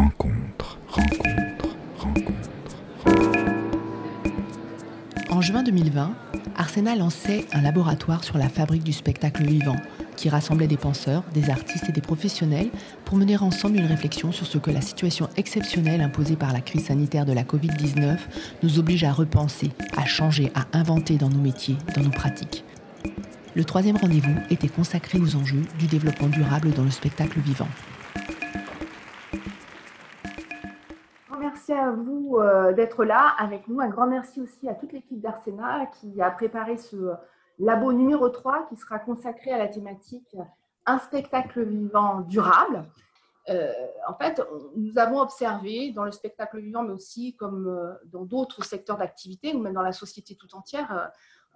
rencontre, rencontre, rencontre. En juin 2020, Arsena lançait un laboratoire sur la fabrique du spectacle vivant qui rassemblait des penseurs, des artistes et des professionnels pour mener ensemble une réflexion sur ce que la situation exceptionnelle imposée par la crise sanitaire de la Covid-19 nous oblige à repenser, à changer, à inventer dans nos métiers, dans nos pratiques. Le troisième rendez-vous était consacré aux enjeux du développement durable dans le spectacle vivant. À vous euh, d'être là avec nous. Un grand merci aussi à toute l'équipe d'Arsena qui a préparé ce labo numéro 3 qui sera consacré à la thématique Un spectacle vivant durable. Euh, en fait, nous avons observé dans le spectacle vivant, mais aussi comme euh, dans d'autres secteurs d'activité, ou même dans la société tout entière, euh,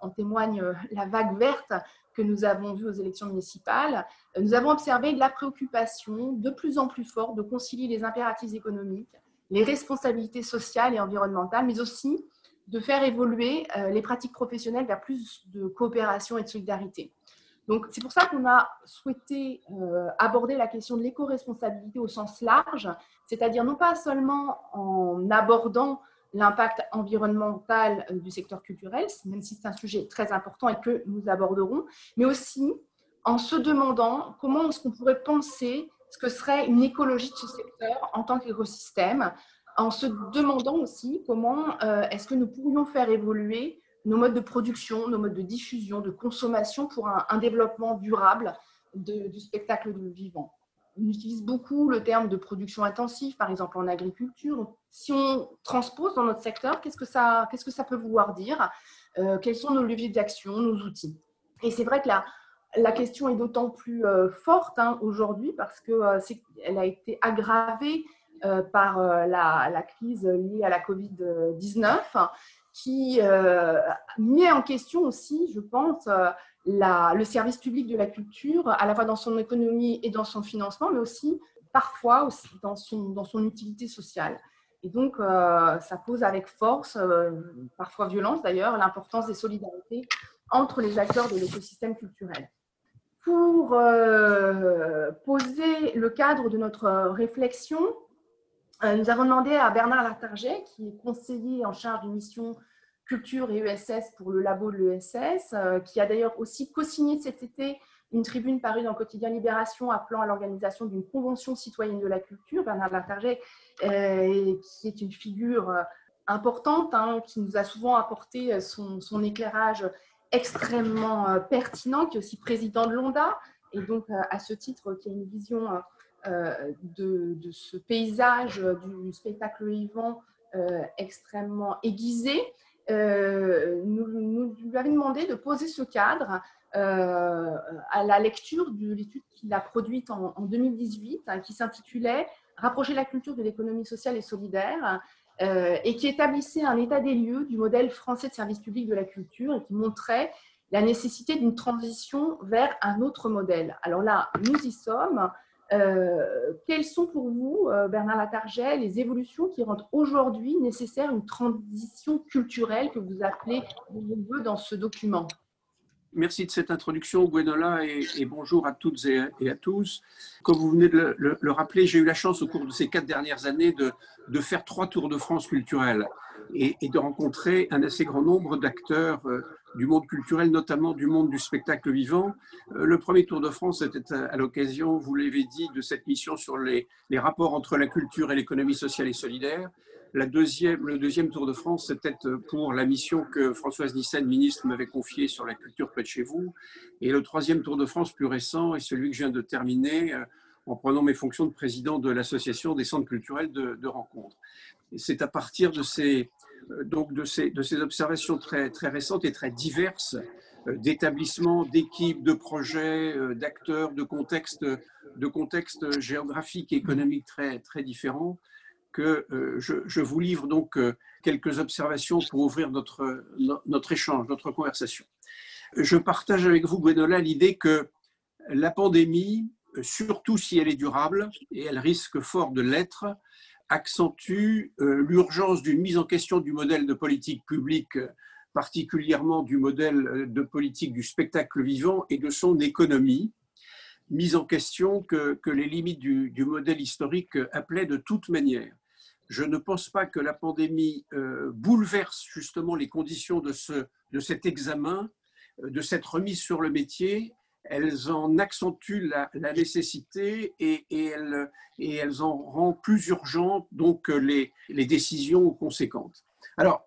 en témoigne la vague verte que nous avons vue aux élections municipales, nous avons observé de la préoccupation de plus en plus forte de concilier les impératifs économiques, les responsabilités sociales et environnementales, mais aussi de faire évoluer euh, les pratiques professionnelles vers plus de coopération et de solidarité. Donc, c'est pour ça qu'on a souhaité euh, aborder la question de l'éco-responsabilité au sens large, c'est-à-dire non pas seulement en abordant l'impact environnemental euh, du secteur culturel, même si c'est un sujet très important et que nous aborderons, mais aussi en se demandant comment est-ce qu'on pourrait penser ce que serait une écologie de ce secteur en tant qu'écosystème, en se demandant aussi comment euh, est-ce que nous pourrions faire évoluer nos modes de production, nos modes de diffusion, de consommation pour un, développement durable du spectacle vivant. On utilise beaucoup le terme de production intensive, par exemple en agriculture. si on transpose dans notre secteur, qu'est-ce que ça, peut vouloir dire? Euh, Quels sont nos leviers d'action, nos outils? Et c'est vrai que la, la question est d'autant plus euh, forte hein, aujourd'hui parce qu'elle a été aggravée euh, par euh, la, crise liée à la Covid-19, qui euh, met en question aussi, je pense, le service public de la culture, à la fois dans son économie et dans son financement, mais aussi parfois aussi dans, son, dans son utilité sociale. Et donc, ça pose avec force, parfois violence d'ailleurs, l'importance des solidarités entre les acteurs de l'écosystème culturel. Pour poser le cadre de notre réflexion, euh, nous avons demandé à Bernard Latarget, qui est conseiller en charge d'une mission culture et ESS pour le labo de l'ESS, euh, qui a d'ailleurs aussi co-signé cet été une tribune parue dans le quotidien Libération appelant à l'organisation d'une convention citoyenne de la culture. Bernard Latarget, euh, qui est une figure importante, hein, qui nous a souvent apporté son éclairage extrêmement pertinent, qui est aussi président de l'ONDA, et donc à ce titre, qui a une vision euh, de, ce paysage du spectacle vivant euh, extrêmement aiguisé, euh, nous, lui avons demandé de poser ce cadre à la lecture de l'étude qu'il a produite en, 2018, hein, qui s'intitulait Rapprocher la culture de l'économie sociale et solidaire, et qui établissait un état des lieux du modèle français de service public de la culture et qui montrait la nécessité d'une transition vers un autre modèle. Alors là, nous y sommes. Euh, quelles sont pour vous, euh, Bernard Latarget, les évolutions qui rendent aujourd'hui nécessaire une transition culturelle que vous appelez dans ce document? Merci de cette introduction, Gwenola, et, bonjour à toutes et, à tous. Comme vous venez de le, rappeler, j'ai eu la chance au cours de ces quatre dernières années de, faire trois tours de France culturels et, et de rencontrer un assez grand nombre d'acteurs euh, du monde culturel, notamment du monde du spectacle vivant. Euh, le premier Tour de France était à l'occasion, vous l'avez dit, de cette mission sur les, rapports entre la culture et l'économie sociale et solidaire. Le deuxième Tour de France, c'était pour la mission que Françoise Nissen, ministre, m'avait confiée sur la culture près de chez vous. Et le troisième Tour de France plus récent est celui que je viens de terminer euh, en prenant mes fonctions de président de l'association des centres culturels de, de rencontres. C'est à partir de ces, euh, observations très, récentes et très diverses euh, d'établissements, d'équipes, de projets, d'acteurs, de contextes, géographiques et économiques très différents que je, je, vous livre donc quelques observations pour ouvrir notre, notre échange, notre conversation. Je partage avec vous, Gwenola, l'idée que la pandémie, surtout si elle est durable, et elle risque fort de l'être, accentue euh, l'urgence d'une mise en question du modèle de politique publique, particulièrement du modèle euh, de politique du spectacle vivant et de son économie. mise en question que, les limites du, modèle historique appelaient de toute manière. Je ne pense pas que la pandémie euh, bouleverse justement les conditions de, ce, de cet examen, euh, de cette remise sur le métier. Elles en accentuent la, nécessité et, elles, et, elles, en rendent plus urgentes donc les, les décisions conséquentes. Alors,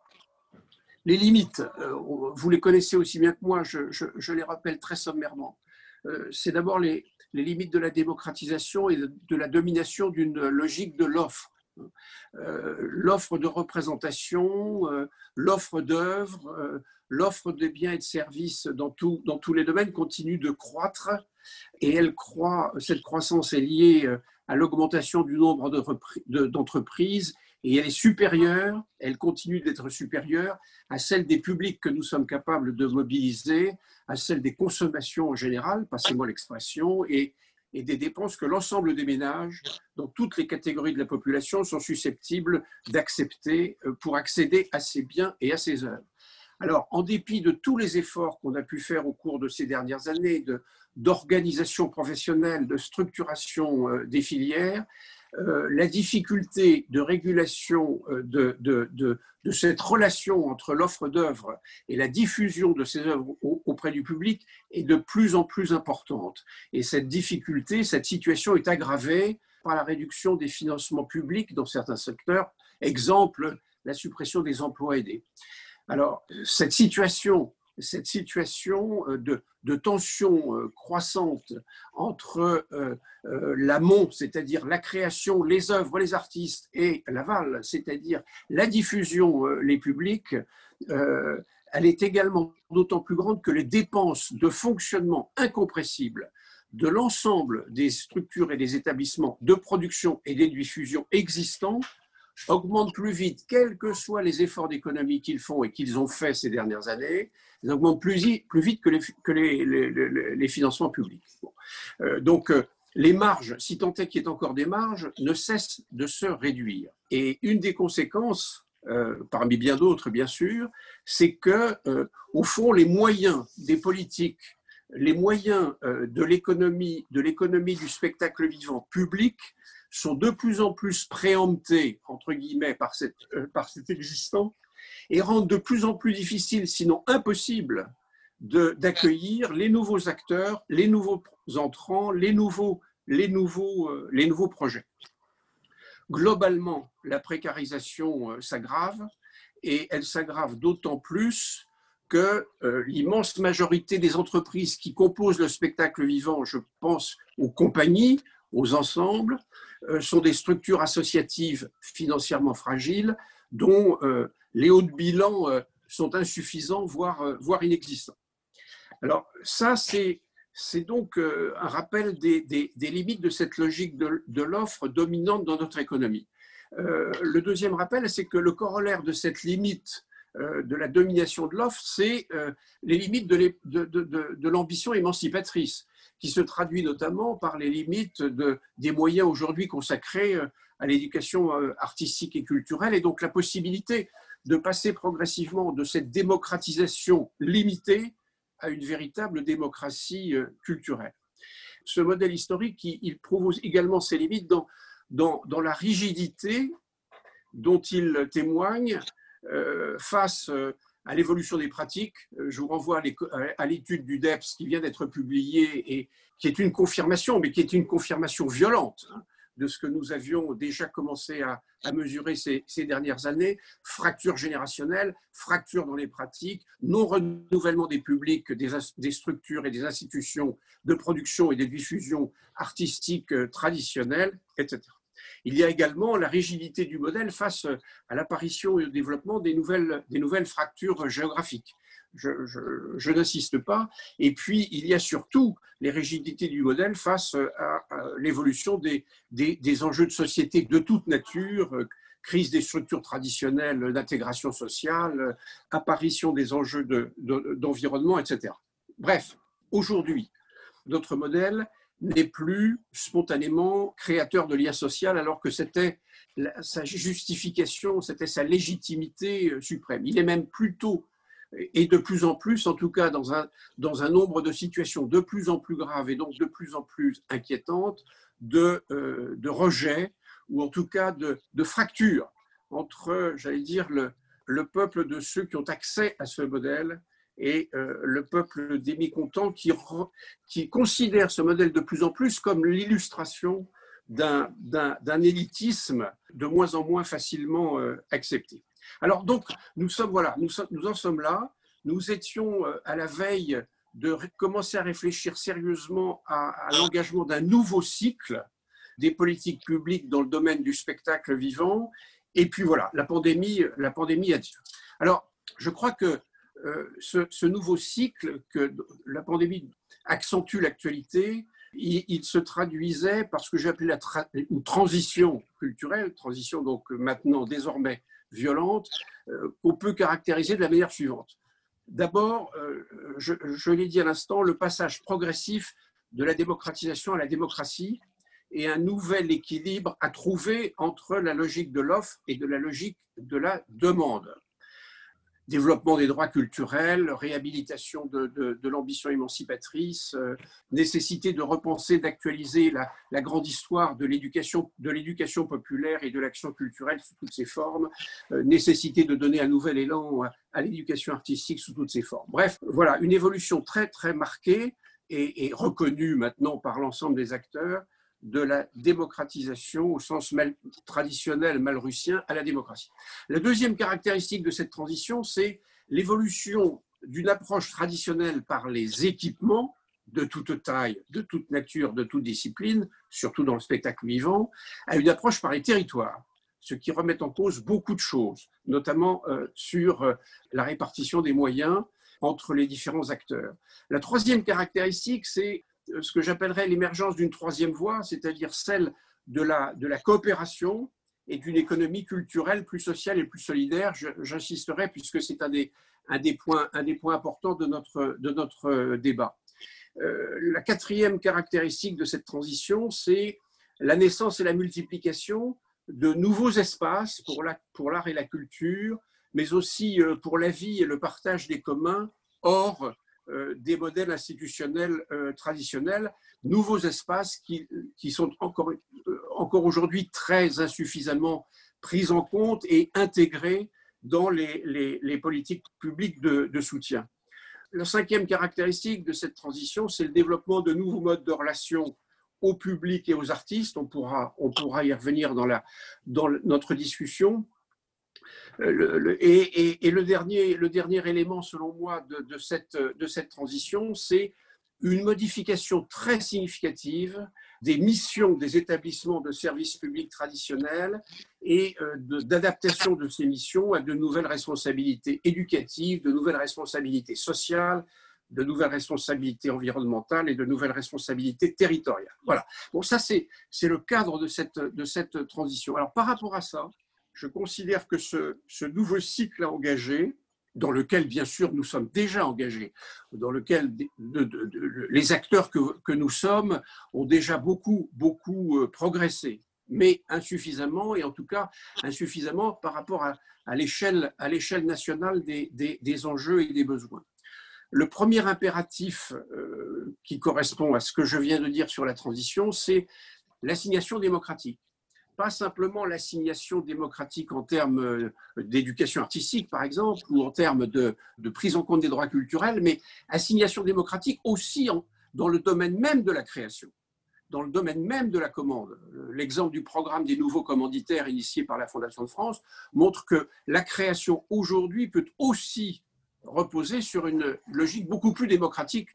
les limites, euh, vous les connaissez aussi bien que moi, je, je les rappelle très sommairement. Euh, c'est d'abord les, limites de la démocratisation et de, la domination d'une logique de l'offre. Euh, l'offre de représentation, euh, l'offre d'œuvres, l'offre de biens et de services dans, dans tous les domaines continue de croître et elle cette croissance est liée à l'augmentation du nombre d'entreprises et elle est supérieure, elle continue d'être supérieure à celle des publics que nous sommes capables de mobiliser, à celle des consommations en général, passez-moi l'expression, et, et des dépenses que l'ensemble des ménages, dans toutes les catégories de la population, sont susceptibles d'accepter euh, pour accéder à ces biens et à ces œuvres. Alors, en dépit de tous les efforts qu'on a pu faire au cours de ces dernières années d'organisation professionnelle, de structuration euh, des filières, la difficulté de régulation euh, de cette relation entre l'offre d'œuvres et la diffusion de ces œuvres auprès du public est de plus en plus importante. Et cette difficulté, cette situation est aggravée par la réduction des financements publics dans certains secteurs. Exemple, la suppression des emplois aidés. Alors, cette situation cette situation euh, de, tension euh, croissante entre euh, l'amont, c'est-à-dire la création, les œuvres, les artistes, et l'aval, c'est-à-dire la diffusion, les publics, elle est également d'autant plus grande que les dépenses de fonctionnement incompressibles de l'ensemble des structures et des établissements de production et de diffusion existants augmentent plus vite, quels que soient les efforts d'économie qu'ils font et qu'ils ont fait ces dernières années, ils augmentent plus, vite que les, financements publics. Euh, donc, euh, les marges, si tant est qu'il y ait encore des marges, ne cessent de se réduire. Et une des conséquences, euh, parmi bien d'autres bien sûr, c'est que, au fond, les moyens des politiques, les moyens de l'économie du spectacle vivant public sont de plus en plus préemptés, par, cette, par cet existant, et rendent de plus en plus difficile, sinon impossible, d'accueillir les nouveaux acteurs, les nouveaux entrants, les nouveaux, euh, projets. Globalement, la précarisation euh, s'aggrave et elle s'aggrave d'autant plus que euh, l'immense majorité des entreprises qui composent le spectacle vivant, je pense aux compagnies, aux ensembles, sont des structures associatives financièrement fragiles dont les hauts de bilan euh, sont insuffisants, voire, euh, inexistants. Alors ça, c'est donc euh, un rappel des, limites de cette logique de, l'offre dominante dans notre économie. le deuxième rappel, c'est que le corollaire de cette limite de la domination de l'offre, c'est les limites de l'ambition émancipatrice, qui se traduit notamment par les limites des moyens aujourd'hui consacrés à l'éducation artistique et culturelle, et donc la possibilité de passer progressivement de cette démocratisation limitée à une véritable démocratie euh, culturelle. Ce modèle historique, il prouve également ses limites dans, dans, la rigidité dont il témoigne euh, face euh, à l'évolution des pratiques. Je vous renvoie à l'étude du DEPS qui vient d'être publiée et qui est une confirmation, mais qui est une confirmation violente. Hein de ce que nous avions déjà commencé à, mesurer ces, dernières années, fracture générationnelle, fracture dans les pratiques, non-renouvellement des publics, des, structures et des institutions de production et de diffusion artistique euh, traditionnelles, etc. Il y a également la rigidité du modèle face à l'apparition et au développement des nouvelles, des nouvelles fractures géographiques je, n'insiste pas. Et puis, il y a surtout les rigidités du modèle face à, l'évolution des, des, enjeux de société de toute nature, crise des structures traditionnelles d'intégration sociale, apparition des enjeux d'environnement, de, etc. Bref, aujourd'hui, notre modèle n'est plus spontanément créateur de liens sociaux alors que c'était sa justification, c'était sa légitimité suprême. Il est même plutôt et de plus en plus, en tout cas dans un, dans un nombre de situations de plus en plus graves et donc de plus en plus inquiétantes, de, euh, de rejet ou en tout cas de, de fracture entre, j'allais dire, le, le peuple de ceux qui ont accès à ce modèle et euh, le peuple des mécontents qui, considère ce modèle de plus en plus comme l'illustration d'un élitisme de moins en moins facilement euh, accepté. Alors donc, nous, sommes, voilà, nous, en sommes là. Nous étions euh, à la veille de commencer à réfléchir sérieusement à, à l'engagement d'un nouveau cycle des politiques publiques dans le domaine du spectacle vivant. Et puis voilà, la pandémie, la pandémie a dit. Alors, je crois que euh, ce, nouveau cycle que la pandémie accentue l'actualité, il, se traduisait par ce que j'ai appelé la une transition culturelle, transition donc maintenant désormais violente, euh, qu'on peut caractériser de la manière suivante. D'abord, euh, je, je l'ai dit à l'instant, le passage progressif de la démocratisation à la démocratie et un nouvel équilibre à trouver entre la logique de l'offre et de la logique de la demande développement des droits culturels, réhabilitation de, l'ambition émancipatrice, euh, nécessité de repenser, d'actualiser la, grande histoire de l'éducation, populaire et de l'action culturelle sous toutes ses formes, euh, nécessité de donner un nouvel élan à, l'éducation artistique sous toutes ses formes. Bref, voilà, une évolution très très marquée et reconnue maintenant par l'ensemble des acteurs de la démocratisation au sens traditionnel malrussien à la démocratie. La deuxième caractéristique de cette transition, c'est l'évolution d'une approche traditionnelle par les équipements de toute taille, de toute nature, de toute discipline, surtout dans le spectacle vivant, à une approche par les territoires, ce qui remet en cause beaucoup de choses, notamment euh, sur euh, la répartition des moyens entre les différents acteurs. La troisième caractéristique, c'est ce que j'appellerais l'émergence d'une troisième voie, c'est-à-dire celle de la, coopération et d'une économie culturelle plus sociale et plus solidaire. J'insisterai puisque c'est un des, points, importants de notre, euh, débat. Euh, la quatrième caractéristique de cette transition, c'est la naissance et la multiplication de nouveaux espaces pour l'art et la culture, mais aussi pour la vie et le partage des communs hors euh, des modèles institutionnels euh, traditionnels, nouveaux espaces qui, qui sont encore, euh, encore aujourd'hui très insuffisamment pris en compte et intégrés dans les, les, politiques publiques de, de, soutien. La cinquième caractéristique de cette transition, c'est le développement de nouveaux modes de relation au public et aux artistes. On pourra, on pourra y revenir dans, la, dans notre discussion. Euh, et, le, dernier, élément, selon moi, de, cette, transition, c'est une modification très significative des missions des établissements de services publics traditionnels et euh, d'adaptation de, ces missions à de nouvelles responsabilités éducatives, de nouvelles responsabilités sociales, de nouvelles responsabilités environnementales et de nouvelles responsabilités territoriales. Voilà. Bon, ça, c'est le cadre de cette transition. Alors, par rapport à ça, je considère que ce, nouveau cycle engagé, dans lequel, bien sûr, nous sommes déjà engagés, dans lequel les acteurs que, nous sommes ont déjà beaucoup, beaucoup euh, progressé, mais insuffisamment, et en tout cas insuffisamment par rapport à, à l'échelle nationale des, des, enjeux et des besoins. Le premier impératif euh, qui correspond à ce que je viens de dire sur la transition, c'est l'assignation démocratique pas simplement l'assignation démocratique en termes euh, d'éducation artistique, par exemple, ou en termes de, prise en compte des droits culturels, mais assignation démocratique aussi dans le domaine même de la création, dans le domaine même de la commande. L'exemple du programme des nouveaux commanditaires initié par la Fondation de France montre que la création aujourd'hui peut aussi reposer sur une logique beaucoup plus démocratique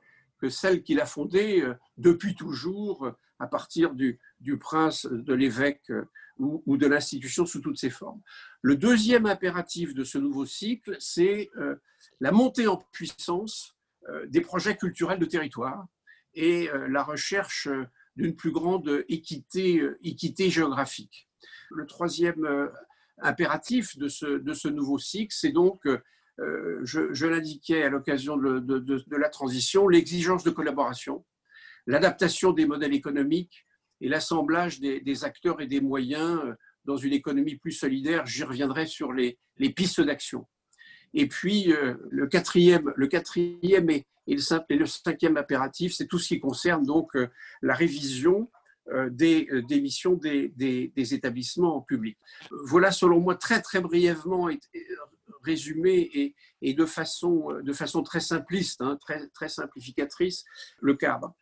celle qu'il a fondée euh, depuis toujours à partir du, prince, de l'évêque euh, ou, de l'institution sous toutes ses formes. Le deuxième impératif de ce nouveau cycle, c'est euh, la montée en puissance euh, des projets culturels de territoire et la recherche d'une plus grande équité, équité géographique. Le troisième impératif de ce, de ce nouveau cycle, c'est donc, je, je l'indiquais à l'occasion de, la transition, l'exigence de collaboration, l'adaptation des modèles économiques et l'assemblage des, acteurs et des moyens euh, dans une économie plus solidaire. J'y reviendrai sur les, pistes d'action. Et puis, euh, le quatrième, le quatrième et, le, cinquième impératif, c'est tout ce qui concerne donc euh, la révision euh, des, des missions des, des, établissements publics. Voilà, selon moi, très très brièvement résumé et, et de, façon, très simpliste, hein, très, simplificatrice, le cadre.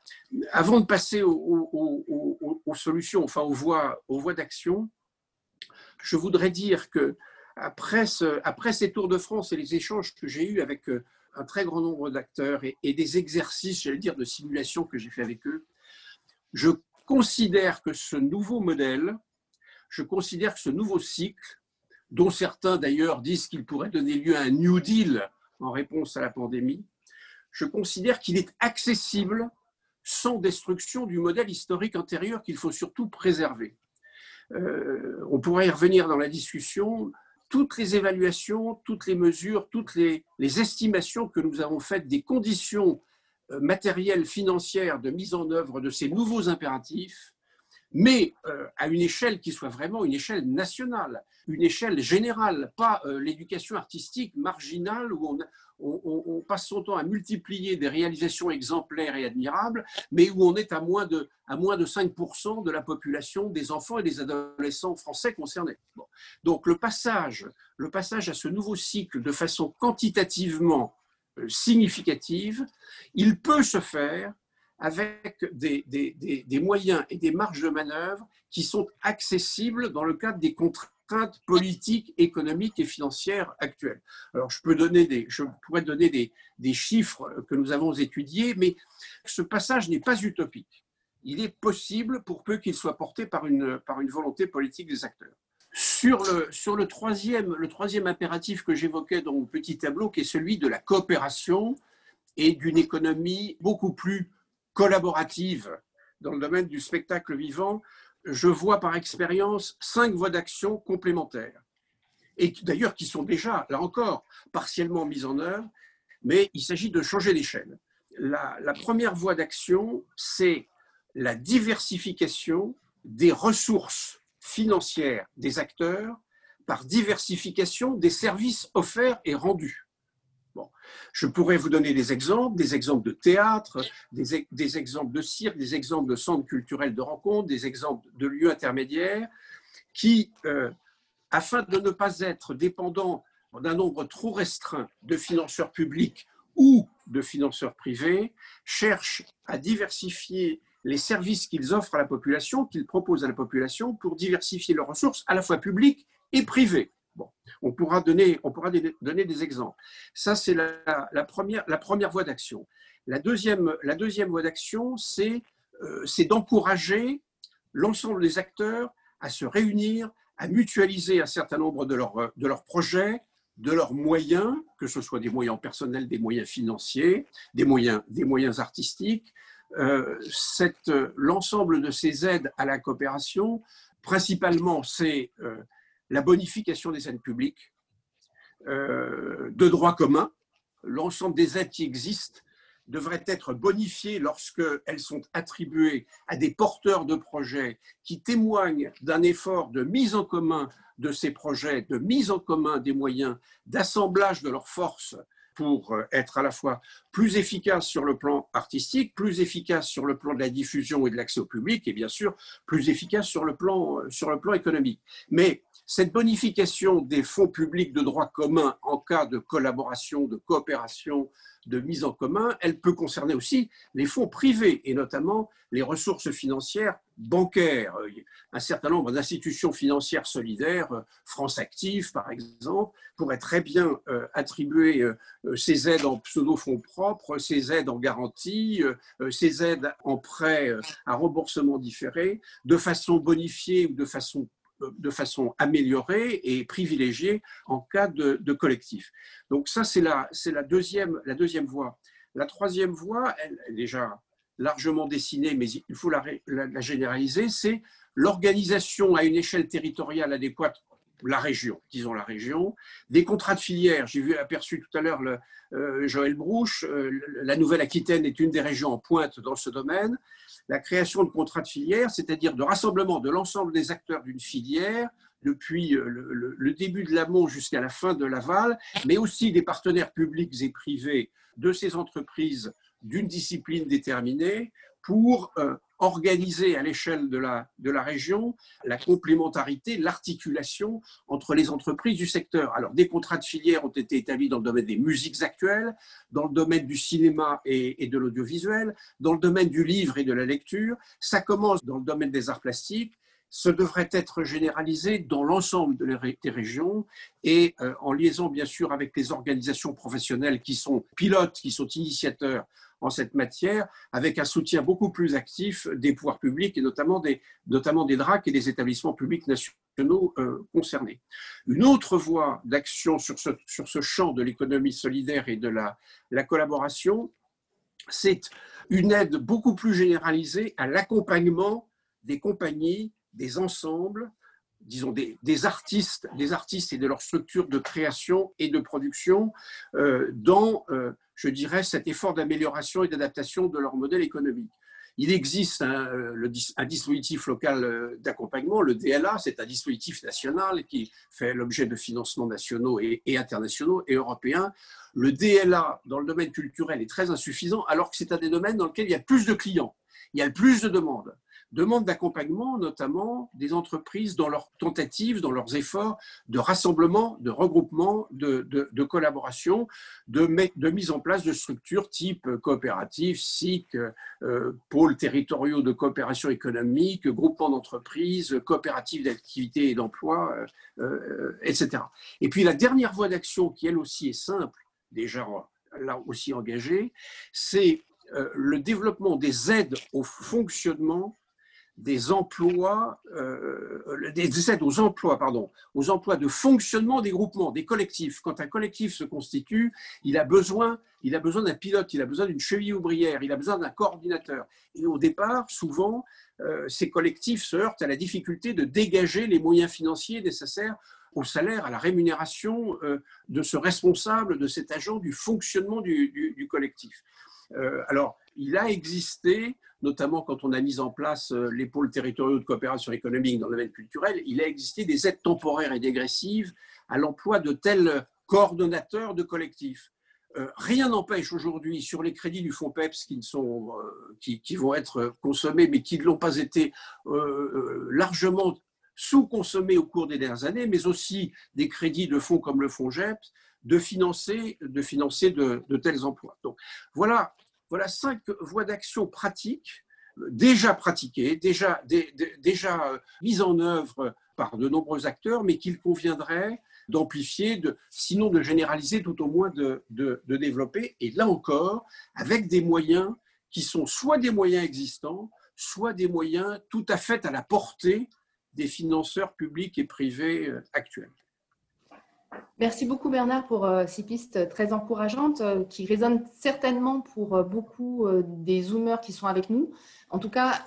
Avant de passer aux, solutions, enfin aux voies, d'action, je voudrais dire que après, ces Tours de France et les échanges que j'ai eus avec euh, un très grand nombre d'acteurs et, des exercices, j'allais dire, de simulation que j'ai fait avec eux, je considère que ce nouveau modèle, je considère que ce nouveau cycle, dont certains d'ailleurs disent qu'il pourrait donner lieu à un New Deal en réponse à la pandémie, je considère qu'il est accessible sans destruction du modèle historique antérieur qu'il faut surtout préserver. Euh, on pourrait y revenir dans la discussion toutes les évaluations, toutes les mesures, toutes les, estimations que nous avons faites des conditions euh, matérielles, financières de mise en œuvre de ces nouveaux impératifs, mais euh, à une échelle qui soit vraiment une échelle nationale, une échelle générale, pas euh, l'éducation artistique marginale où on, passe son temps à multiplier des réalisations exemplaires et admirables, mais où on est à moins de, à moins de 5% de la population des enfants et des adolescents français concernés. Donc le passage, le passage à ce nouveau cycle de façon quantitativement euh, significative, il peut se faire avec des, moyens et des marges de manœuvre qui sont accessibles dans le cadre des contrats politiques, économiques et financières actuelles. Alors, je, pourrais donner des, chiffres que nous avons étudiés, mais ce passage n'est pas utopique. Il est possible pour peu qu'il soit porté par une, volonté politique des acteurs. Sur le troisième impératif que j'évoquais dans mon petit tableau, qui est celui de la coopération et d'une économie beaucoup plus collaborative dans le domaine du spectacle vivant, je vois par expérience cinq voies d'action complémentaires, et d'ailleurs qui sont déjà, là encore, partiellement mises en œuvre, mais il s'agit de changer d'échelle. La, la première voie d'action, c'est la diversification des ressources financières des acteurs par diversification des services offerts et rendus. Je pourrais vous donner des exemples, des exemples de théâtre, des, exemples de cirque, des exemples de centres culturels de rencontre, des exemples de lieux intermédiaires qui, euh, afin de ne pas être dépendants d'un nombre trop restreint de financeurs publics ou de financeurs privés, cherchent à diversifier les services qu'ils offrent à la population, qu'ils proposent à la population pour diversifier leurs ressources à la fois publiques et privées. On pourra donner, on pourra donner des exemples. Ça, c'est la, première, la première voie d'action. La deuxième, la deuxième voie d'action, c'est euh, d'encourager l'ensemble des acteurs à se réunir, à mutualiser un certain nombre de leurs, de projets, de leurs moyens, que ce soit des moyens personnels, des moyens financiers, des moyens, des moyens artistiques. Euh, l'ensemble de ces aides à la coopération, principalement, c'est euh, la bonification des aides publiques euh, de droit commun. L'ensemble des aides qui existent devraient être bonifiées lorsqu'elles sont attribuées à des porteurs de projets qui témoignent d'un effort de mise en commun de ces projets, de mise en commun des moyens, d'assemblage de leurs forces pour euh, être à la fois plus efficace sur le plan artistique, plus efficace sur le plan de la diffusion et de l'accès au public, et bien sûr plus efficace sur le plan, euh, sur le plan économique. Mais cette bonification des fonds publics de droit commun en cas de collaboration, de coopération, de mise en commun, elle peut concerner aussi les fonds privés et notamment les ressources financières bancaires. Un certain nombre d'institutions financières solidaires, France Active par exemple, pourraient très bien euh, attribuer euh, ces aides en pseudo-fonds propres, ces aides en garantie, euh, ces aides en prêt à remboursement différé, de façon bonifiée ou de façon de façon améliorée et privilégiée en cas de, collectif. Donc ça, c'est la, la, deuxième, la deuxième voie. La troisième voie, elle est déjà largement dessinée, mais il faut la, généraliser, c'est l'organisation à une échelle territoriale adéquate la région, disons la région, des contrats de filière. J'ai vu aperçu tout à l'heure euh, Joël Brouche, euh, la Nouvelle-Aquitaine est une des régions en pointe dans ce domaine la création de contrats de filière, c'est-à-dire de rassemblement de l'ensemble des acteurs d'une filière depuis le, début de l'amont jusqu'à la fin de l'aval, mais aussi des partenaires publics et privés de ces entreprises d'une discipline déterminée pour organiser à l'échelle de la, de la région la complémentarité, l'articulation entre les entreprises du secteur. Alors, des contrats de filière ont été établis dans le domaine des musiques actuelles, dans le domaine du cinéma et, et de l'audiovisuel, dans le domaine du livre et de la lecture. Ça commence dans le domaine des arts plastiques ce devrait être généralisé dans l'ensemble des régions et euh, en liaison bien sûr avec les organisations professionnelles qui sont pilotes, qui sont initiateurs en cette matière, avec un soutien beaucoup plus actif des pouvoirs publics et notamment des, notamment des DRAC et des établissements publics nationaux euh, concernés. Une autre voie d'action sur ce, sur ce champ de l'économie solidaire et de la, la collaboration, c'est une aide beaucoup plus généralisée à l'accompagnement des compagnies, des ensembles, disons des, des, artistes, des artistes et de leur structure de création et de production euh, dans euh, je dirais, cet effort d'amélioration et d'adaptation de leur modèle économique. Il existe un, un dispositif local euh, d'accompagnement, le DLA, c'est un dispositif national qui fait l'objet de financements nationaux et, internationaux et européens. Le DLA dans le domaine culturel est très insuffisant alors que c'est un des domaines dans lesquels il y a plus de clients, il y a plus de demandes demande d'accompagnement, notamment des entreprises dans leurs tentatives, dans leurs efforts de rassemblement, de regroupement, de, collaboration, de, mise en place de structures type coopérative, SIC, euh, pôles territoriaux de coopération économique, groupements d'entreprises, coopératives d'activité et d'emploi, euh, euh, etc. Et puis la dernière voie d'action, qui elle aussi est simple, déjà là aussi engagée, c'est le développement des aides au fonctionnement des emplois, euh, des aides aux emplois, pardon, aux emplois de fonctionnement des groupements, des collectifs. Quand un collectif se constitue, il a besoin, il a besoin d'un pilote, il a besoin d'une cheville ouvrière, il a besoin d'un coordinateur. Et au départ, souvent, euh, ces collectifs se heurtent à la difficulté de dégager les moyens financiers nécessaires au salaire, à la rémunération euh, de ce responsable, de cet agent du fonctionnement du, du collectif. alors, il a existé notamment quand on a mis en place euh, les pôles territoriaux de coopération économique dans le domaine culturel, il a existé des aides temporaires et dégressives à l'emploi de tels coordonnateurs de collectifs. Euh, rien n'empêche aujourd'hui sur les crédits du fonds PEPS qui, sont, euh, qui, vont être consommés, mais qui ne l'ont pas été largement sous-consommés au cours des dernières années, mais aussi des crédits de fonds comme le fonds GEPS, de financer, de, financer de tels emplois. Donc voilà voilà cinq voies d'action pratiques, déjà pratiquées, déjà, euh, mises en œuvre par de nombreux acteurs, mais qu'il conviendrait d'amplifier, sinon de généraliser, tout au moins de, de, développer. Et là encore, avec des moyens qui sont soit des moyens existants, soit des moyens tout à fait à la portée des financeurs publics et privés euh, actuels. Merci beaucoup Bernard pour euh, ces pistes très encourageantes euh, qui résonnent certainement pour euh, beaucoup des Zoomers qui sont avec nous. En tout cas,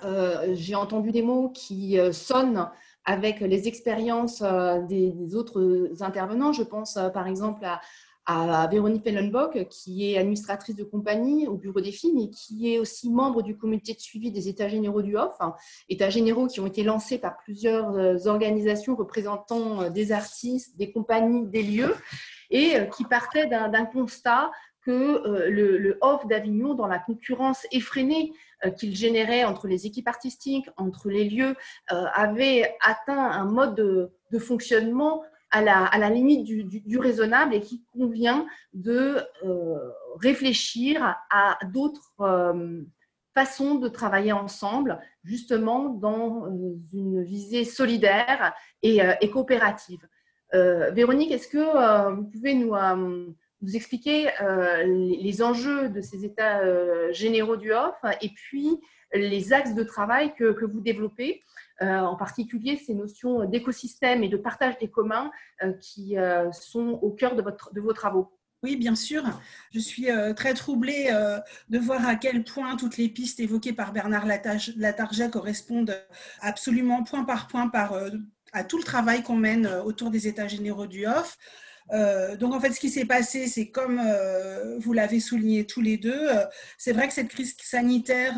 j'ai entendu des mots qui sonnent avec les expériences des autres intervenants. Je pense par exemple à, à Véronique Pellenbock, qui est administratrice de compagnie au bureau des filles, mais qui est aussi membre du comité de suivi des États généraux du HOF, hein, États généraux qui ont été lancés par plusieurs euh, organisations représentant euh, des artistes, des compagnies, des lieux, et euh, qui partaient d'un constat que le, le HOF d'Avignon, dans la concurrence effrénée qu'il générait entre les équipes artistiques, entre les lieux, avait atteint un mode de fonctionnement à la, limite du, raisonnable et qui convient de euh, réfléchir à d'autres euh, façons de travailler ensemble, justement dans euh, une visée solidaire et, coopérative. Véronique, est-ce que vous pouvez nous, nous expliquer les, enjeux de ces états généraux du OFF et puis les axes de travail que, vous développez euh, en particulier ces notions d'écosystème et de partage des communs euh, qui euh, sont au cœur de, votre, de vos travaux. Oui, bien sûr. Je suis très troublée de voir à quel point toutes les pistes évoquées par Bernard Latarjet correspondent absolument point par point par, à tout le travail qu'on mène autour des États généraux du OFF. Euh, donc en fait, ce qui s'est passé, c'est comme euh, vous l'avez souligné tous les deux, euh, c'est vrai que cette crise sanitaire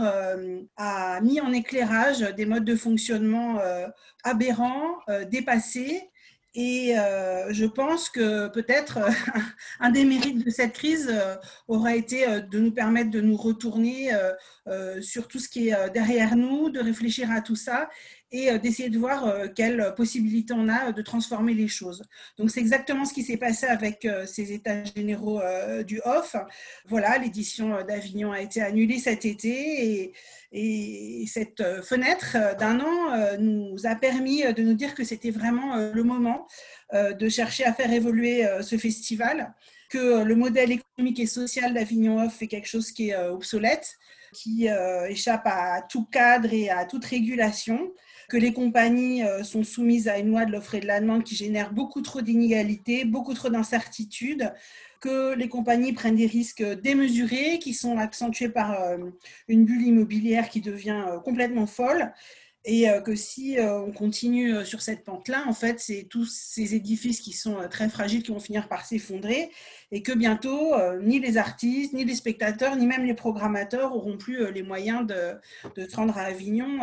a mis en éclairage des modes de fonctionnement aberrants, dépassés. Et je pense que peut-être un des mérites de cette crise aura été de nous permettre de nous retourner sur tout ce qui est derrière nous, de réfléchir à tout ça et euh, d'essayer de voir euh, quelles possibilités on a de transformer les choses. Donc c'est exactement ce qui s'est passé avec euh, ces états généraux du OFF. Voilà, l'édition d'Avignon a été annulée cet été et, et cette fenêtre d'un an nous a permis de nous dire que c'était vraiment le moment de chercher à faire évoluer ce festival, que le modèle économique et social d'Avignon Off est quelque chose qui est obsolète, qui échappe à tout cadre et à toute régulation que les compagnies euh, sont soumises à une loi de l'offre et de la demande qui génère beaucoup trop d'inégalités, beaucoup trop d'incertitudes, que les compagnies prennent des risques démesurés qui sont accentués par euh, une bulle immobilière qui devient euh, complètement folle et euh, que si euh, on continue euh, sur cette pente-là, en fait, c'est tous ces édifices qui sont très fragiles qui vont finir par s'effondrer et que bientôt, ni les artistes, ni les spectateurs, ni même les programmateurs auront plus les moyens de, de se rendre à Avignon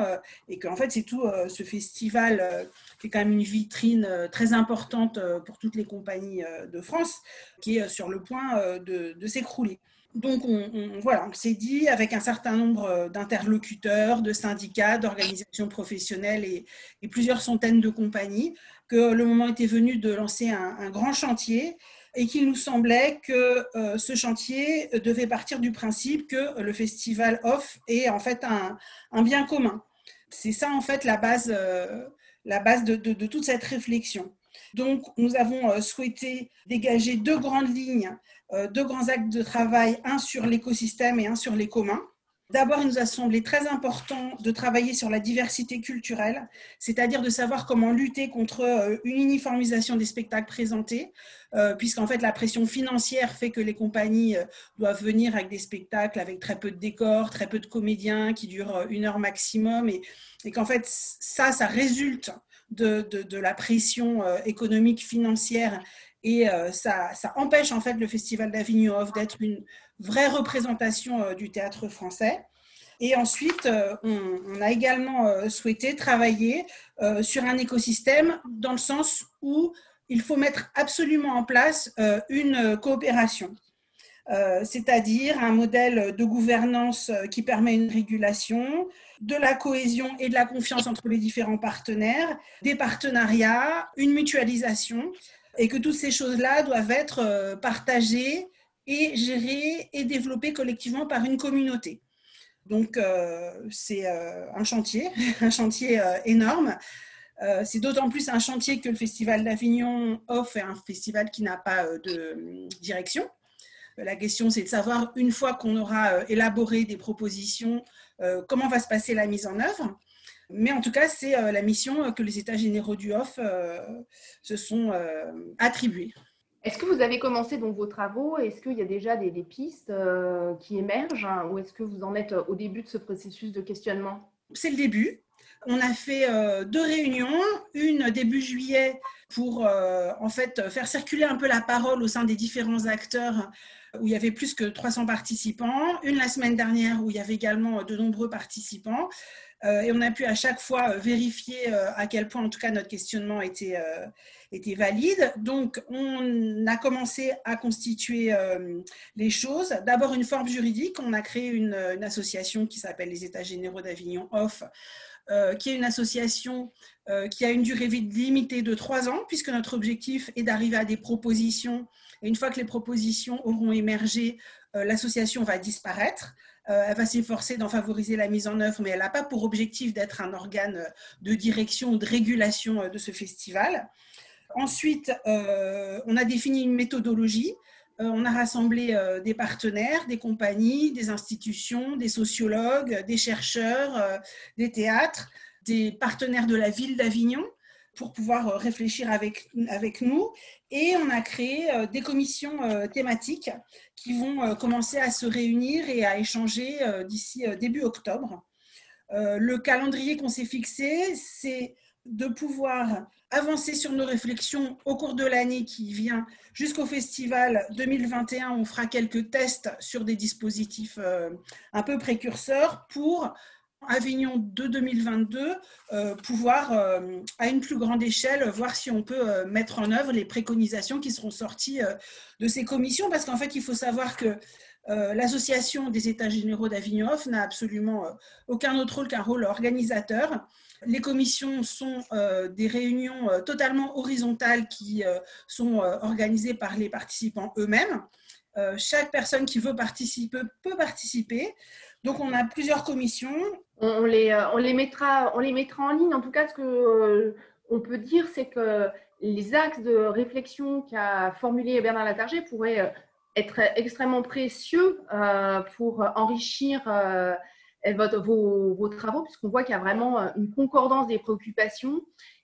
et qu'en fait, c'est tout ce festival qui est quand même une vitrine très importante pour toutes les compagnies de France qui est sur le point de, de s'écrouler. Donc, on, voilà, on s'est dit avec un certain nombre d'interlocuteurs, de syndicats, d'organisations professionnelles et, plusieurs centaines de compagnies que le moment était venu de lancer un, grand chantier et qu'il nous semblait que euh, ce chantier devait partir du principe que le festival off est en fait un, bien commun. C'est ça en fait la base, euh, de, toute cette réflexion. Donc, nous avons euh, souhaité dégager deux grandes lignes euh, deux grands actes de travail, un sur l'écosystème et un sur les communs. D'abord, il nous a semblé très important de travailler sur la diversité culturelle, c'est-à-dire de savoir comment lutter contre euh, une uniformisation des spectacles présentés, puisqu'en fait la pression financière fait que les compagnies doivent venir avec des spectacles avec très peu de décors, très peu de comédiens qui durent une heure maximum, et, qu'en fait ça, ça résulte de, la pression économique financière et euh, ça, empêche en fait le Festival d'Avignon d'être une vraie représentation euh, du théâtre français. Et ensuite, euh, on, a également souhaité travailler sur un écosystème dans le sens où il faut mettre absolument en place une coopération, c'est-à-dire un modèle de gouvernance qui permet une régulation, de la cohésion et de la confiance entre les différents partenaires, des partenariats, une mutualisation et que toutes ces choses-là doivent être euh, partagées et gérées et développées collectivement par une communauté. Donc, euh, c'est euh, un chantier, un chantier énorme. c'est d'autant plus un chantier que le Festival d'Avignon offre un festival qui n'a pas de direction. La question, c'est de savoir, une fois qu'on aura élaboré des propositions, comment va se passer la mise en œuvre. Mais en tout cas, c'est euh, la mission que les États généraux du OFF euh, se sont euh, attribués. Est-ce que vous avez commencé donc vos travaux? Est-ce qu'il y a déjà des, pistes qui émergent? Hein, ou est-ce que vous en êtes au début de ce processus de questionnement? C'est le début. On a fait deux réunions, une début juillet pour en fait faire circuler un peu la parole au sein des différents acteurs où il y avait plus que 300 participants, une la semaine dernière où il y avait également de nombreux participants. Euh, et on a pu à chaque fois euh, vérifier euh, à quel point, en tout cas, notre questionnement était, était valide. Donc, on a commencé à constituer les choses. D'abord, une forme juridique. On a créé une, association qui s'appelle les États généraux d'Avignon OFF, qui est une association qui a une durée limitée de trois ans, puisque notre objectif est d'arriver à des propositions. Une fois que les propositions auront émergé, l'association va disparaître. Euh, elle va s'efforcer d'en favoriser la mise en œuvre, mais elle n'a pas pour objectif d'être un organe de direction ou de régulation euh, de ce festival. Ensuite, euh, on a défini une méthodologie. on a rassemblé des partenaires, des compagnies, des institutions, des sociologues, des chercheurs, des théâtres, des partenaires de la ville d'Avignon pour pouvoir réfléchir avec, avec nous. Et on a créé des commissions thématiques qui vont euh, commencer à se réunir et à échanger euh, d'ici euh, début octobre. Le calendrier qu'on s'est fixé, c'est de pouvoir avancer sur nos réflexions au cours de l'année qui vient jusqu'au festival 2021. On fera quelques tests sur des dispositifs euh, un peu précurseurs pour Avignon de 2022, euh, pouvoir euh, à une plus grande échelle voir si on peut mettre en œuvre les préconisations qui seront sorties de ces commissions. Parce qu'en fait, il faut savoir que l'association des États généraux d'Avignon n'a absolument aucun autre rôle qu'un rôle organisateur. Les commissions sont euh, des réunions euh, totalement horizontales qui euh, sont organisées par les participants eux-mêmes. chaque personne qui veut participer peut participer. Donc, on a plusieurs commissions. On les, on les, mettra, en ligne. En tout cas, ce qu'on on peut dire, c'est que les axes de réflexion qu'a formulé Bernard Latarger pourraient être extrêmement précieux pour enrichir vos, vos, travaux, puisqu'on voit qu'il y a vraiment euh, une concordance des préoccupations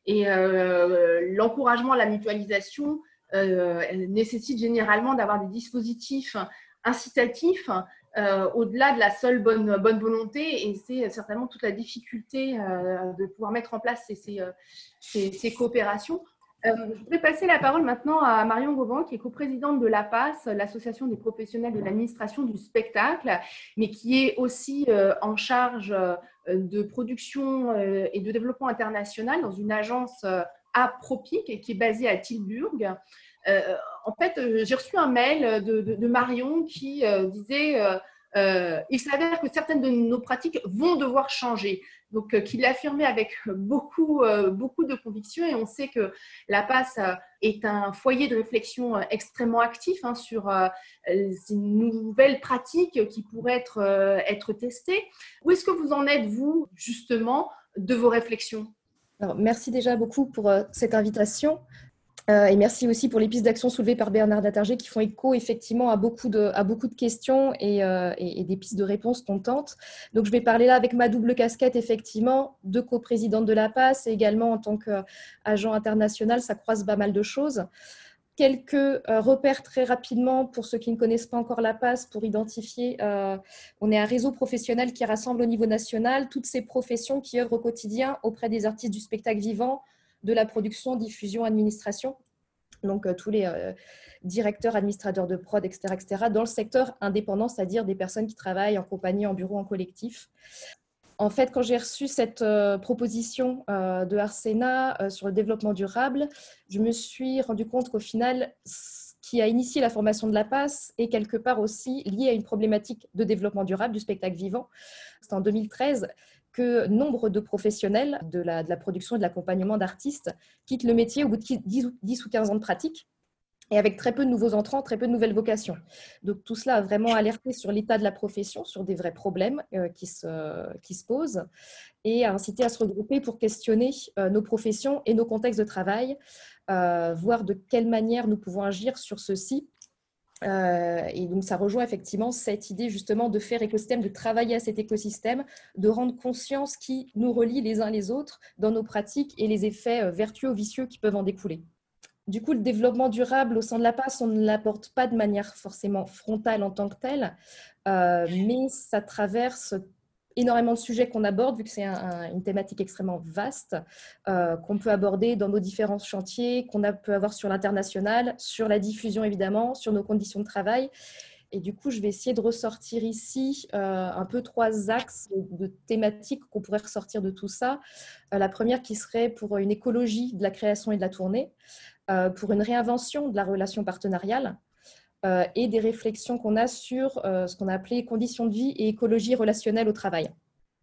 et euh, l'encouragement à la mutualisation euh, nécessite généralement d'avoir des dispositifs incitatifs au-delà de la seule bonne, bonne volonté et c'est certainement toute la difficulté de pouvoir mettre en place ces, ces, ces coopérations. Euh, je voudrais passer la parole maintenant à Marion Gauban, qui est coprésidente de l'APAS, l'Association des professionnels de l'administration du spectacle, mais qui est aussi euh, en charge euh, de production et de développement international dans une agence APROPIC qui est basée à Tilburg. En fait, j'ai reçu un mail de Marion qui disait euh, il s'avère que certaines de nos pratiques vont devoir changer. Donc, euh, qu'il l'affirmait avec beaucoup, euh, beaucoup de conviction. Et on sait que la passe est un foyer de réflexion extrêmement actif hein, sur ces nouvelles pratiques qui pourraient être, testées. Où est-ce que vous en êtes, vous, justement, de vos réflexions? Merci déjà beaucoup pour cette invitation. Euh, et merci aussi pour les pistes d'action soulevées par Bernard Datarger qui font écho effectivement à beaucoup de, questions euh, et, des pistes de réponse qu'on tente. Donc je vais parler là avec ma double casquette effectivement de coprésidente de la PAS et également en tant qu'agent international, ça croise pas mal de choses. Quelques euh, repères très rapidement pour ceux qui ne connaissent pas encore la PAS pour identifier. on est un réseau professionnel qui rassemble au niveau national toutes ces professions qui œuvrent au quotidien auprès des artistes du spectacle vivant, de la production, diffusion, administration. Donc, euh, tous les euh, directeurs, administrateurs de prod, etc., etc., dans le secteur indépendant, c'est-à-dire des personnes qui travaillent en compagnie, en bureau, en collectif. En fait, quand j'ai reçu cette euh, proposition de Arsena sur le développement durable, je me suis rendu compte qu'au final, ce qui a initié la formation de la passe est quelque part aussi lié à une problématique de développement durable du spectacle vivant. C'est en 2013 que nombre de professionnels de la, production et de l'accompagnement d'artistes quittent le métier au bout de 10 ou 15 ans de pratique et avec très peu de nouveaux entrants, très peu de nouvelles vocations. Donc tout cela a vraiment alerté sur l'état de la profession, sur des vrais problèmes euh, qui, se, qui se posent, et a incité à se regrouper pour questionner euh, nos professions et nos contextes de travail, euh, voir de quelle manière nous pouvons agir sur ceci euh, et donc, ça rejoint effectivement cette idée justement de faire écosystème, de travailler à cet écosystème, de rendre conscience qui nous relie les uns les autres dans nos pratiques et les effets euh, vertueux, vicieux qui peuvent en découler. Du coup, le développement durable au sein de la passe, on ne l'apporte pas de manière forcément frontale en tant que telle, euh, mais ça traverse énormément de sujets qu'on aborde, vu que c'est une thématique extrêmement vaste, euh, qu'on peut aborder dans nos différents chantiers, qu'on peut avoir sur l'international, sur la diffusion évidemment, sur nos conditions de travail. Et du coup, je vais essayer de ressortir ici euh, un peu trois axes de, thématiques qu'on pourrait ressortir de tout ça. Euh, la première qui serait pour une écologie de la création et de la tournée, pour une réinvention de la relation partenariale, euh, et des réflexions qu'on a sur euh, ce qu'on a appelé conditions de vie et écologie relationnelle au travail.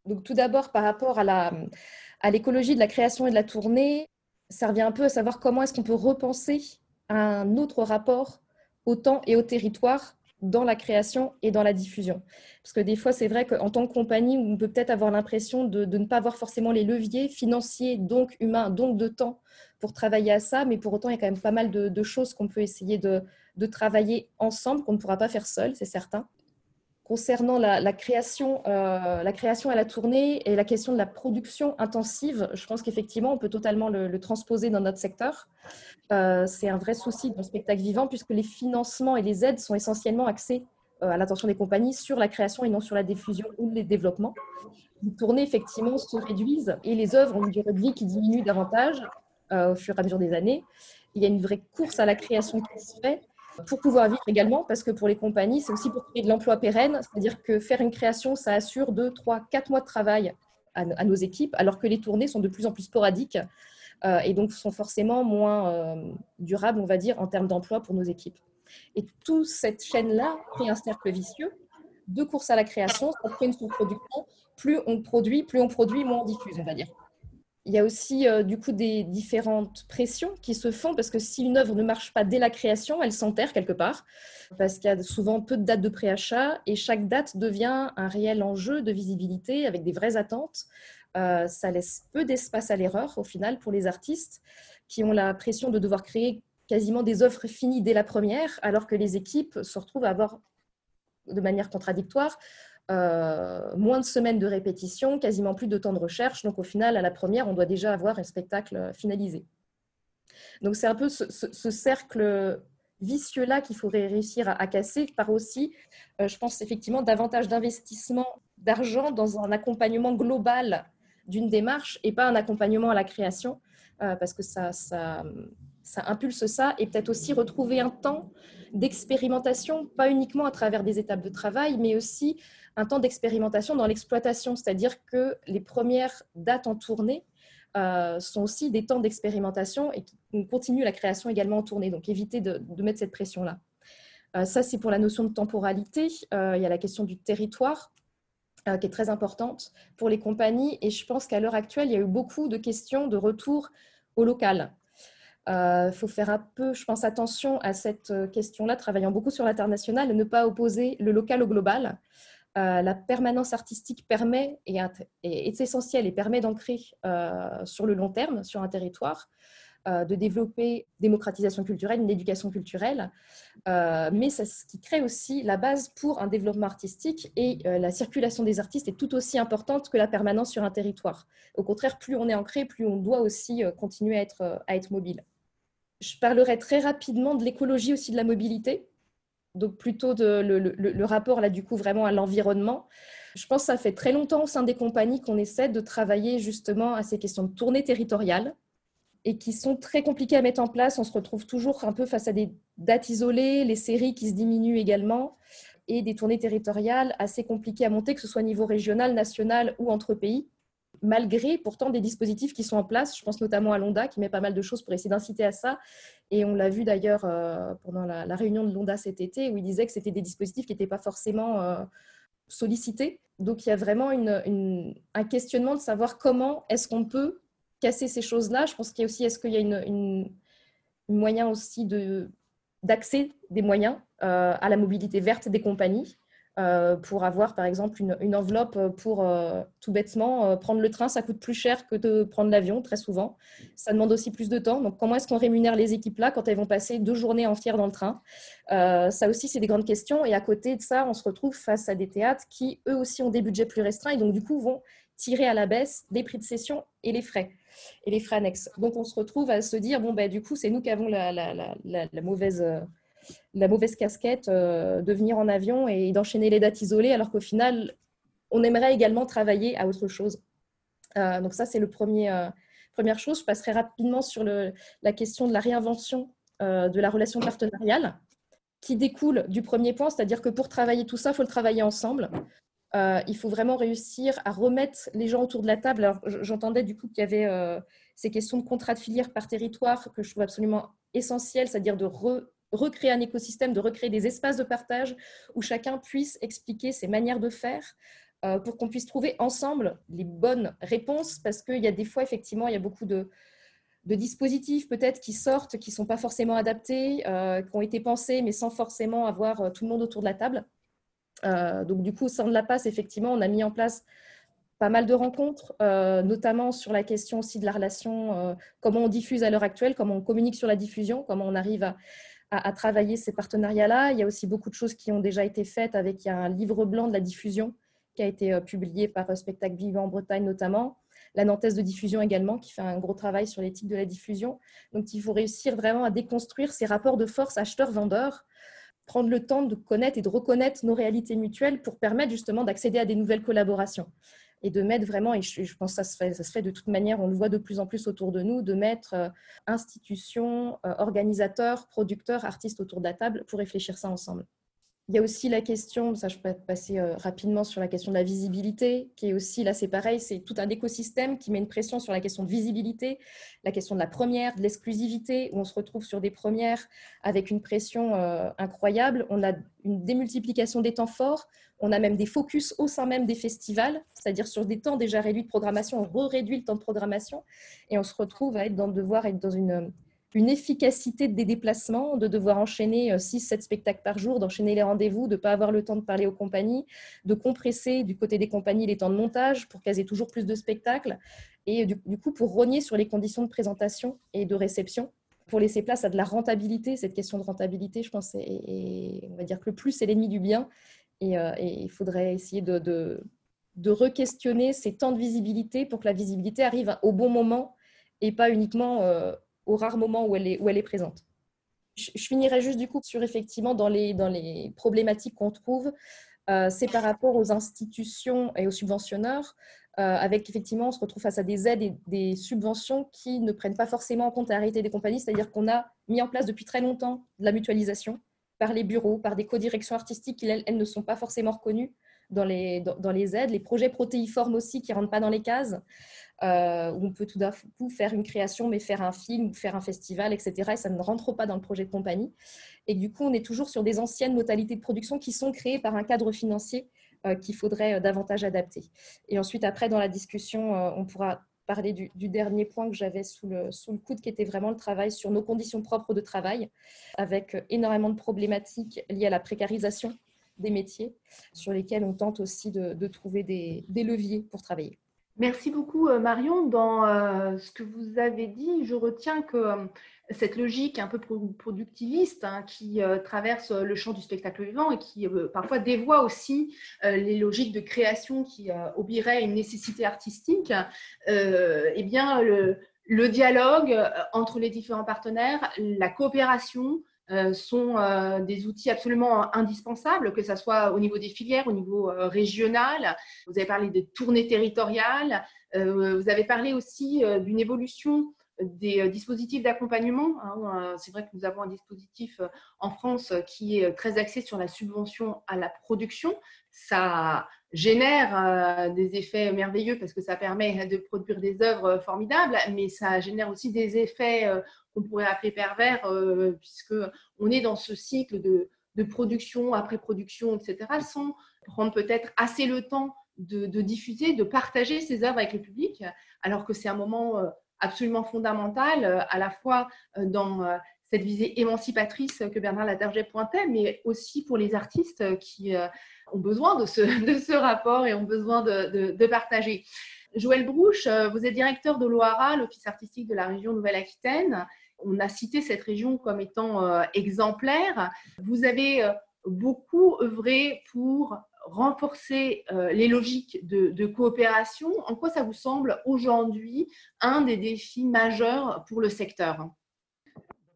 Donc tout d'abord par rapport à l'écologie de la création et de la tournée, ça revient un peu à savoir comment est-ce qu'on peut repenser un autre rapport au temps et au territoire dans la création et dans la diffusion. Parce que des fois, c'est vrai qu'en tant que compagnie, on peut peut-être avoir l'impression de, ne pas avoir forcément les leviers financiers, donc humains, donc de temps pour travailler à ça, mais pour autant, il y a quand même pas mal de choses qu'on peut essayer de, de travailler ensemble, qu'on ne pourra pas faire seul, c'est certain. Concernant la, création, euh, la création à la tournée et la question de la production intensive, je pense qu'effectivement, on peut totalement le, transposer dans notre secteur. Euh, c'est un vrai souci dans le spectacle vivant puisque les financements et les aides sont essentiellement axés à l'attention des compagnies sur la création et non sur la diffusion ou le développement. Les tournées, effectivement, se réduisent et les œuvres ont une durée de vie qui diminue davantage au fur et à mesure des années. Il y a une vraie course à la création qui se fait pour pouvoir vivre également, parce que pour les compagnies, c'est aussi pour créer de l'emploi pérenne, c'est-à-dire que faire une création, ça assure 2, 3, 4 mois de travail à, nos équipes, alors que les tournées sont de plus en plus sporadiques euh, et donc sont forcément moins euh, durables, on va dire, en termes d'emploi pour nos équipes. Et toute cette chaîne-là crée un cercle vicieux de course à la création, ça crée une sous-production. Plus on produit, plus on produit, moins on diffuse, on va dire. Il y a aussi euh, du coup des différentes pressions qui se font parce que si une œuvre ne marche pas dès la création, elle s'enterre quelque part parce qu'il y a souvent peu de dates de préachat et chaque date devient un réel enjeu de visibilité avec des vraies attentes. Euh, ça laisse peu d'espace à l'erreur au final pour les artistes qui ont la pression de devoir créer quasiment des offres finies dès la première alors que les équipes se retrouvent à avoir de manière contradictoire euh, moins de semaines de répétition, quasiment plus de temps de recherche. Donc au final, à la première, on doit déjà avoir un spectacle finalisé. Donc c'est un peu ce, cercle vicieux-là qu'il faudrait réussir à, casser par aussi, euh, je pense effectivement, davantage d'investissement d'argent dans un accompagnement global d'une démarche et pas un accompagnement à la création, euh, parce que ça, ça impulse ça, et peut-être aussi retrouver un temps d'expérimentation, pas uniquement à travers des étapes de travail, mais aussi un temps d'expérimentation dans l'exploitation, c'est-à-dire que les premières dates en tournée euh, sont aussi des temps d'expérimentation et qui continuent la création également en tournée. Donc éviter de, mettre cette pression-là. Euh, ça, c'est pour la notion de temporalité. Euh, il y a la question du territoire qui est très importante pour les compagnies. Et je pense qu'à l'heure actuelle, il y a eu beaucoup de questions de retour au local. Il faut faire un peu, je pense, attention à cette question-là, travaillant beaucoup sur l'international, ne pas opposer le local au global. Euh, la permanence artistique permet et est, essentielle et permet d'ancrer euh, sur le long terme sur un territoire, euh, de développer démocratisation culturelle, une éducation culturelle, mais c'est ce qui crée aussi la base pour un développement artistique et la circulation des artistes est tout aussi importante que la permanence sur un territoire. Au contraire, plus on est ancré, plus on doit aussi continuer à être mobile. Je parlerai très rapidement de l'écologie aussi de la mobilité donc plutôt de, le, rapport là du coup vraiment à l'environnement. Je pense que ça fait très longtemps au sein des compagnies qu'on essaie de travailler justement à ces questions de tournée territoriale et qui sont très compliquées à mettre en place. On se retrouve toujours un peu face à des dates isolées, les séries qui se diminuent également et des tournées territoriales assez compliquées à monter, que ce soit au niveau régional, national ou entre pays malgré pourtant des dispositifs qui sont en place. Je pense notamment à Londa qui met pas mal de choses pour essayer d'inciter à ça. Et on l'a vu d'ailleurs euh, pendant la, réunion de Londa cet été où il disait que c'était des dispositifs qui n'étaient pas forcément euh, sollicités. Donc il y a vraiment un questionnement de savoir comment est-ce qu'on peut casser ces choses-là. Je pense qu'il y a aussi, est-ce qu'il y a une, moyen aussi d'accès des moyens euh, à la mobilité verte des compagnies? Pour avoir par exemple une, enveloppe pour euh, tout bêtement euh, prendre le train, ça coûte plus cher que de prendre l'avion très souvent. Ça demande aussi plus de temps. Donc comment est-ce qu'on rémunère les équipes là quand elles vont passer deux journées entières dans le train? Ça aussi c'est des grandes questions. Et à côté de ça, on se retrouve face à des théâtres qui eux aussi ont des budgets plus restreints et donc du coup vont tirer à la baisse les prix de session et les frais et les frais annexes. Donc on se retrouve à se dire bon ben du coup c'est nous qui avons la mauvaise la mauvaise casquette euh, de venir en avion et d'enchaîner les dates isolées, alors qu'au final, on aimerait également travailler à autre chose. Euh, donc ça, c'est le premier. Euh, première chose, je passerai rapidement sur la question de la réinvention de la relation partenariale qui découle du premier point, c'est-à-dire que pour travailler tout ça, il faut le travailler ensemble. il faut vraiment réussir à remettre les gens autour de la table. Alors, j'entendais du coup qu'il y avait ces questions de contrat de filière par territoire que je trouve absolument essentielles, c'est-à-dire de re recréer un écosystème, de recréer des espaces de partage où chacun puisse expliquer ses manières de faire euh, pour qu'on puisse trouver ensemble les bonnes réponses parce qu'il y a des fois, effectivement, il y a beaucoup de, dispositifs peut-être qui sortent, qui ne sont pas forcément adaptés, euh, qui ont été pensés, mais sans forcément avoir euh, tout le monde autour de la table. donc du coup, au sein de la passe, effectivement, on a mis en place pas mal de rencontres, notamment sur la question aussi de la relation, comment on diffuse à l'heure actuelle, comment on communique sur la diffusion, comment on arrive à, à, travailler ces partenariats-là. Il y a aussi beaucoup de choses qui ont déjà été faites avec un livre blanc de la diffusion qui a été euh, publié par euh, Spectacle Vivant en Bretagne notamment. La Nantaise de diffusion également, qui fait un gros travail sur l'éthique de la diffusion. Donc, il faut réussir vraiment à déconstruire ces rapports de force acheteur-vendeur prendre le temps de connaître et de reconnaître nos réalités mutuelles pour permettre justement d'accéder à des nouvelles collaborations et de mettre vraiment, et je, pense que ça se, fait, de toute manière, on le voit de plus en plus autour de nous, de mettre euh, institutions, euh, organisateurs, producteurs, artistes autour de la table pour réfléchir ça ensemble. Il y a aussi la question, ça je peux passer euh, rapidement sur la question de la visibilité, qui est aussi, là c'est pareil, c'est tout un écosystème qui met une pression sur la question de visibilité, la question de la première, de l'exclusivité, où on se retrouve sur des premières avec une pression euh, incroyable. On a une démultiplication des temps forts, on a même des focus au sein même des festivals, c'est-à-dire sur des temps déjà réduits de programmation, on réduit le temps de programmation, et on se retrouve à être dans, devoir être dans une une efficacité des déplacements, de devoir enchaîner 6-7 euh, spectacles par jour, d'enchaîner les rendez-vous, de ne pas avoir le temps de parler aux compagnies, de compresser du côté des compagnies les temps de montage pour caser toujours plus de spectacles, et du, coup pour rogner sur les conditions de présentation et de réception, pour laisser place à de la rentabilité. Cette question de rentabilité, je pense, et on va dire que le plus est l'ennemi du bien, et, euh, il faudrait essayer de, re-questionner ces temps de visibilité pour que la visibilité arrive au bon moment et pas uniquement... Euh, au rare moment où elle est, présente. Je, finirai juste du coup sur effectivement dans les, problématiques qu'on trouve, euh, c'est par rapport aux institutions et aux subventionneurs, euh, avec effectivement on se retrouve face à des aides et des subventions qui ne prennent pas forcément en compte la réalité des compagnies, c'est-à-dire qu'on a mis en place depuis très longtemps de la mutualisation par les bureaux, par des co-directions artistiques qui, elles, elles, ne sont pas forcément reconnues dans les, dans, dans les aides, les projets protéiformes aussi qui ne rentrent pas dans les cases. Euh, où on peut tout d'un coup faire une création, mais faire un film, faire un festival, etc. Et ça ne rentre pas dans le projet de compagnie. Et du coup, on est toujours sur des anciennes modalités de production qui sont créées par un cadre financier euh, qu'il faudrait euh, davantage adapter. Et ensuite, après, dans la discussion, on pourra parler du, dernier point que j'avais sous le, sous le coude, qui était vraiment le travail sur nos conditions propres de travail, avec énormément de problématiques liées à la précarisation des métiers, sur lesquels on tente aussi de, trouver des leviers pour travailler. Merci beaucoup euh, Marion. Dans euh, ce que vous avez dit, je retiens que euh, cette logique un peu productiviste hein, qui traverse le champ du spectacle vivant et qui parfois dévoie aussi les logiques de création qui obéiraient une nécessité artistique, eh bien le dialogue entre les différents partenaires, la coopération, sont euh, des outils absolument indispensables, que ce soit au niveau des filières, au niveau euh, régional. Vous avez parlé des tournées territoriales. vous avez parlé aussi d'une évolution des dispositifs d'accompagnement. Hein. C'est vrai que nous avons un dispositif en France qui est très axé sur la subvention à la production. Ça génère des effets merveilleux parce que ça permet de produire des œuvres formidables, mais ça génère aussi des effets qu'on pourrait appeler pervers, euh, puisque on est dans ce cycle de, production, après production, etc., sans prendre peut-être assez le temps de, diffuser, de partager ces œuvres avec le public, alors que c'est un moment euh, absolument fondamental, euh, à la fois dans cette visée émancipatrice que Bernard Latarget pointait, mais aussi pour les artistes qui ont besoin de ce, de ce rapport et ont besoin de, de partager. Joël Brouche, vous êtes directeur de l'OARA, l'Office artistique de la région Nouvelle-Aquitaine. On a cité cette région comme étant euh, exemplaire. Vous avez euh, beaucoup œuvré pour renforcer euh, les logiques de, coopération. En quoi ça vous semble aujourd'hui un des défis majeurs pour le secteur?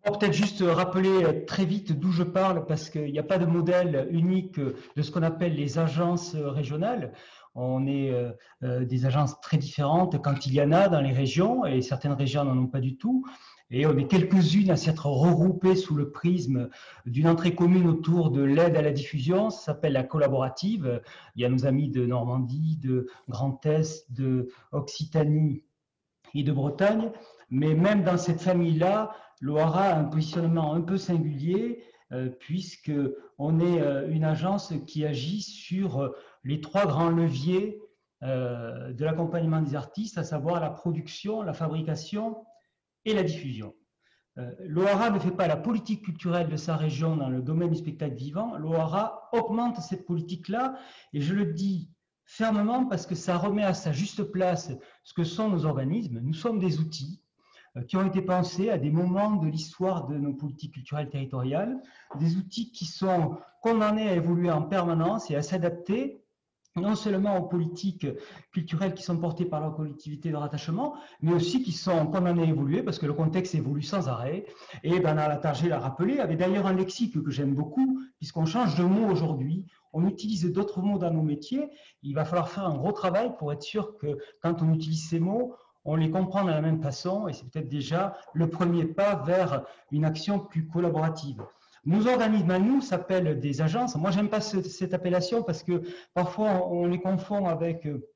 Peut-être juste rappeler très vite d'où je parle parce qu'il n'y a pas de modèle unique de ce qu'on appelle les agences régionales. On est des agences très différentes quand il y en a dans les régions et certaines régions n'en ont pas du tout. Et on est quelques-unes à s'être regroupées sous le prisme d'une entrée commune autour de l'aide à la diffusion. Ça s'appelle la collaborative. Il y a nos amis de Normandie, de Grand Est, de Occitanie et de Bretagne. Mais même dans cette famille-là, l'OARA a un positionnement un peu singulier euh, puisque on est euh, une agence qui agit sur les trois grands leviers euh, de l'accompagnement des artistes, à savoir la production, la fabrication et la diffusion. Euh, L'OARA ne fait pas la politique culturelle de sa région dans le domaine du spectacle vivant. L'OARA augmente cette politique-là et je le dis fermement parce que ça remet à sa juste place ce que sont nos organismes. Nous sommes des outils euh, qui ont été pensés à des moments de l'histoire de nos politiques culturelles territoriales, des outils qui sont condamnés à évoluer en permanence et à s'adapter non seulement aux politiques culturelles qui sont portées par leur collectivité de rattachement, mais aussi qui sont condamnées à évoluer parce que le contexte évolue sans arrêt. Et Bernard Latarger l'a rappelé, avait d'ailleurs un lexique que j'aime beaucoup, puisqu'on change de mot aujourd'hui, on utilise d'autres mots dans nos métiers. Il va falloir faire un gros travail pour être sûr que quand on utilise ces mots, on les comprend de la même façon et c'est peut-être déjà le premier pas vers une action plus collaborative. Nos organismes à nous s'appellent des agences. Moi, j'aime pas cette appellation parce que parfois on les confond avec euh,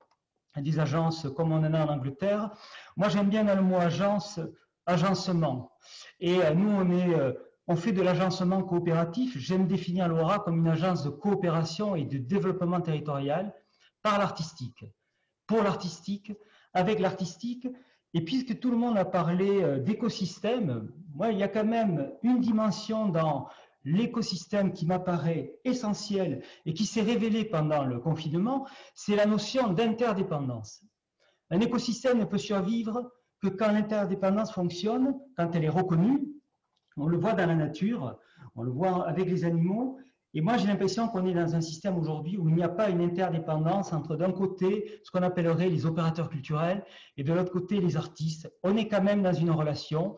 des agences comme on en a en Angleterre. Moi, j'aime bien le mot agence, agencement. Et euh, nous, on est, euh, on fait de l'agencement coopératif. J'aime définir l'ORA comme une agence de coopération et de développement territorial par l'artistique, pour l'artistique, avec l'artistique. Et puisque tout le monde a parlé d'écosystème, moi, il y a quand même une dimension dans l'écosystème qui m'apparaît essentiel et qui s'est révélé pendant le confinement, c'est la notion d'interdépendance. Un écosystème ne peut survivre que quand l'interdépendance fonctionne, quand elle est reconnue. On le voit dans la nature, on le voit avec les animaux. Et moi, j'ai l'impression qu'on est dans un système aujourd'hui où il n'y a pas une interdépendance entre d'un côté ce qu'on appellerait les opérateurs culturels et de l'autre côté les artistes. On est quand même dans une relation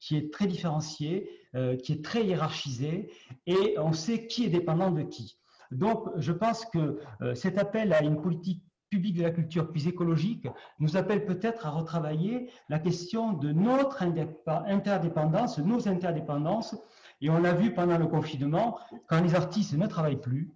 qui est très différencié, euh, qui est très hiérarchisé, et on sait qui est dépendant de qui. Donc, je pense que euh, cet appel à une politique publique de la culture plus écologique nous appelle peut-être à retravailler la question de notre interdépendance, nos interdépendances, et on l'a vu pendant le confinement, quand les artistes ne travaillent plus,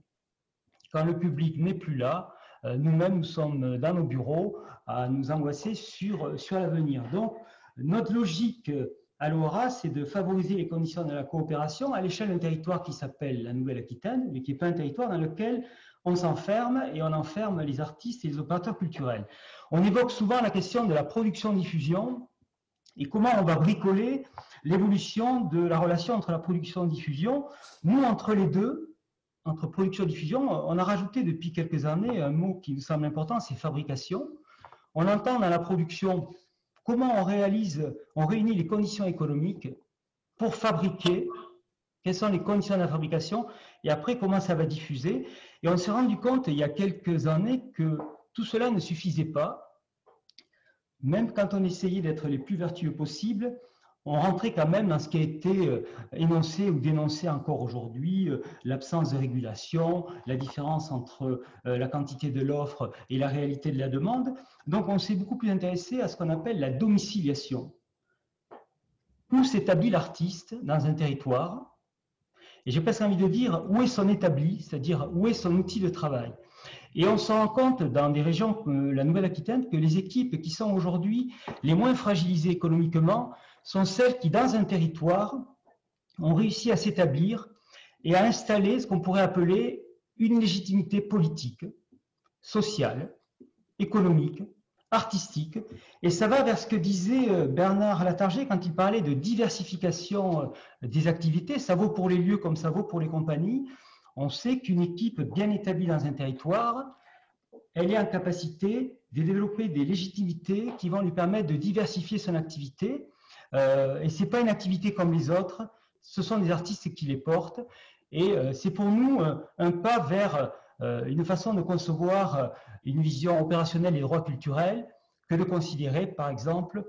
quand le public n'est plus là, euh, nous-mêmes nous sommes dans nos bureaux à nous angoisser sur, sur l'avenir. Donc, notre logique à l'ORA, c'est de favoriser les conditions de la coopération à l'échelle d'un territoire qui s'appelle la Nouvelle-Aquitaine, mais qui n'est pas un territoire dans lequel on s'enferme et on enferme les artistes et les opérateurs culturels. On évoque souvent la question de la production-diffusion et comment on va bricoler l'évolution de la relation entre la production et diffusion. Nous, entre les deux, entre production et diffusion, on a rajouté depuis quelques années un mot qui nous semble important, c'est fabrication. On entend dans la production comment on réalise, on réunit les conditions économiques pour fabriquer, quelles sont les conditions de la fabrication, et après comment ça va diffuser. Et on s'est rendu compte il y a quelques années que tout cela ne suffisait pas, même quand on essayait d'être les plus vertueux possibles, on rentrait quand même dans ce qui a été euh, énoncé ou dénoncé encore aujourd'hui, euh, l'absence de régulation, la différence entre euh, la quantité de l'offre et la réalité de la demande. Donc on s'est beaucoup plus intéressé à ce qu'on appelle la domiciliation. Où s'établit l'artiste dans un territoire? Et j'ai presque envie de dire où est son établi, c'est-à-dire où est son outil de travail? Et on se rend compte dans des régions comme la Nouvelle-Aquitaine que les équipes qui sont aujourd'hui les moins fragilisées économiquement sont celles qui, dans un territoire, ont réussi à s'établir et à installer ce qu'on pourrait appeler une légitimité politique, sociale, économique, artistique. Et ça va vers ce que disait euh, Bernard Latarger quand il parlait de diversification euh, des activités. Ça vaut pour les lieux comme ça vaut pour les compagnies. On sait qu'une équipe bien établie dans un territoire, elle est en capacité de développer des légitimités qui vont lui permettre de diversifier son activité euh, et ce n'est pas une activité comme les autres, ce sont des artistes qui les portent. Et euh, c'est pour nous euh, un pas vers une façon de concevoir une vision opérationnelle des droits culturels que de considérer, par exemple,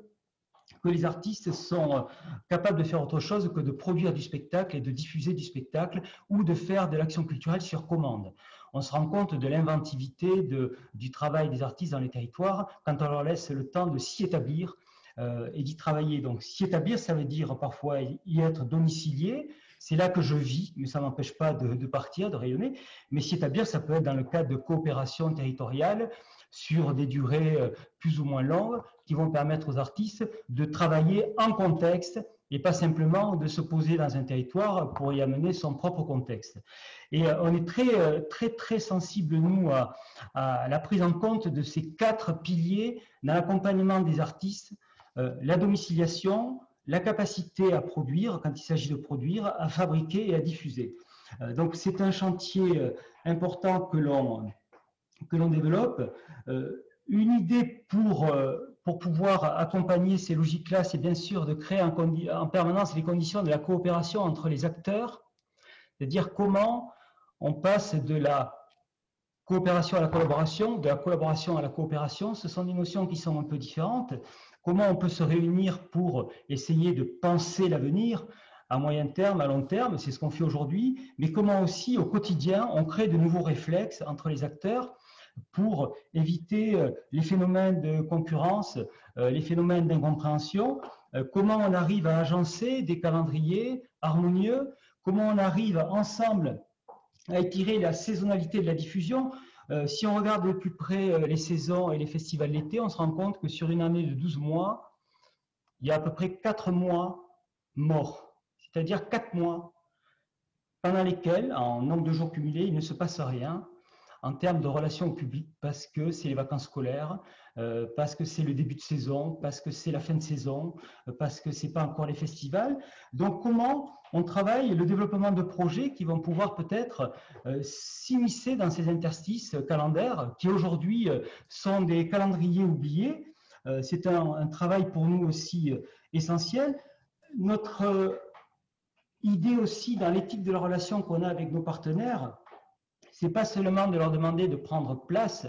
que les artistes sont capables de faire autre chose que de produire du spectacle et de diffuser du spectacle ou de faire de l'action culturelle sur commande. On se rend compte de l'inventivité du travail des artistes dans les territoires quand on leur laisse le temps de s'y établir euh, et d'y travailler. Donc, s'y établir, ça veut dire parfois y être domicilié. C'est là que je vis, mais ça m'empêche pas de, partir, de rayonner. Mais établir, ça peut être dans le cadre de coopération territoriale sur des durées euh, plus ou moins longues qui vont permettre aux artistes de travailler en contexte et pas simplement de se poser dans un territoire pour y amener son propre contexte. Et euh, on est très, très, très sensible, nous, à, la prise en compte de ces quatre piliers dans l'accompagnement des artistes euh, la domiciliation, la capacité à produire, quand il s'agit de produire, à fabriquer et à diffuser. Euh, donc c'est un chantier euh, important que l'on que l'on développe. Une idée pour, pour pouvoir accompagner ces logiques-là, c'est bien sûr de créer en, en, permanence les conditions de la coopération entre les acteurs, c'est-à-dire comment on passe de la coopération à la collaboration, de la collaboration à la coopération, ce sont des notions qui sont un peu différentes. Comment on peut se réunir pour essayer de penser l'avenir à moyen terme, à long terme, c'est ce qu'on fait aujourd'hui, mais comment aussi au quotidien on crée de nouveaux réflexes entre les acteurs pour éviter euh, les phénomènes de concurrence, euh, les phénomènes d'incompréhension, euh, comment on arrive à agencer des calendriers harmonieux, comment on arrive ensemble à étirer la saisonnalité de la diffusion. Si on regarde de plus près les saisons et les festivals d'été, on se rend compte que sur une année de 12 mois, il y a à peu près 4 mois morts, c'est-à-dire 4 mois pendant lesquels, en nombre de jours cumulés, il ne se passe rien, en termes de relations public parce que c'est les vacances scolaires, euh, parce que c'est le début de saison, parce que c'est la fin de saison, euh, parce que c'est pas encore les festivals. Donc comment on travaille le développement de projets qui vont pouvoir peut-être euh, s'immiscer dans ces interstices calendaires qui aujourd'hui sont des calendriers oubliés. c'est un, un, travail pour nous aussi essentiel. Notre idée aussi dans l'éthique de la relation qu'on a avec nos partenaires, c'est pas seulement de leur demander de prendre place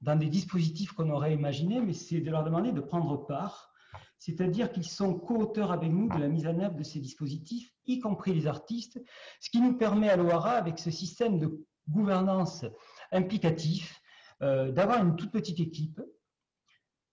dans des dispositifs qu'on aurait imaginés, mais c'est de leur demander de prendre part, c'est-à-dire qu'ils sont co-auteurs avec nous de la mise en œuvre de ces dispositifs, y compris les artistes, ce qui nous permet à l'OARA, avec ce système de gouvernance implicatif, euh, d'avoir une toute petite équipe,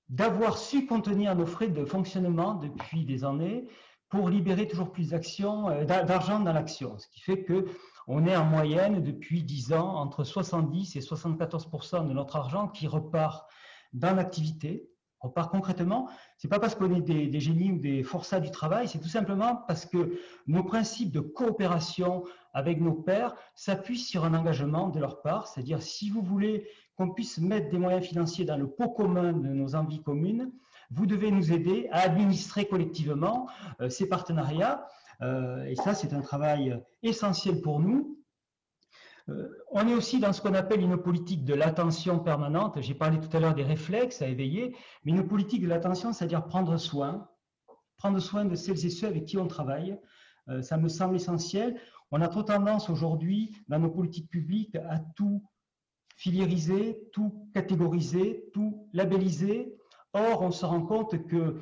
d'avoir su contenir nos frais de fonctionnement depuis des années pour libérer toujours plus euh, d'argent dans l'action, ce qui fait que on est en moyenne depuis 10 ans entre 70 et 74% de notre argent qui repart dans l'activité, repart concrètement. C'est pas parce qu'on est des, génies ou des forçats du travail, c'est tout simplement parce que nos principes de coopération avec nos pairs s'appuient sur un engagement de leur part, c'est-à-dire si vous voulez qu'on puisse mettre des moyens financiers dans le pot commun de nos envies communes, vous devez nous aider à administrer collectivement euh, ces partenariats et ça, c'est un travail essentiel pour nous. Euh, on est aussi dans ce qu'on appelle une politique de l'attention permanente. J'ai parlé tout à l'heure des réflexes à éveiller, mais une politique de l'attention, c'est-à-dire prendre soin, prendre soin de celles et ceux avec qui on travaille. Euh, ça me semble essentiel. On a trop tendance aujourd'hui, dans nos politiques publiques, à tout filiériser, tout catégoriser, tout labelliser. Or, on se rend compte que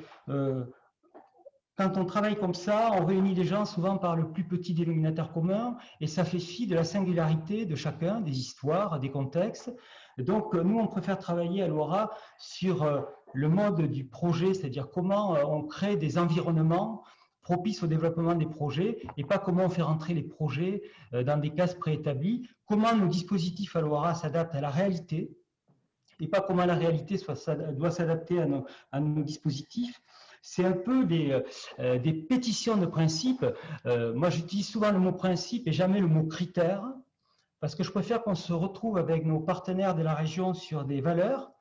quand on travaille comme ça, on réunit les gens souvent par le plus petit dénominateur commun et ça fait fi de la singularité de chacun, des histoires, des contextes. Donc, nous, on préfère travailler à l'ORA sur euh, le mode du projet, c'est-à-dire comment euh, on crée des environnements propices au développement des projets et pas comment on fait rentrer les projets euh, dans des cases préétablies, comment nos dispositifs à l'ORA s'adaptent à la réalité et pas comment la réalité doit s'adapter à nos dispositifs c'est un peu des, euh, des, pétitions de principe. Euh, moi, j'utilise souvent le mot principe et jamais le mot critère, parce que je préfère qu'on se retrouve avec nos partenaires de la région sur des valeurs,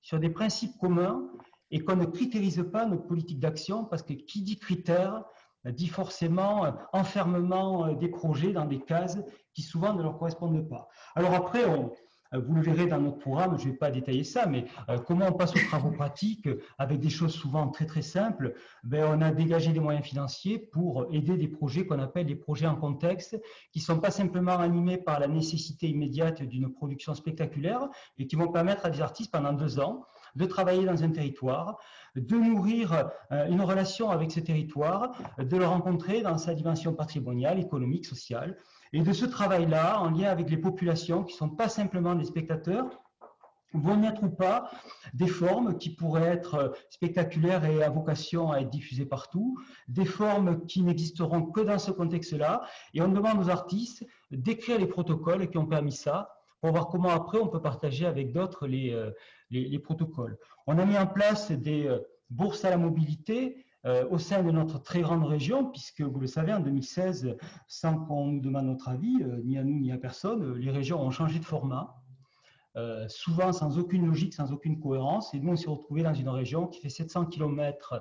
sur des principes communs, et qu'on ne critérise pas nos politiques d'action, parce que qui dit critère dit forcément euh, enfermement des projets dans des cases qui souvent ne leur correspondent pas. Alors après, on, euh, vous le verrez dans notre programme, je ne vais pas détailler ça, mais euh, comment on passe aux travaux pratiques avec des choses souvent très très simples? Ben, on a dégagé des moyens financiers pour aider des projets qu'on appelle des projets en contexte, qui ne sont pas simplement animés par la nécessité immédiate d'une production spectaculaire, mais qui vont permettre à des artistes pendant deux ans de travailler dans un territoire, de nourrir euh, une relation avec ce territoire, de le rencontrer dans sa dimension patrimoniale, économique, sociale, et de ce travail-là, en lien avec les populations qui ne sont pas simplement des spectateurs, vont naître ou pas des formes qui pourraient être spectaculaires et à vocation à être diffusées partout, des formes qui n'existeront que dans ce contexte-là, et on demande aux artistes d'écrire les protocoles qui ont permis ça, pour voir comment après on peut partager avec d'autres les, euh, les, les, protocoles. On a mis en place des euh, bourses à la mobilité au sein de notre très grande région, puisque vous le savez, en 2016, sans qu'on nous demande notre avis, euh, ni à nous ni à personne, euh, les régions ont changé de format. souvent sans aucune logique, sans aucune cohérence. Et nous, on s'est retrouvés dans une région qui fait 700 km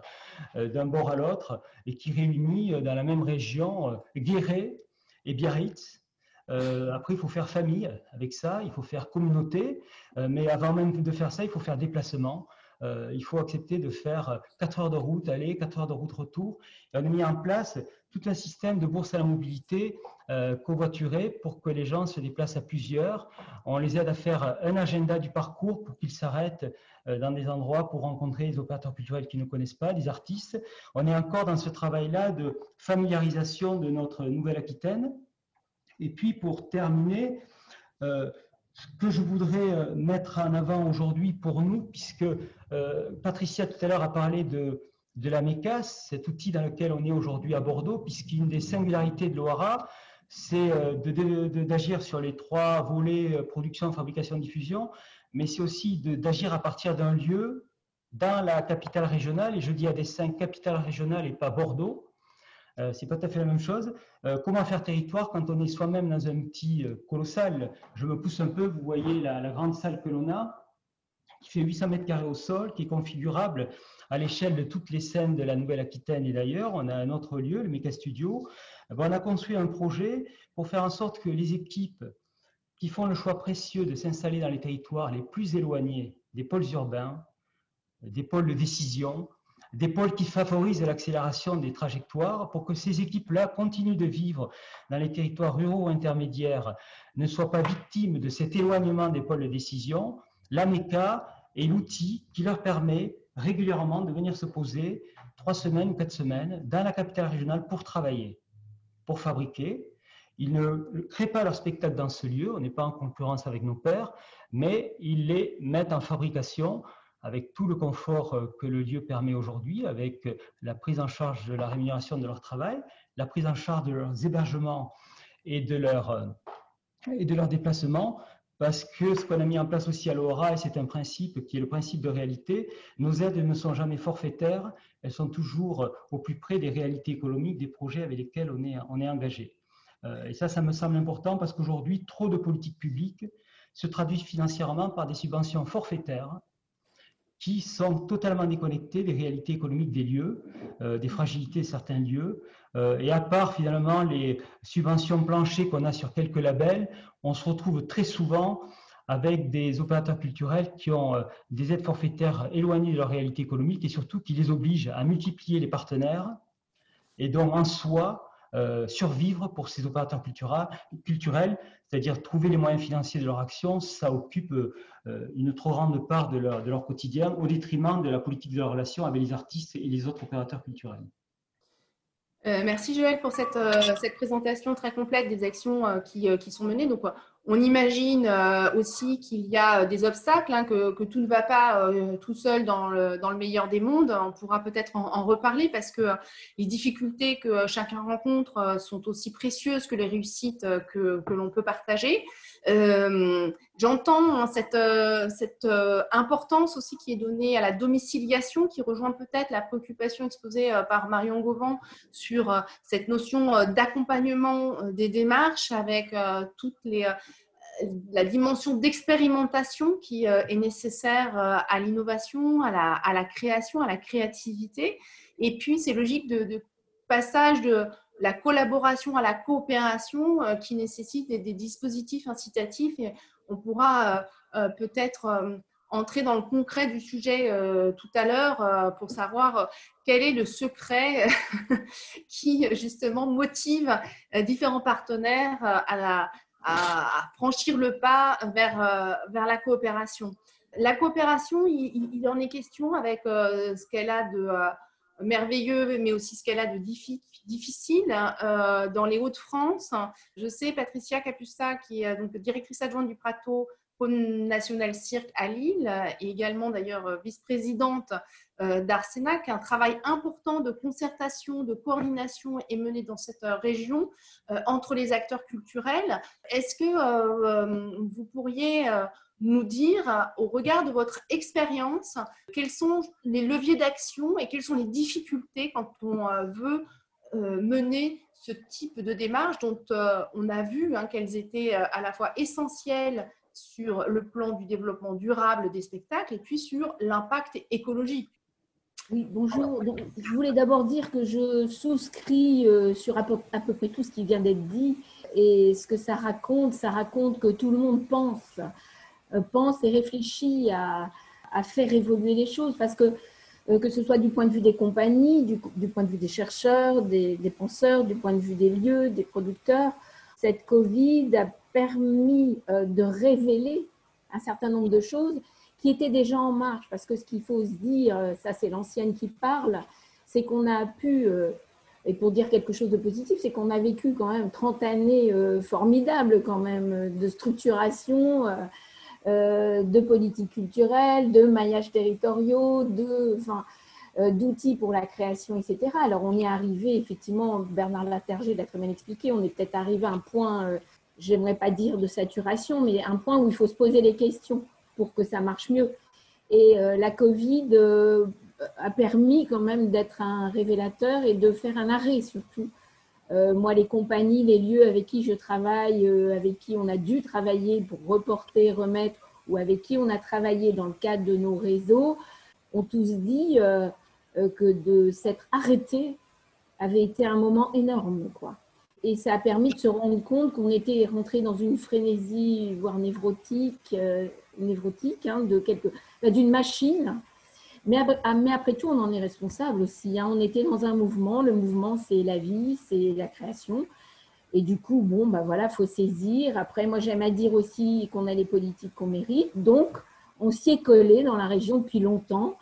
d'un bord à l'autre et qui réunit dans la même région Guéret et Biarritz. après, il faut faire famille avec ça, il faut faire communauté, mais avant même de faire ça, il faut faire déplacement. Euh, il faut accepter de faire 4 heures de route aller, 4 heures de route retour. on a mis en place tout un système de bourse à la mobilité euh, covoiturée pour que les gens se déplacent à plusieurs. On les aide à faire un agenda du parcours pour qu'ils s'arrêtent euh, dans des endroits pour rencontrer des opérateurs culturels qui ne connaissent pas, des artistes. On est encore dans ce travail-là de familiarisation de notre Nouvelle-Aquitaine. Et puis pour terminer, euh, que je voudrais euh, mettre en avant aujourd'hui pour nous, puisque euh, Patricia tout à l'heure a parlé de, de la MECAS, cet outil dans lequel on est aujourd'hui à Bordeaux, puisqu'une des singularités de l'OARA, c'est d'agir sur les trois volets production, fabrication, diffusion, mais c'est aussi d'agir à partir d'un lieu dans la capitale régionale, et je dis à dessein capitale régionale et pas Bordeaux, euh, c'est pas tout à fait la même chose. Euh, comment faire territoire quand on est soi-même dans un petit euh, colossal? Je me pousse un peu, vous voyez la, grande salle que l'on a, qui fait 800 mètres carrés au sol, qui est configurable à l'échelle de toutes les scènes de la Nouvelle-Aquitaine et d'ailleurs. On a un autre lieu, le Méca Studio. on a construit un projet pour faire en sorte que les équipes qui font le choix précieux de s'installer dans les territoires les plus éloignés des pôles urbains, des pôles de décision, des pôles qui favorisent l'accélération des trajectoires pour que ces équipes-là continuent de vivre dans les territoires ruraux intermédiaires, ne soient pas victimes de cet éloignement des pôles de décision. L'AMECA est l'outil qui leur permet régulièrement de venir se poser trois semaines ou quatre semaines dans la capitale régionale pour travailler, pour fabriquer. Ils ne créent pas leur spectacle dans ce lieu, on n'est pas en concurrence avec nos pairs, mais ils les mettent en fabrication avec tout le confort euh, que le lieu permet aujourd'hui, avec euh, la prise en charge de la rémunération de leur travail, la prise en charge de leurs hébergements et de euh, et de leur déplacement, parce que ce qu'on a mis en place aussi à l'ORA, et c'est un principe qui est le principe de réalité, nos aides ne sont jamais forfaitaires, elles sont toujours au plus près des réalités économiques des projets avec lesquels on est, on est engagé. Et ça, ça me semble important parce qu'aujourd'hui, trop de politiques publiques se traduisent financièrement par des subventions forfaitaires qui sont totalement déconnectés des réalités économiques des lieux, euh, des fragilités de certains lieux. Euh, et à part finalement les subventions planchées qu'on a sur quelques labels, on se retrouve très souvent avec des opérateurs culturels qui ont euh, des aides forfaitaires éloignées de leur réalité économique et surtout qui les obligent à multiplier les partenaires et donc en soi survivre pour ces opérateurs culturels c'est-à-dire trouver les moyens financiers de leur action, ça occupe euh, une trop grande part de leur, quotidien au détriment de la politique de leur relation avec les artistes et les autres opérateurs culturels. Euh, merci Joël pour cette, euh, présentation très complète des actions qui, sont menées. On imagine aussi qu'il y a des obstacles, hein, que, tout ne va pas tout seul dans le, meilleur des mondes. On pourra peut-être en, reparler parce que les difficultés que chacun rencontre sont aussi précieuses que les réussites que l'on peut partager. Euh, j'entends hein, cette, euh, euh, importance aussi qui est donnée à la domiciliation, qui rejoint peut-être la préoccupation exposée par Marion Gauvin sur cette notion d'accompagnement des démarches avec toute les, la dimension d'expérimentation qui est nécessaire à l'innovation, à la, création, à la créativité. Et puis, c'est logique de, de passage de la collaboration à la coopération euh, qui nécessite des, dispositifs incitatifs on pourra euh, euh, peut-être entrer dans le concret du sujet tout à l'heure pour savoir quel est le secret qui justement motive différents partenaires à, franchir le pas vers, vers la coopération. La coopération, il, en est question avec ce qu'elle a de merveilleux, mais aussi ce qu'elle a de difficile euh, dans les Hauts-de-France. Je sais, Patricia Capusta, qui est donc directrice adjointe du Prato National Cirque à Lille, et également d'ailleurs vice-présidente euh, d'Arsenac, un travail important de concertation, de coordination est mené dans cette région euh, entre les acteurs culturels. Est-ce que vous pourriez nous dire, au regard de votre expérience, quels sont les leviers d'action et quelles sont les difficultés quand on euh, veut euh, mener ce type de démarche dont euh, on a vu hein, qu'elles étaient à la fois essentielles sur le plan du développement durable des spectacles et puis sur l'impact écologique. Oui, bonjour. je voulais d'abord dire que je souscris sur à peu près tout ce qui vient d'être dit et ce que ça raconte, ça raconte que tout le monde pense euh, pense et réfléchit à, faire évoluer les choses parce que euh, que ce soit du point de vue des compagnies, du, point de vue des chercheurs, des, penseurs, du point de vue des lieux, des producteurs. Cette Covid a permis euh, de révéler un certain nombre de choses qui étaient déjà en marche, parce que ce qu'il faut se dire, ça c'est l'ancienne qui parle, c'est qu'on a pu et pour dire quelque chose de positif, c'est qu'on a vécu quand même 30 années euh, formidables quand même de structuration, euh, euh, de politique culturelle, de maillage territoriaux, enfin, d'outils pour la création, etc. Alors on est arrivé, effectivement, Bernard Laterger l'a très bien expliqué, on est peut-être arrivé à un point, j'aimerais pas dire de saturation, mais un point où il faut se poser les questions pour que ça marche mieux. Et la Covid a permis quand même d'être un révélateur et de faire un arrêt surtout. Euh, moi, les compagnies, les lieux avec qui je travaille, euh, avec qui on a dû travailler pour reporter, remettre, ou avec qui on a travaillé dans le cadre de nos réseaux, ont tous dit euh, que de s'être arrêté avait été un moment énorme. Quoi. Et ça a permis de se rendre compte qu'on était rentré dans une frénésie, voire névrotique, névrotique hein, de quelque, bah, d'une machine ah, mais, après tout, on en est responsable aussi. Hein. On était dans un mouvement. Le mouvement, c'est la vie, c'est la création. Et du coup, bon, bah voilà, faut saisir. Après, moi, j'aime à dire aussi qu'on a les politiques qu'on mérite. Donc, on s'y est collé dans la région depuis longtemps.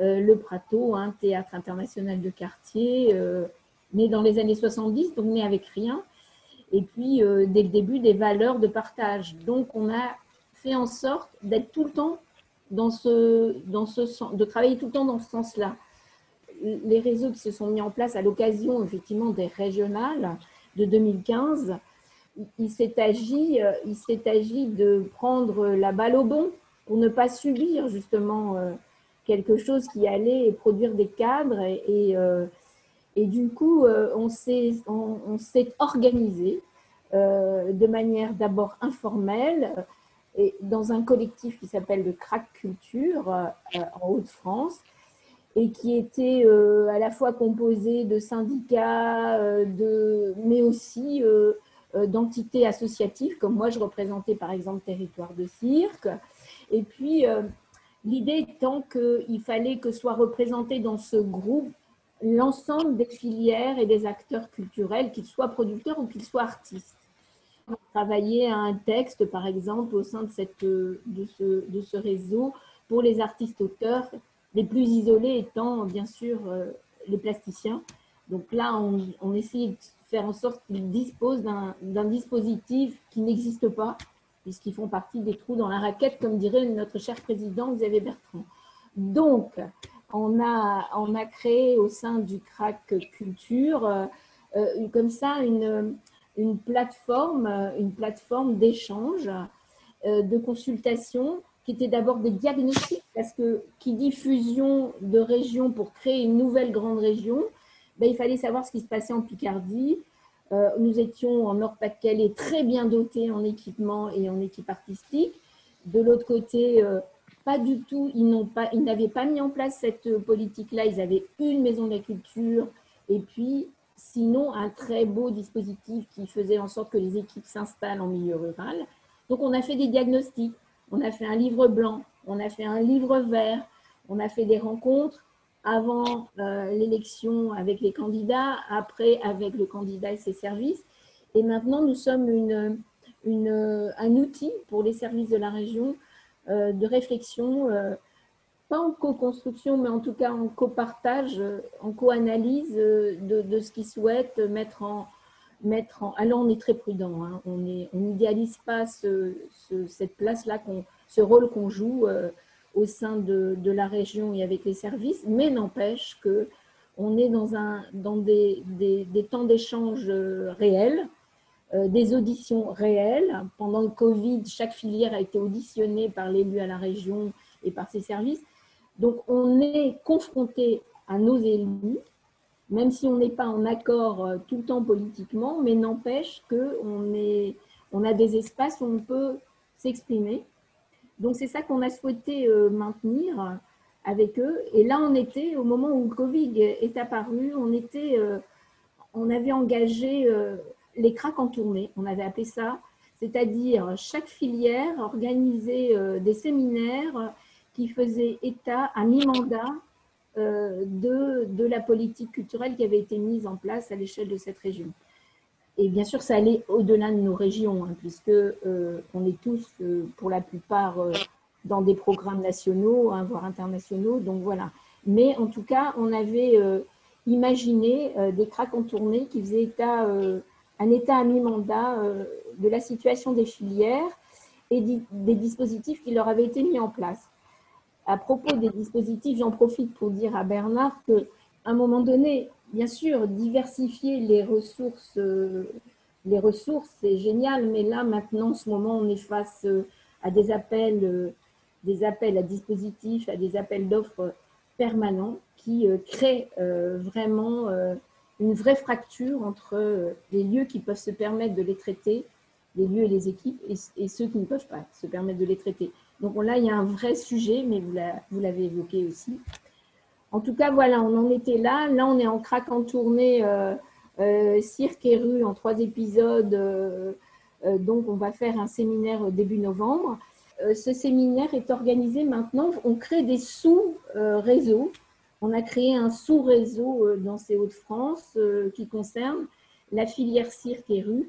Euh, le Prato, un théâtre international de quartier, euh, né dans les années 70, donc né avec rien. Et puis, euh, dès le début, des valeurs de partage. Donc, on a fait en sorte d'être tout le temps dans ce, dans ce sens, de travailler tout le temps dans ce sens-là. Les réseaux qui se sont mis en place à l'occasion effectivement des régionales de 2015, il s'est agi, euh, s'est agi de prendre la balle au bon pour ne pas subir justement euh, quelque chose qui allait produire des cadres et, et, euh, du coup on s'est on, on organisé de manière d'abord informelle dans un collectif qui s'appelle le Crack Culture euh, en Haute-France et qui était euh, à la fois composé de syndicats, euh, de, mais aussi d'entités associatives, comme moi je représentais par exemple Territoire de Cirque. Et puis l'idée étant qu'il fallait que soit représenté dans ce groupe l'ensemble des filières et des acteurs culturels, qu'ils soient producteurs ou qu'ils soient artistes travailler à un texte, par exemple, au sein de, cette, de, ce, de ce réseau pour les artistes-auteurs, les plus isolés étant bien sûr euh, les plasticiens. Donc là, on, on essaye de faire en sorte qu'ils disposent d'un dispositif qui n'existe pas, puisqu'ils font partie des trous dans la raquette, comme dirait notre cher président Xavier Bertrand. Donc, on a, on a créé au sein du CRAC Culture, euh, euh, comme ça, une, une plateforme, euh, une plateforme d'échange, euh, de consultation, qui était d'abord des diagnostics, parce que qui dit fusion de régions pour créer une nouvelle grande région, ben, il fallait savoir ce qui se passait en Picardie. Euh, nous étions en Nord-Pas-de-Calais très bien dotés en équipement et en équipe artistique. De l'autre côté, pas du tout, ils n'avaient pas, pas mis en place cette politique-là. Ils avaient une maison de la culture et puis sinon un très beau dispositif qui faisait en sorte que les équipes s'installent en milieu rural. Donc on a fait des diagnostics, on a fait un livre blanc, on a fait un livre vert, on a fait des rencontres avant euh, l'élection avec les candidats, après avec le candidat et ses services. Et maintenant, nous sommes un outil pour les services de la région euh, de réflexion euh, pas en co-construction, mais en tout cas en co-partage, en co-analyse de, de, ce qu'ils souhaitent mettre en, mettre en. Alors, on est très prudent, hein. on n'idéalise on pas ce, cette place-là, ce rôle qu'on joue euh, au sein de, la région et avec les services, mais n'empêche que on est dans, un, dans des, des, temps d'échange euh, réels, euh, des auditions réelles. Pendant le Covid, chaque filière a été auditionnée par l'élu à la région et par ses services. Donc, on est confronté à nos élus, même si on n'est pas en accord euh, tout le temps politiquement, mais n'empêche qu'on on a des espaces où on peut s'exprimer. Donc, c'est ça qu'on a souhaité euh, maintenir avec eux. Et là, on était, au moment où le Covid est apparu, on, était, euh, on avait engagé les cracks en tournée, on avait appelé ça, c'est-à-dire chaque filière organisait des séminaires qui faisait état à mi-mandat de, de la politique culturelle qui avait été mise en place à l'échelle de cette région. Et bien sûr, ça allait au-delà de nos régions, hein, puisque on est tous, pour la plupart, dans des programmes nationaux, hein, voire internationaux. Donc voilà. Mais en tout cas, on avait imaginé des cracks en tournée qui faisaient état un état à mi-mandat euh, de la situation des filières et des dispositifs qui leur avaient été mis en place. À propos des dispositifs, j'en profite pour dire à Bernard qu'à un moment donné, bien sûr, diversifier les ressources, euh, les ressources, c'est génial, mais là, maintenant, en ce moment, on est face euh, à des appels, des appels à dispositifs, à des appels d'offres permanents qui créent vraiment une vraie fracture entre euh, les lieux qui peuvent se permettre de les traiter, les lieux et les équipes, et, ceux qui ne peuvent pas se permettre de les traiter. Donc là, il y a un vrai sujet, mais vous l'avez évoqué aussi. En tout cas, voilà, on en était là. Là, on est en craque en tournée, euh, euh, cirque et rue en trois épisodes. donc, on va faire un séminaire début novembre. ce séminaire est organisé maintenant. On crée des sous-réseaux on a créé un sous-réseau euh, dans ces Hauts-de-France euh, qui concerne la filière cirque et rue, euh,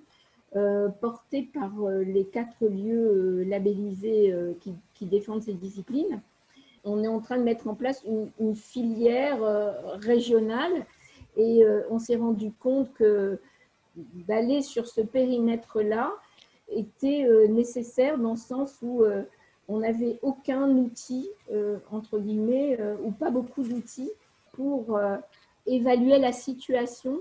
portée par les quatre lieux labellisés qui, défendent ces disciplines. On est en train de mettre en place une, filière régionale et on s'est rendu compte que d'aller sur ce périmètre-là était nécessaire dans le sens où on n'avait aucun outil, euh, entre guillemets, euh, ou pas beaucoup d'outils pour euh, évaluer la situation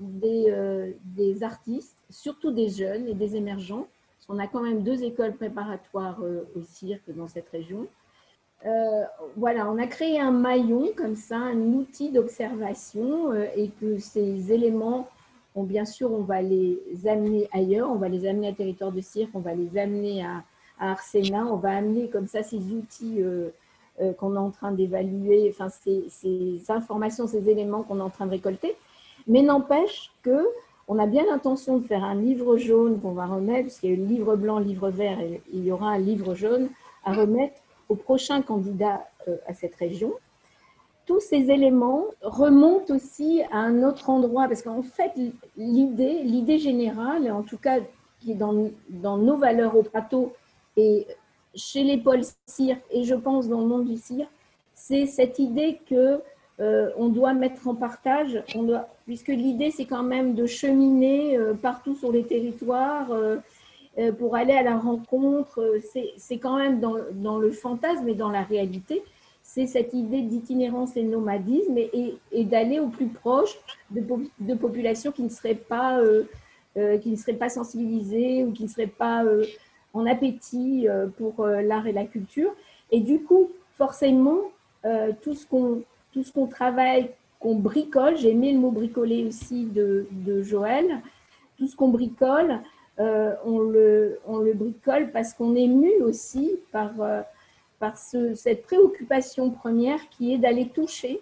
des, des, artistes, surtout des jeunes et des émergents. On a quand même deux écoles préparatoires au cirque dans cette région. voilà, on a créé un maillon comme ça, un outil d'observation et que ces éléments, bien sûr, on va les amener ailleurs, on va les amener à territoire de cirque, on va les amener à, à Arsena. On va amener comme ça ces outils euh, euh, qu'on est en train d'évaluer, enfin ces, informations, ces éléments qu'on est en train de récolter. Mais n'empêche que on a bien l'intention de faire un livre jaune qu'on va remettre, parce qu'il y a le livre blanc, livre vert, et il y aura un livre jaune à remettre au prochain candidat euh, à cette région. Tous ces éléments remontent aussi à un autre endroit, parce qu'en fait, l'idée, l'idée générale, en tout cas qui est dans, dans nos valeurs au plateau, et chez les pôles cirque, et je pense dans le monde du cirque, c'est cette idée que euh, on doit mettre en partage, puisque l'idée c'est quand même de cheminer euh, partout sur les territoires euh, pour aller à la rencontre. C'est quand même dans, dans, le fantasme et dans la réalité, c'est cette idée d'itinérance et de nomadisme et, et, d'aller au plus proche de, de, populations qui ne seraient pas qui ne seraient pas sensibilisées ou qui ne seraient pas en appétit pour l'art et la culture. Et du coup, forcément, tout ce qu'on tout ce qu'on travaille, qu'on bricole, j'ai aimé le mot bricoler aussi de, Joël, tout ce qu'on bricole, on, le, on le bricole parce qu'on est mu aussi par, ce, cette préoccupation première qui est d'aller toucher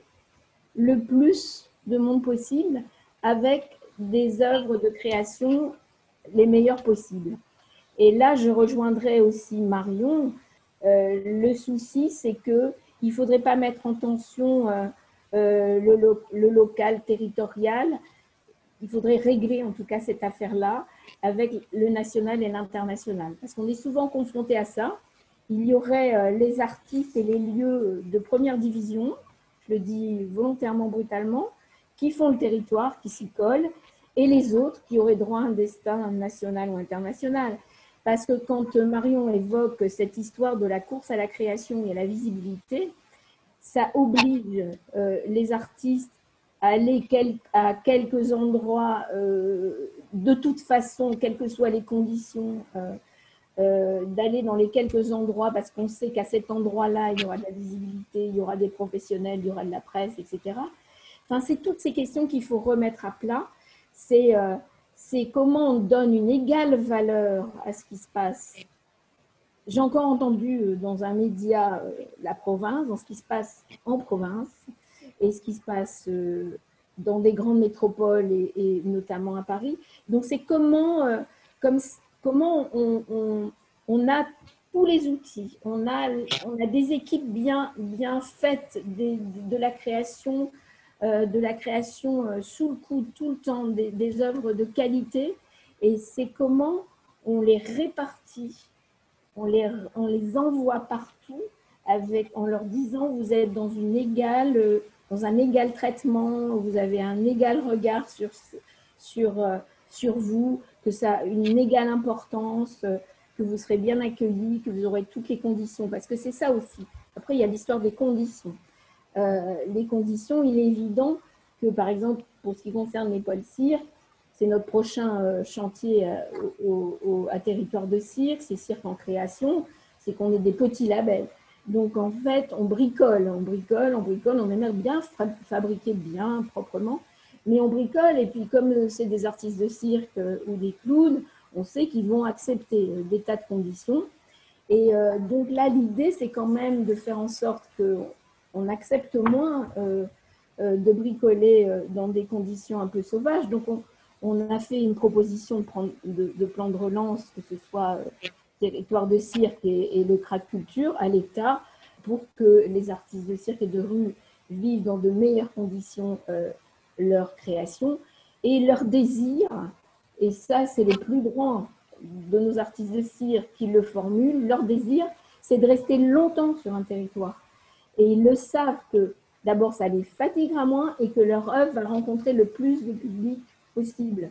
le plus de monde possible avec des œuvres de création les meilleures possibles. Et là, je rejoindrai aussi Marion. Euh, le souci, c'est que il faudrait pas mettre en tension euh, euh, le, local territorial. Il faudrait régler en tout cas cette affaire-là avec le national et l'international. Parce qu'on est souvent confronté à ça. Il y aurait les artistes et les lieux de première division, je le dis volontairement brutalement, qui font le territoire, qui s'y collent, et les autres qui auraient droit à un destin national ou international. Parce que quand Marion évoque cette histoire de la course à la création et à la visibilité, ça oblige euh, les artistes à aller à quelques endroits, euh, de toute façon, quelles que soient les conditions, euh, d'aller dans les quelques endroits parce qu'on sait qu'à cet endroit-là, il y aura de la visibilité, il y aura des professionnels, il y aura de la presse, etc. Enfin, c'est toutes ces questions qu'il faut remettre à plat. C'est c'est comment on donne une égale valeur à ce qui se passe. J'ai encore entendu euh, dans un média euh, la province, dans ce qui se passe en province et ce qui se passe euh, dans des grandes métropoles et, notamment à Paris. Donc c'est comment, comme, comment on, a tous les outils. On a, des équipes bien, faites de la création, de la création euh, sous le coup tout le temps des, des œuvres de qualité. Et c'est comment on les répartit, on les, on les envoie partout avec, en leur disant vous êtes dans, une égale, euh, dans un égal traitement, vous avez un égal regard sur, sur, sur vous, que ça a une égale importance que vous serez bien accueillis, que vous aurez toutes les conditions, parce que c'est ça aussi. Après, il y a l'histoire des conditions. Euh, les conditions, il est évident que, par exemple, pour ce qui concerne les poils cirque, c'est notre prochain euh, chantier euh, à territoire de cirque, c'est cirque en création, c'est qu'on est des petits labels. Donc, en fait, on bricole, on bricole, on bricole, on aimerait bien fabriquer bien, proprement, mais on bricole, et puis comme c'est des artistes de cirque ou des clowns, on sait qu'ils vont accepter des tas de conditions. Et donc là, l'idée, c'est quand même de faire en sorte qu'on accepte moins euh, de bricoler dans des conditions un peu sauvages. Donc on, a fait une proposition de, plan de relance, que ce soit territoire de cirque et, le crack culture à l'État, pour que les artistes de cirque et de rue vivent dans de meilleures conditions leur création et leur désir et ça, c'est le plus grand de nos artistes de cire qui le formulent. Leur désir, c'est de rester longtemps sur un territoire. Et ils le savent que d'abord, ça les fatiguera moins et que leur œuvre va rencontrer le plus de public possible.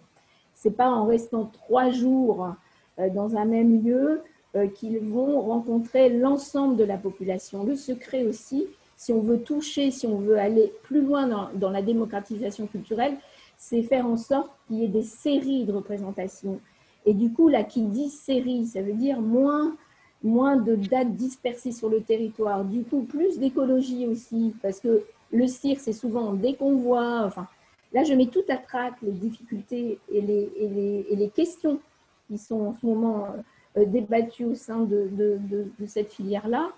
Ce n'est pas en restant trois jours euh, dans un même lieu euh, qu'ils vont rencontrer l'ensemble de la population. Le secret aussi, si on veut toucher, si on veut aller plus loin dans la démocratisation culturelle, c'est faire en sorte qu'il y ait des séries de représentations. Et du coup, là, qui dit série, ça veut dire moins, moins de dates dispersées sur le territoire. Du coup, plus d'écologie aussi, parce que le cirque, c'est souvent des convois. Enfin, là, je mets tout à trac les difficultés et les, et les, et les questions qui sont en ce moment euh, débattues au sein de, de, de, cette filière-là.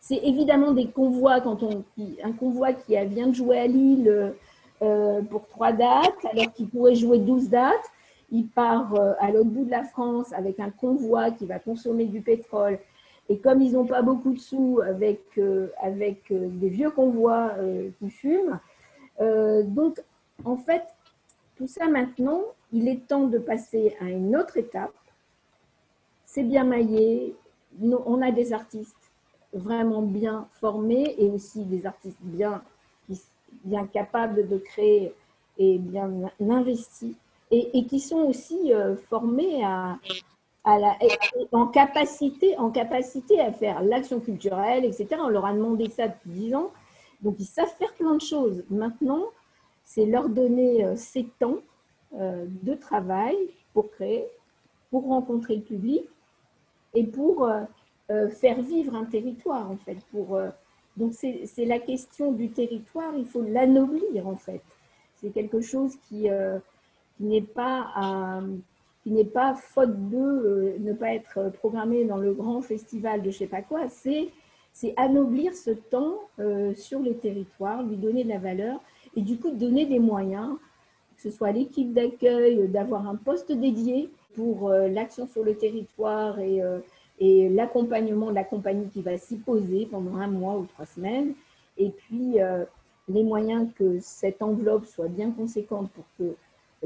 C'est évidemment des convois, quand on, un convoi qui vient de jouer à Lille euh, pour trois dates, alors qu'il pourrait jouer 12 dates. Il part euh, à l'autre bout de la France avec un convoi qui va consommer du pétrole. Et comme ils n'ont pas beaucoup de sous avec, euh, avec des vieux convois qui fument, donc en fait, tout ça maintenant, il est temps de passer à une autre étape. C'est bien maillé, on a des artistes vraiment bien formés et aussi des artistes bien bien capables de créer et bien investis, et, qui sont aussi euh, formés à, en, capacité, en capacité à faire l'action culturelle, etc. On leur a demandé ça depuis 10 ans, donc ils savent faire plein de choses. Maintenant, c'est leur donner euh, ces temps euh, de travail pour créer, pour rencontrer le public et pour faire vivre un territoire, en fait, donc c'est la question du territoire, il faut l'anoblir en fait. C'est quelque chose qui, euh, n'est pas, qui n'est pas faute de euh, ne pas être programmé dans le grand festival de je sais pas quoi, c'est anoblir ce temps euh, sur les territoires, lui donner de la valeur et du coup donner des moyens, que ce soit l'équipe d'accueil, d'avoir un poste dédié pour l'action sur le territoire et et l'accompagnement de la compagnie qui va s'y poser pendant un mois ou trois semaines, et puis euh, les moyens que cette enveloppe soit bien conséquente pour que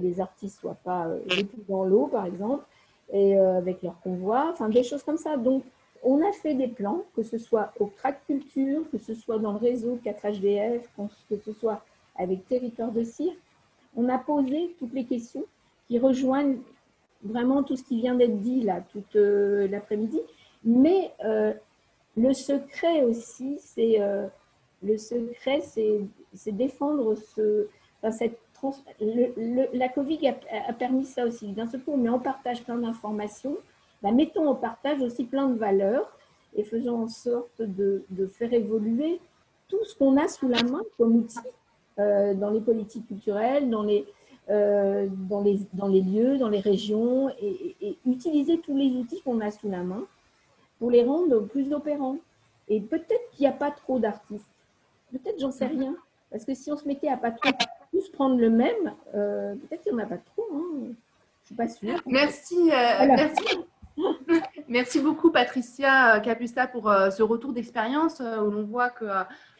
les artistes soient pas euh, les dans l'eau, par exemple, et euh, avec leur convoi, enfin des choses comme ça. Donc, on a fait des plans, que ce soit au Crack Culture, que ce soit dans le réseau 4HDF, que ce soit avec Territoire de Cirque. On a posé toutes les questions qui rejoignent vraiment tout ce qui vient d'être dit là toute euh, l'après-midi. Mais le secret aussi, c'est le secret, c'est défendre ce, cette la Covid a, permis ça aussi. D'un seul coup, on met en partage plein d'informations. Bah, mettons en partage aussi plein de valeurs et faisons en sorte de, de faire évoluer tout ce qu'on a sous la main comme outil dans les politiques culturelles, dans les, euh, dans, les, dans les lieux, dans les régions, et, utiliser tous les outils qu'on a sous la main pour les rendre plus opérants. Et peut-être qu'il n'y a pas trop d'artistes. Peut-être, j'en sais rien. Parce que si on se mettait à pas trop tous prendre le même, euh, peut-être qu'il n'y en a pas trop. Hein. Je ne suis pas sûre. Merci. Euh, merci. Merci beaucoup Patricia Capusta pour euh, ce retour d'expérience euh, où l'on voit que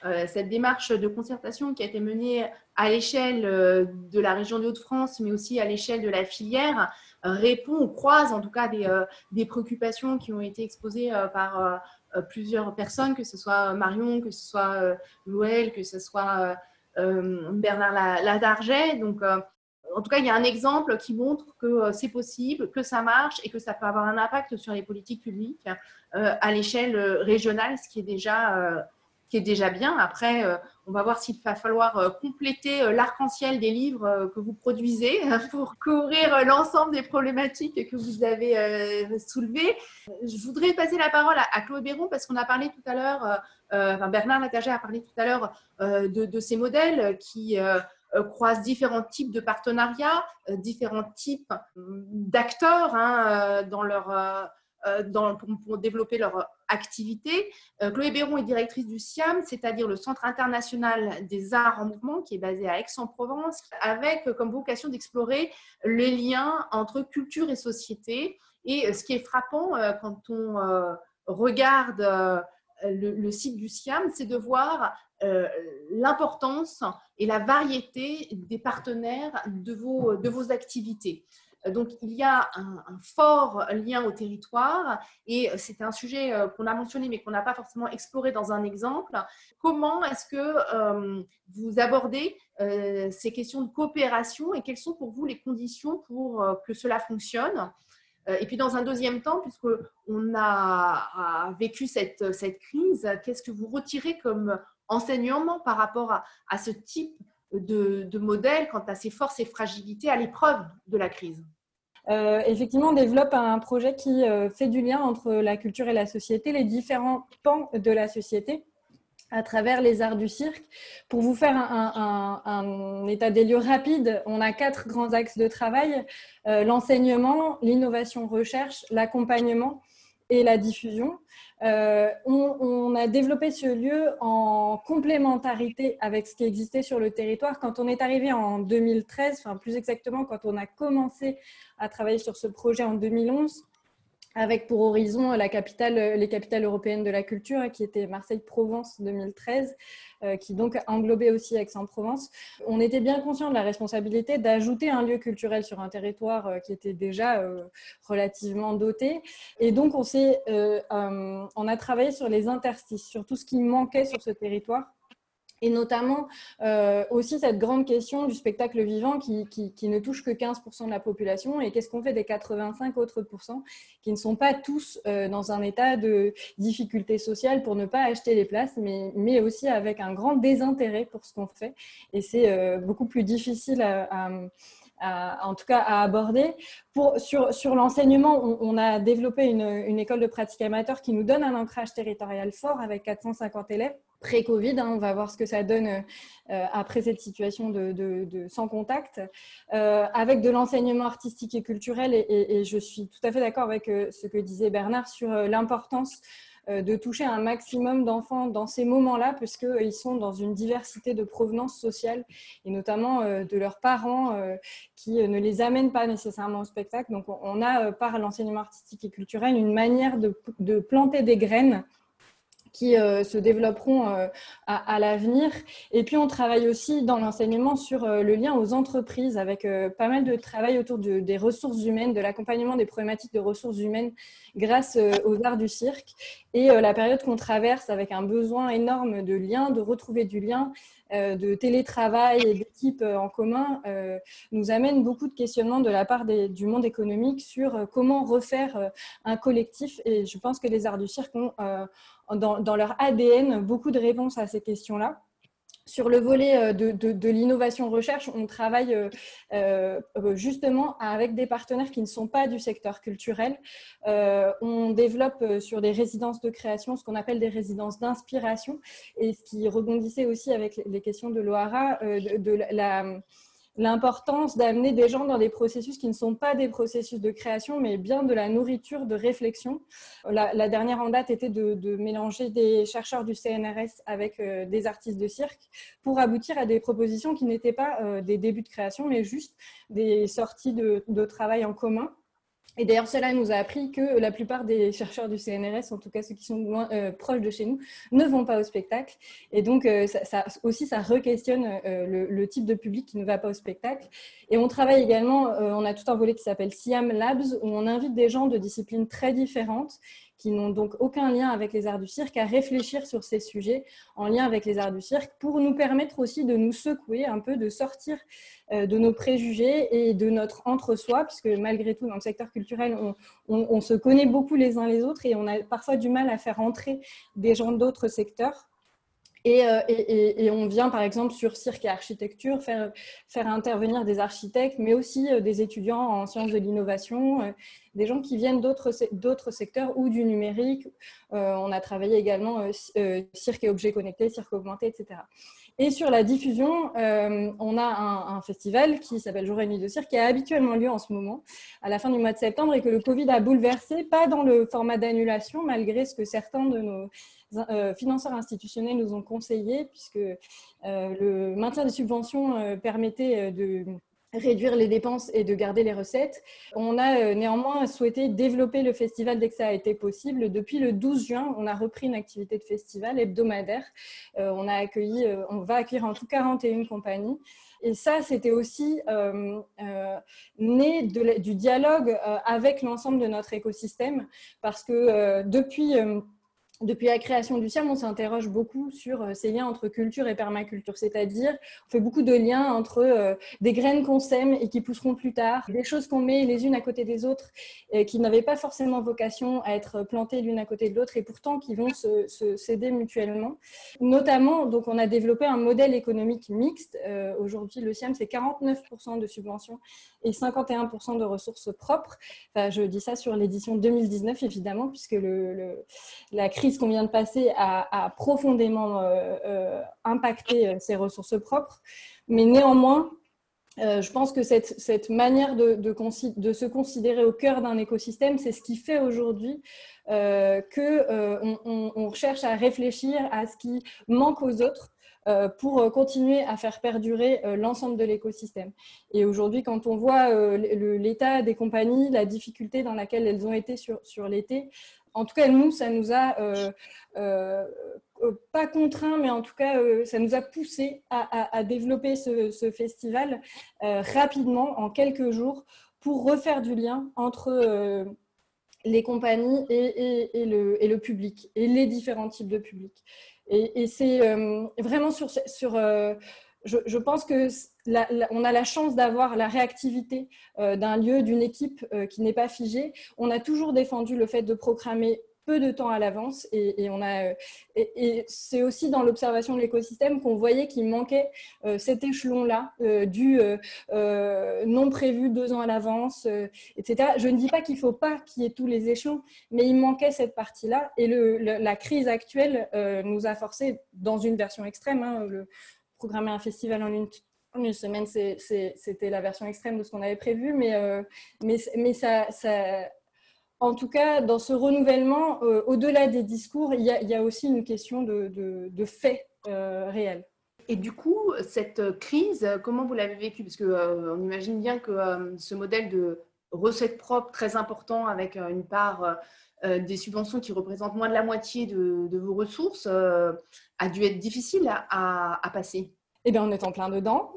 euh, cette démarche de concertation qui a été menée à l'échelle de la région de Hauts-de-France, mais aussi à l'échelle de la filière, répond ou croise en tout cas des, des préoccupations qui ont été exposées par plusieurs personnes, que ce soit Marion, que ce soit Louel, que ce soit Bernard Ladarget. Donc, en tout cas, il y a un exemple qui montre que euh, c'est possible, que ça marche et que ça peut avoir un impact sur les politiques publiques euh, à l'échelle euh, régionale, ce qui est déjà, qui est déjà bien. Après, on va voir s'il va falloir compléter l'arc-en-ciel des livres que vous produisez pour couvrir l'ensemble des problématiques que vous avez soulevées. Je voudrais passer la parole à Claude Béron parce qu'on a parlé tout à l'heure, enfin Bernard Latager a parlé tout à l'heure de, de, ces modèles qui euh, croisent différents types de partenariats, euh, différents types hum, d'acteurs hein, euh, dans leur, dans, pour, développer leur activité. Chloé Béron est directrice du SIAM, c'est-à-dire le Centre international des arts en mouvement, qui est basé à Aix-en-Provence, avec comme vocation d'explorer les liens entre culture et société. Et ce qui est frappant quand on regarde le, site du SIAM, c'est de voir euh, l'importance et la variété des partenaires de vos, activités. Euh, donc, il y a un, fort lien au territoire et c'est un sujet euh, qu'on a mentionné mais qu'on n'a pas forcément exploré dans un exemple. Comment est-ce que vous abordez ces questions de coopération et quelles sont pour vous les conditions pour que cela fonctionne? Et puis dans un deuxième temps, puisque on a vécu cette, cette crise, qu'est-ce que vous retirez comme enseignement par rapport à, ce type de, modèle quant à ses forces et fragilités à l'épreuve de la crise? Euh, effectivement, on développe un projet qui euh, fait du lien entre la culture et la société, les différents pans de la société à travers les arts du cirque. Pour vous faire un, état des lieux rapide, on a quatre grands axes de travail, euh, l'enseignement, l'innovation recherche, l'accompagnement et la diffusion. Euh, on, a développé ce lieu en complémentarité avec ce qui existait sur le territoire. Quand on est arrivé en 2013, enfin plus exactement quand on a commencé à travailler sur ce projet en 2011, avec pour horizon la capitale, les capitales européennes de la culture, qui était Marseille-Provence 2013, euh, qui donc englobait aussi Aix-en-Provence. On était bien conscient de la responsabilité d'ajouter un lieu culturel sur un territoire euh, qui était déjà euh, relativement doté. Et donc, on, on a travaillé sur les interstices, sur tout ce qui manquait sur ce territoire et notamment euh, aussi cette grande question du spectacle vivant qui, ne touche que 15% de la population et qu'est-ce qu'on fait des 85 autres pourcents qui ne sont pas tous euh, dans un état de difficulté sociale pour ne pas acheter les places, mais, mais aussi avec un grand désintérêt pour ce qu'on fait. Et c'est euh, beaucoup plus difficile à, en tout cas à aborder. Pour, sur, sur l'enseignement, on, a développé une, une école de pratique amateur qui nous donne un ancrage territorial fort avec 450 élèves pré-Covid. Hein, on va voir ce que ça donne euh, après cette situation de, sans contact, euh, avec de l'enseignement artistique et culturel. Et, je suis tout à fait d'accord avec euh, ce que disait Bernard sur l'importance de toucher un maximum d'enfants dans ces moments-là, puisqu'ils sont dans une diversité de provenance sociale, et notamment de leurs parents qui ne les amènent pas nécessairement au spectacle. Donc on a, par l'enseignement artistique et culturel, une manière de planter des graines qui euh, se développeront euh, à, l'avenir. Et puis, on travaille aussi dans l'enseignement sur euh, le lien aux entreprises, avec pas mal de travail autour des ressources humaines, de l'accompagnement des problématiques de ressources humaines grâce aux arts du cirque. Et la période qu'on traverse avec un besoin énorme de lien, de retrouver du lien, de télétravail et d'équipes en commun, nous amène beaucoup de questionnements de la part du monde économique sur comment refaire un collectif. Et je pense que les arts du cirque ont dans, leur ADN beaucoup de réponses à ces questions-là. Sur le volet euh, de, l'innovation recherche, on travaille euh, euh, justement avec des partenaires qui ne sont pas du secteur culturel. on développe sur des résidences de création ce qu'on appelle des résidences d'inspiration et ce qui rebondissait aussi avec les questions de l'OARA, de, la l'importance d'amener des gens dans des processus qui ne sont pas des processus de création, mais bien de la nourriture, de réflexion. La, dernière en date était de, mélanger des chercheurs du CNRS avec euh, des artistes de cirque pour aboutir à des propositions qui n'étaient pas euh, des débuts de création, mais juste des sorties de travail en commun Et d'ailleurs, cela nous a appris que la plupart des chercheurs du CNRS, en tout cas ceux qui sont euh, proches de chez nous, ne vont pas au spectacle. Et donc, euh, ça, aussi, ça re-questionne euh, le, type de public qui ne va pas au spectacle. Et on travaille également, on a tout un volet qui s'appelle Siam Labs, où on invite des gens de disciplines très différentes qui n'ont donc aucun lien avec les arts du cirque, à réfléchir sur ces sujets en lien avec les arts du cirque pour nous permettre aussi de nous secouer un peu, de sortir euh, de nos préjugés et de notre entre-soi, puisque malgré tout, dans le secteur culturel, on, se connaît beaucoup les uns les autres et on a parfois du mal à faire entrer des gens d'autres secteurs. Euh, et, on vient par exemple sur cirque et architecture faire, intervenir des architectes, mais aussi euh, des étudiants en sciences de l'innovation, euh, des gens qui viennent d'autres secteurs ou du numérique. on a travaillé également cirque et objets connectés, cirque augmenté, etc. Et sur la diffusion, on a un, festival qui s'appelle Jour et nuit de cirque qui a habituellement lieu en ce moment, à la fin du mois de septembre, et que le Covid a bouleversé, pas dans le format d'annulation, malgré ce que certains de nos euh, financeurs institutionnels nous ont conseillé, puisque euh, le maintien des subventions euh, permettait de réduire les dépenses et de garder les recettes. On a néanmoins souhaité développer le festival dès que ça a été possible. Depuis le 12 juin, on a repris une activité de festival hebdomadaire. on, a accueilli, on va accueillir en tout 41 compagnies. Et ça, c'était aussi né du dialogue avec l'ensemble de notre écosystème, parce que depuis depuis la création du CIAM, on s'interroge beaucoup sur euh, ces liens entre culture et permaculture, c'est-à-dire on fait beaucoup de liens entre euh, des graines qu'on sème et qui pousseront plus tard, des choses qu'on met les unes à côté des autres et qui n'avaient pas forcément vocation à être plantées l'une à côté de l'autre et pourtant qui vont s'aider mutuellement. Notamment, donc on a développé un modèle économique mixte. Euh, aujourd'hui, le CIAM, c'est 49% de subventions et 51% de ressources propres. Je dis ça sur l'édition 2019, évidemment, puisque la crise qu'on vient de passer a, profondément euh, euh, impacté euh, ces ressources propres. Mais néanmoins, je pense que cette, manière de, se considérer au cœur d'un écosystème, c'est ce qui fait aujourd'hui qu'on on, cherche à réfléchir à ce qui manque aux autres pour continuer à faire perdurer l'ensemble de l'écosystème. Et aujourd'hui, quand on voit l'état des compagnies, la difficulté dans laquelle elles ont été sur l'été, en tout cas, nous, ça nous a euh, euh, euh, pas contraint, mais en tout cas, ça nous a poussé à, développer ce, festival rapidement, en quelques jours, pour refaire du lien entre les compagnies et, le, public, et les différents types de publics. Et, c'est vraiment sur, sur je, pense que on a la chance d'avoir la réactivité euh, d'un lieu, d'une équipe euh, qui n'est pas figée. On a toujours défendu le fait de programmer peu de temps à l'avance et, on a et, c'est aussi dans l'observation de l'écosystème qu'on voyait qu'il manquait euh, cet échelon là du non prévu deux ans à l'avance etc je ne dis pas qu'il faut pas qu'il y ait tous les échelons mais il manquait cette partie là et la crise actuelle nous a forcé dans une version extrême hein, programmer un festival en une, semaine, c'était la version extrême de ce qu'on avait prévu, mais, euh, mais, mais ça, en tout cas, dans ce renouvellement, euh, au-delà des discours, il y, a, aussi une question de, de, faits euh, réels. Et du coup, cette crise, comment vous l'avez vécue? Parce qu'on on imagine bien que ce modèle de recette propre très important avec une part des subventions qui représentent moins de la moitié de, vos ressources a dû être difficile à, passer. Eh bien, on est en plein dedans.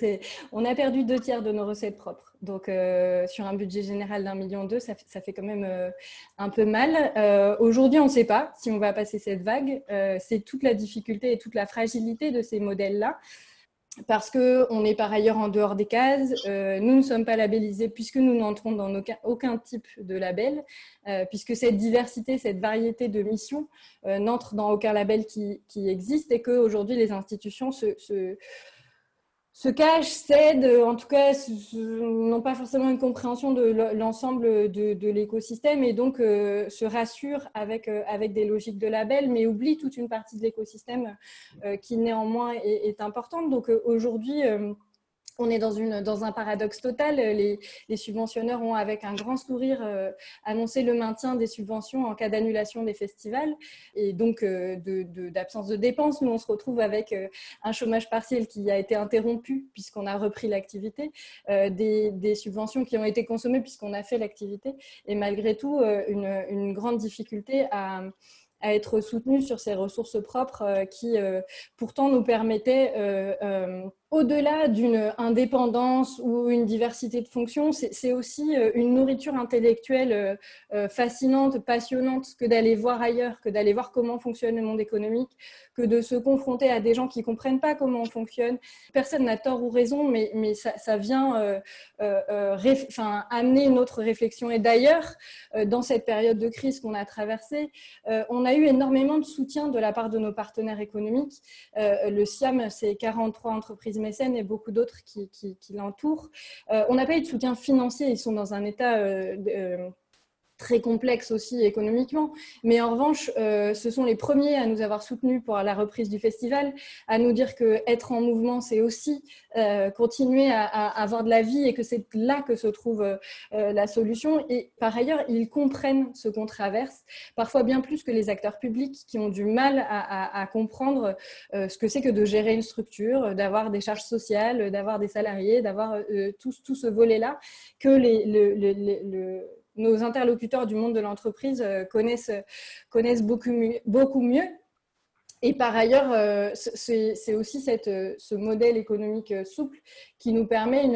on a perdu deux tiers de nos recettes propres. Donc, euh, sur un budget général d'un million deux, ça, fait quand même euh, un peu mal. Euh, aujourd'hui, on ne sait pas si on va passer cette vague. c'est toute la difficulté et toute la fragilité de ces modèles-là parce qu'on est par ailleurs en dehors des cases. Euh, nous ne sommes pas labellisés puisque nous n'entrons dans aucun, type de label, euh, puisque cette diversité, cette variété de missions euh, n'entre dans aucun label qui, existe et qu'aujourd'hui les institutions se cachent, cèdent, en tout cas, n'ont pas forcément une compréhension de l'ensemble de, l'écosystème et donc euh, se rassurent avec, euh, avec des logiques de label, mais oublient toute une partie de l'écosystème euh, qui néanmoins est, importante. Donc aujourd'hui, on est dans, une, dans un paradoxe total. Les, subventionneurs ont, avec un grand sourire, euh, annoncé le maintien des subventions en cas d'annulation des festivals et donc euh, d'absence de, dépenses. Nous, on se retrouve avec euh, un chômage partiel qui a été interrompu puisqu'on a repris l'activité, des, subventions qui ont été consommées puisqu'on a fait l'activité et malgré tout, une, une grande difficulté à à être soutenu sur ces ressources propres qui pourtant nous permettaient au-delà d'une indépendance ou une diversité de fonctions, c'est aussi euh, une nourriture intellectuelle euh, euh, fascinante, passionnante que d'aller voir ailleurs, que d'aller voir comment fonctionne le monde économique, que de se confronter à des gens qui ne comprennent pas comment on fonctionne. Personne n'a tort ou raison, mais, ça, vient amener une autre réflexion. Et d'ailleurs, dans cette période de crise qu'on a traversée, on a eu énormément de soutien de la part de nos partenaires économiques. le SIAM, c'est 43 entreprises mécènes et beaucoup d'autres qui, l'entourent. Euh, on n'a pas eu de soutien financier, ils sont dans un état euh, euh, très complexe aussi économiquement. Mais en revanche, euh, ce sont les premiers à nous avoir soutenus pour la reprise du festival, à nous dire que être en mouvement, c'est aussi euh, continuer à, avoir de la vie et que c'est là que se trouve euh, la solution. Et par ailleurs, ils comprennent ce qu'on traverse, parfois bien plus que les acteurs publics qui ont du mal à, comprendre ce que c'est que de gérer une structure, d'avoir des charges sociales, d'avoir des salariés, d'avoir tout, tout, ce volet-là que les, le nos interlocuteurs du monde de l'entreprise euh, connaissent, connaissent beaucoup, beaucoup mieux. Et par ailleurs, euh, c'est aussi cette, ce modèle économique souple qui nous permet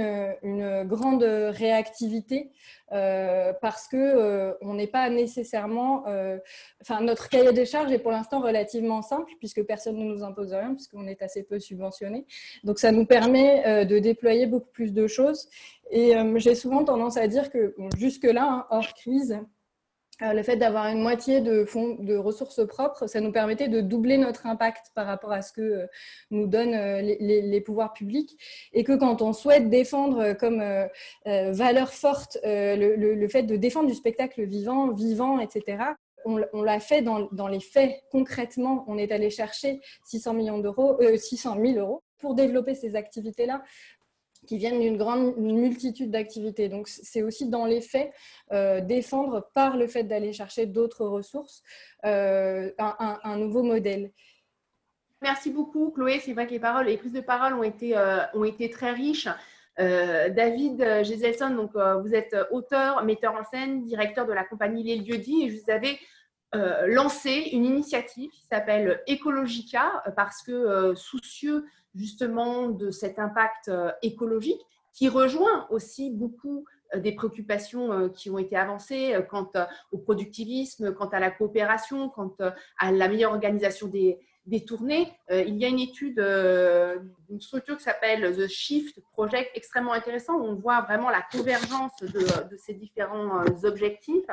une, grande réactivité euh, parce que euh, on n'est pas nécessairement, euh, enfin notre cahier des charges est pour l'instant relativement simple puisque personne ne nous impose rien puisqu'on est assez peu subventionné. Donc ça nous permet de déployer beaucoup plus de choses. Et j'ai souvent tendance à dire que jusque là, hein, hors crise, euh, le fait d'avoir une moitié de fonds de ressources propres, ça nous permettait de doubler notre impact par rapport à ce que euh, nous donnent euh, les, pouvoirs publics. Et que quand on souhaite défendre comme valeur forte le, fait de défendre du spectacle vivant, vivant, etc., on, l'a fait dans, dans, les faits. Concrètement, on est allé chercher 600 millions d'euros, 600 000 euros pour développer ces activités-là qui viennent d'une grande multitude d'activités. Donc, c'est aussi dans les faits euh, défendre par le fait d'aller chercher d'autres ressources euh, un, nouveau modèle. Merci beaucoup, Chloé. C'est vrai que les paroles, les prises de parole ont été, euh, ont été très riches. David Geselson, donc vous êtes auteur, metteur en scène, directeur de la compagnie Les Lieux Dits, et vous avez lancé une initiative qui s'appelle Ecologica parce que soucieux justement de cet impact euh, écologique qui rejoint aussi beaucoup euh, des préoccupations euh, qui ont été avancées quant au productivisme, quant à la coopération, quant à la meilleure organisation des, des tournées. Il y a une étude d'une structure qui s'appelle The Shift Project, extrêmement intéressant, où on voit vraiment la convergence de, de ces différents objectifs.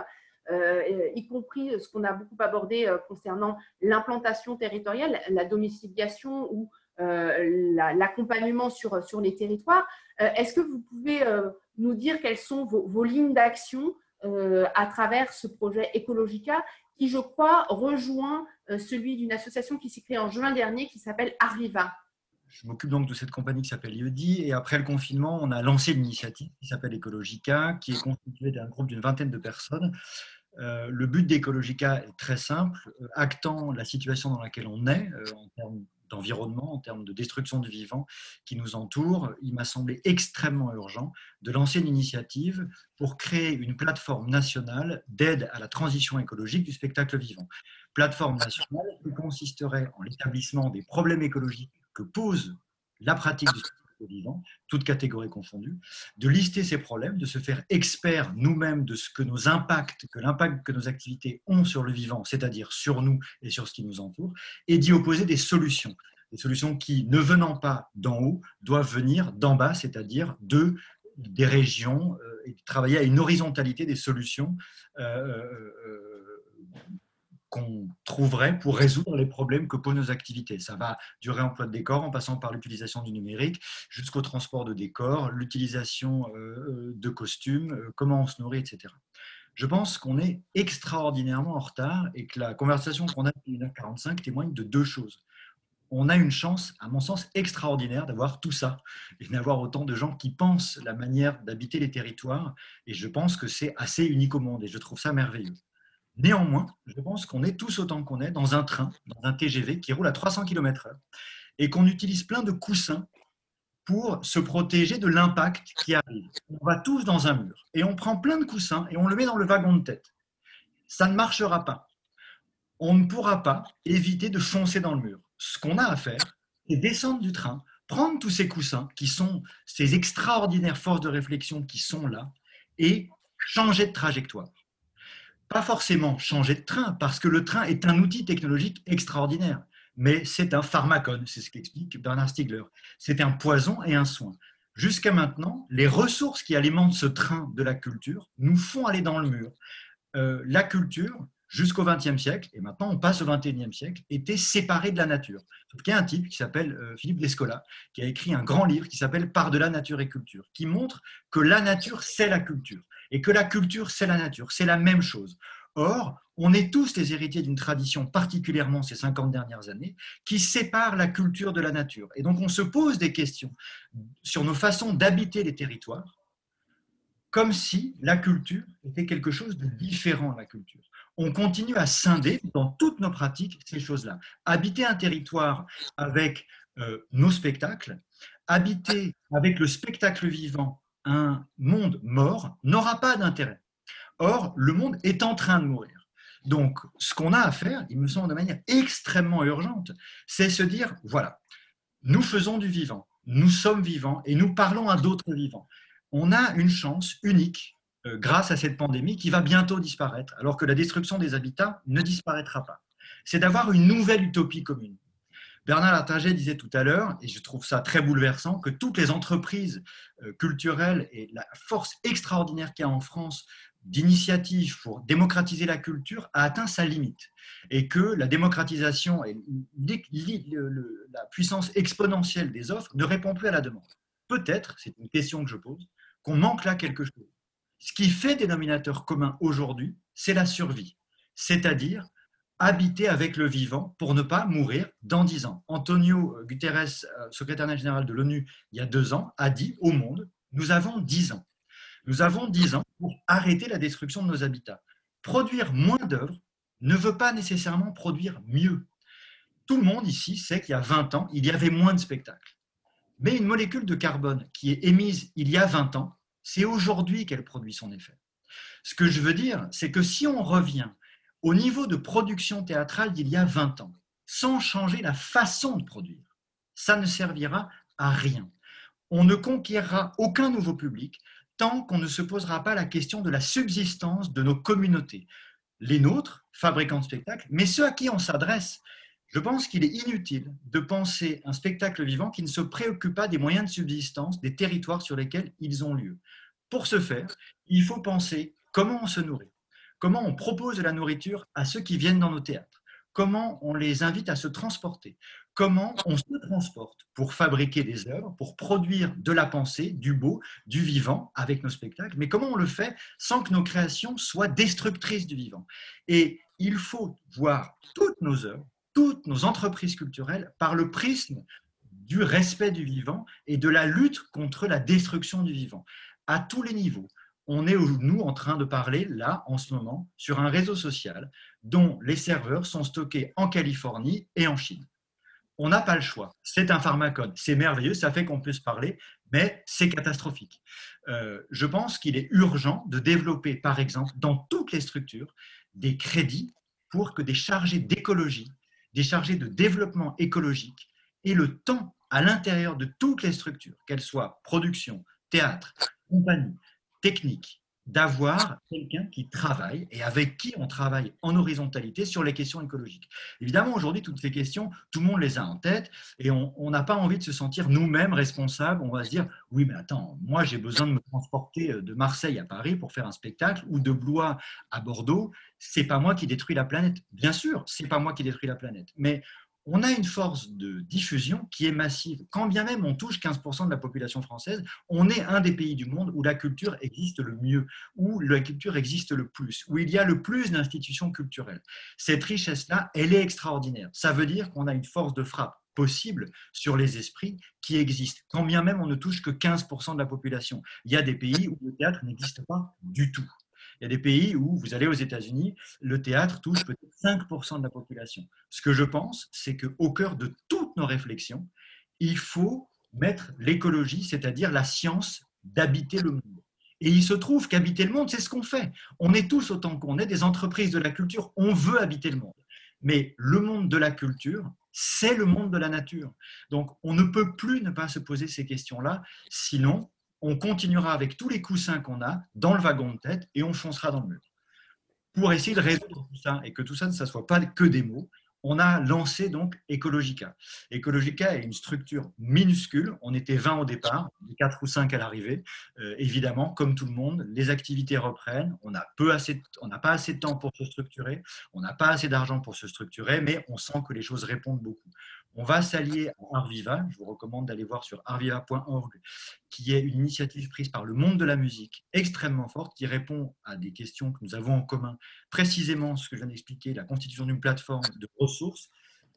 y compris ce qu'on a beaucoup abordé concernant l'implantation territoriale, la domiciliation ou euh, l'accompagnement sur, sur les territoires. Euh, est-ce que vous pouvez euh, nous dire quelles sont vos, lignes d'action à travers ce projet Ecologica qui, je crois, rejoint celui d'une association qui s'est créée en juin dernier qui s'appelle Arriva? Je m'occupe donc de cette compagnie qui s'appelle IEDI et après le confinement, on a lancé une initiative qui s'appelle Ecologica, qui est constituée d'un groupe d'une vingtaine de personnes. le but d'Ecologica est très simple, actant la situation dans laquelle on est en termes d'environnement, en termes de destruction du vivant qui nous entoure, il m'a semblé extrêmement urgent de lancer une initiative pour créer une plateforme nationale d'aide à la transition écologique du spectacle vivant. Plateforme nationale qui consisterait en l'établissement des problèmes écologiques que pose la pratique du spectacle vivant, toutes catégories confondues, de lister ces problèmes, de se faire expert nous-mêmes de ce que nos impacts, que l'impact que nos activités ont sur le vivant, c'est-à-dire sur nous et sur ce qui nous entoure, et d'y opposer des solutions. Des solutions qui, ne venant pas d'en haut, doivent venir d'en bas, c'est-à-dire de des régions, euh, et travailler à une horizontalité des solutions euh, euh, qu'on trouverait pour résoudre les problèmes que posent nos activités. Ça va du réemploi de décors en passant par l'utilisation du numérique jusqu'au transport de décors, l'utilisation euh, euh, de costumes, euh, comment on se nourrit, etc. Je pense qu'on est extraordinairement en retard et que la conversation qu'on a depuis 1h45 témoigne de deux choses. on a une chance, à mon sens, extraordinaire d'avoir tout ça et d'avoir autant de gens qui pensent la manière d'habiter les territoires. Et je pense que c'est assez unique au monde et je trouve ça merveilleux. Néanmoins, je pense qu'on est tous autant qu'on est dans un train, dans un TGV qui roule à 300 km/h et qu'on utilise plein de coussins pour se protéger de l'impact qui arrive. On va tous dans un mur et on prend plein de coussins et on le met dans le wagon de tête. Ça ne marchera pas. On ne pourra pas éviter de foncer dans le mur ce qu'on a à faire, c'est descendre du train, prendre tous ces coussins qui sont ces extraordinaires forces de réflexion qui sont là et changer de trajectoire. Pas forcément changer de train, parce que le train est un outil technologique extraordinaire, mais c'est un pharmacone, c'est ce qu'explique Bernard Stiegler. C'est un poison et un soin. Jusqu'à maintenant, les ressources qui alimentent ce train de la culture nous font aller dans le mur. Euh, la culture, jusqu'au XXe siècle, et maintenant on passe au XXIe siècle, était séparé de la nature. Qu'il y a un type qui s'appelle euh, Philippe Descola, qui a écrit un grand livre qui s'appelle Par de la nature et culture, qui montre que la nature, c'est la culture, et que la culture, c'est la nature, c'est la même chose. Or, on est tous les héritiers d'une tradition, particulièrement ces 50 dernières années, qui sépare la culture de la nature. Et donc on se pose des questions sur nos façons d'habiter les territoires, comme si la culture était quelque chose de différent de la culture on continue à scinder dans toutes nos pratiques ces choses-là. Habiter un territoire avec euh, nos spectacles, habiter avec le spectacle vivant un monde mort n'aura pas d'intérêt. Or, le monde est en train de mourir. Donc, ce qu'on a à faire, il me semble de manière extrêmement urgente, c'est se dire, voilà, nous faisons du vivant, nous sommes vivants et nous parlons à d'autres vivants. On a une chance unique euh, grâce à cette pandémie qui va bientôt disparaître, alors que la destruction des habitats ne disparaîtra pas. C'est d'avoir une nouvelle utopie commune. Bernard Lartaget disait tout à l'heure, et je trouve ça très bouleversant, que toutes les entreprises euh, culturelles et la force extraordinaire qu'il y a en France d'initiatives pour démocratiser la culture a atteint sa limite et que la démocratisation et la puissance exponentielle des offres ne répond plus à la demande. Peut-être, c'est une question que je pose, qu'on manque là quelque chose. Ce qui fait dénominateur commun aujourd'hui, c'est la survie, c'est-à-dire habiter avec le vivant pour ne pas mourir dans dix ans. Antonio Guterres, euh, secrétaire général de l'ONU, il y a deux ans, a dit au monde, nous avons dix ans. Nous avons dix ans pour arrêter la destruction de nos habitats. Produire moins d'œuvres ne veut pas nécessairement produire mieux. Tout le monde ici sait qu'il y a 20 ans, il y avait moins de spectacles. Mais une molécule de carbone qui est émise il y a 20 ans c'est aujourd'hui qu'elle produit son effet. Ce que je veux dire, c'est que si on revient au niveau de production théâtrale d'il y a 20 ans, sans changer la façon de produire, ça ne servira à rien. On ne conquérera aucun nouveau public tant qu'on ne se posera pas la question de la subsistance de nos communautés, les nôtres, fabricants de spectacles, mais ceux à qui on s'adresse. Je pense qu'il est inutile de penser un spectacle vivant qui ne se préoccupe pas des moyens de subsistance des territoires sur lesquels ils ont lieu. Pour ce faire, il faut penser comment on se nourrit, comment on propose de la nourriture à ceux qui viennent dans nos théâtres, comment on les invite à se transporter, comment on se transporte pour fabriquer des œuvres, pour produire de la pensée, du beau, du vivant avec nos spectacles, mais comment on le fait sans que nos créations soient destructrices du vivant? Et il faut voir toutes nos œuvres toutes nos entreprises culturelles par le prisme du respect du vivant et de la lutte contre la destruction du vivant. À tous les niveaux, on est, nous, en train de parler, là, en ce moment, sur un réseau social dont les serveurs sont stockés en Californie et en Chine. On n'a pas le choix. C'est un pharmacone. C'est merveilleux, ça fait qu'on puisse parler, mais c'est catastrophique. Euh, je pense qu'il est urgent de développer, par exemple, dans toutes les structures, des crédits pour que des chargés d'écologie des chargés de développement écologique et le temps à l'intérieur de toutes les structures, qu'elles soient production, théâtre, compagnie, technique, d'avoir quelqu'un qui travaille et avec qui on travaille en horizontalité sur les questions écologiques. Évidemment, aujourd'hui, toutes ces questions, tout le monde les a en tête et on n'a pas envie de se sentir nous-mêmes responsables. On va se dire, oui, mais attends, moi j'ai besoin de me transporter de Marseille à Paris pour faire un spectacle ou de Blois à Bordeaux. C'est pas moi qui détruis la planète. Bien sûr, c'est pas moi qui détruis la planète. Mais on a une force de diffusion qui est massive. Quand bien même on touche 15% de la population française, on est un des pays du monde où la culture existe le mieux, où la culture existe le plus, où il y a le plus d'institutions culturelles. Cette richesse-là, elle est extraordinaire. Ça veut dire qu'on a une force de frappe possible sur les esprits qui existent, quand bien même on ne touche que 15% de la population. Il y a des pays où le théâtre n'existe pas du tout. Il y a des pays où vous allez aux États-Unis, le théâtre touche peut-être 5% de la population. Ce que je pense, c'est qu'au cœur de toutes nos réflexions, il faut mettre l'écologie, c'est-à-dire la science d'habiter le monde. Et il se trouve qu'habiter le monde, c'est ce qu'on fait. On est tous autant qu'on est des entreprises de la culture, on veut habiter le monde. Mais le monde de la culture, c'est le monde de la nature. Donc on ne peut plus ne pas se poser ces questions-là, sinon on continuera avec tous les coussins qu'on a dans le wagon de tête et on foncera dans le mur. Pour essayer de résoudre tout ça et que tout ça ne soit pas que des mots, on a lancé donc Ecologica. Ecologica est une structure minuscule. On était 20 au départ, 4 ou 5 à l'arrivée. Euh, évidemment, comme tout le monde, les activités reprennent. On n'a pas assez de temps pour se structurer. On n'a pas assez d'argent pour se structurer, mais on sent que les choses répondent beaucoup. On va s'allier à Arviva. Je vous recommande d'aller voir sur arviva.org, qui est une initiative prise par le monde de la musique extrêmement forte, qui répond à des questions que nous avons en commun. Précisément ce que je viens d'expliquer, la constitution d'une plateforme de ressources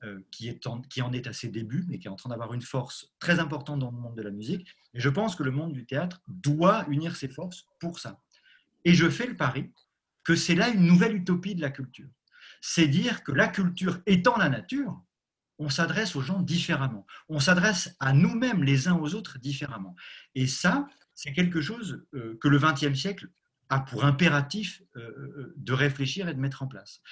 euh, qui, en, qui en est à ses débuts, mais qui est en train d'avoir une force très importante dans le monde de la musique. Et je pense que le monde du théâtre doit unir ses forces pour ça. Et je fais le pari que c'est là une nouvelle utopie de la culture. C'est dire que la culture étant la nature, on s'adresse aux gens différemment. On s'adresse à nous-mêmes les uns aux autres différemment. Et ça, c'est quelque chose euh, que le XXe siècle a pour impératif euh, euh, de réfléchir et de mettre en place.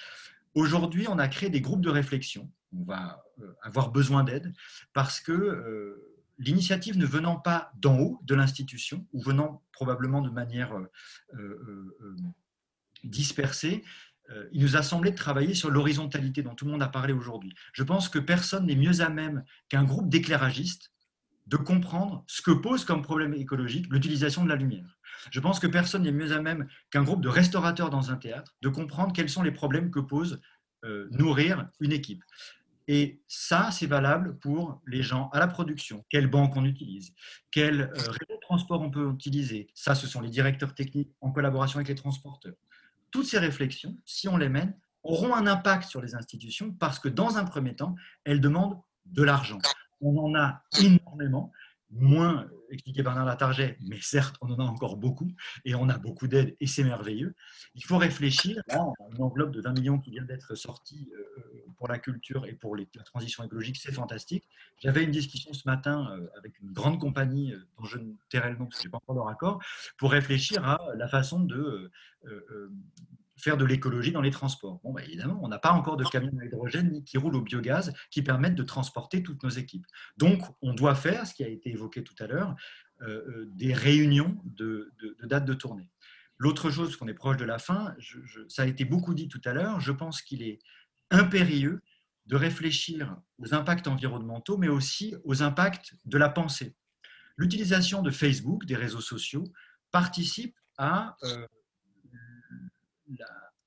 Aujourd'hui, on a créé des groupes de réflexion. On va avoir besoin d'aide parce que l'initiative ne venant pas d'en haut de l'institution ou venant probablement de manière dispersée, il nous a semblé de travailler sur l'horizontalité dont tout le monde a parlé aujourd'hui. Je pense que personne n'est mieux à même qu'un groupe d'éclairagistes de comprendre ce que pose comme problème écologique l'utilisation de la lumière. Je pense que personne n'est mieux à même qu'un groupe de restaurateurs dans un théâtre de comprendre quels sont les problèmes que pose euh, nourrir une équipe. Et ça, c'est valable pour les gens à la production. Quelle banque on utilise? Quel euh, de transport on peut utiliser? Ça, ce sont les directeurs techniques en collaboration avec les transporteurs toutes ces réflexions, si on les mène, auront un impact sur les institutions parce que dans un premier temps, elles demandent de l'argent. On en a énormément, moins expliqué Bernard Latarget, mais certes, on en a encore beaucoup et on a beaucoup d'aide et c'est merveilleux. Il faut réfléchir à une enveloppe de 20 millions qui vient d'être sortie euh, pour la culture et pour la transition écologique, c'est fantastique. J'avais une discussion ce matin euh, avec une grande compagnie euh, dont je ne tairai le nom parce que je n'ai pas encore leur accord, pour réfléchir à la façon de faire de l'écologie dans les transports. Bah, évidemment, on n'a pas encore de camions à hydrogène ni qui roulent au biogaz qui permettent de transporter toutes nos équipes. Donc, on doit faire, ce qui a été évoqué tout à l'heure, euh, euh, des réunions de, dates de tournée. L'autre chose, qu'on est proche de la fin, ça a été beaucoup dit tout à l'heure, je pense qu'il est impérieux de réfléchir aux impacts environnementaux, mais aussi aux impacts de la pensée. L'utilisation de Facebook, des réseaux sociaux, participe à euh,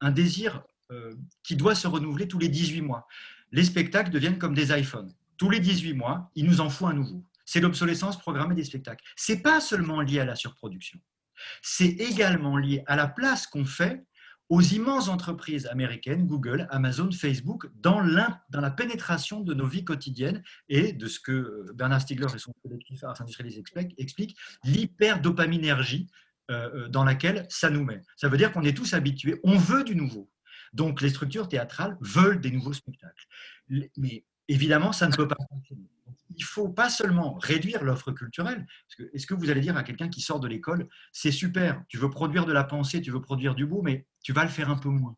un désir euh, qui doit se renouveler tous les 18 mois. Les spectacles deviennent comme des iPhones. Tous les 18 mois, il nous en faut un nouveau. C'est l'obsolescence programmée des spectacles. Ce n'est pas seulement lié à la surproduction. C'est également lié à la place qu'on fait aux immenses entreprises américaines, Google, Amazon, Facebook, dans, la pénétration de nos vies quotidiennes et de ce que euh, Bernard Stiegler et son collectif Ars Industrialis expliquent, l'hyperdopaminergie euh, euh, dans laquelle ça nous met. Ça veut dire qu'on est tous habitués, on veut du nouveau. Donc les structures théâtrales veulent des nouveaux spectacles. Mais évidemment, ça ne peut pas fonctionner. Il faut pas seulement réduire l'offre culturelle. Est-ce que vous allez dire à quelqu'un qui sort de l'école, c'est super, tu veux produire de la pensée, tu veux produire du beau, mais tu vas le faire un peu moins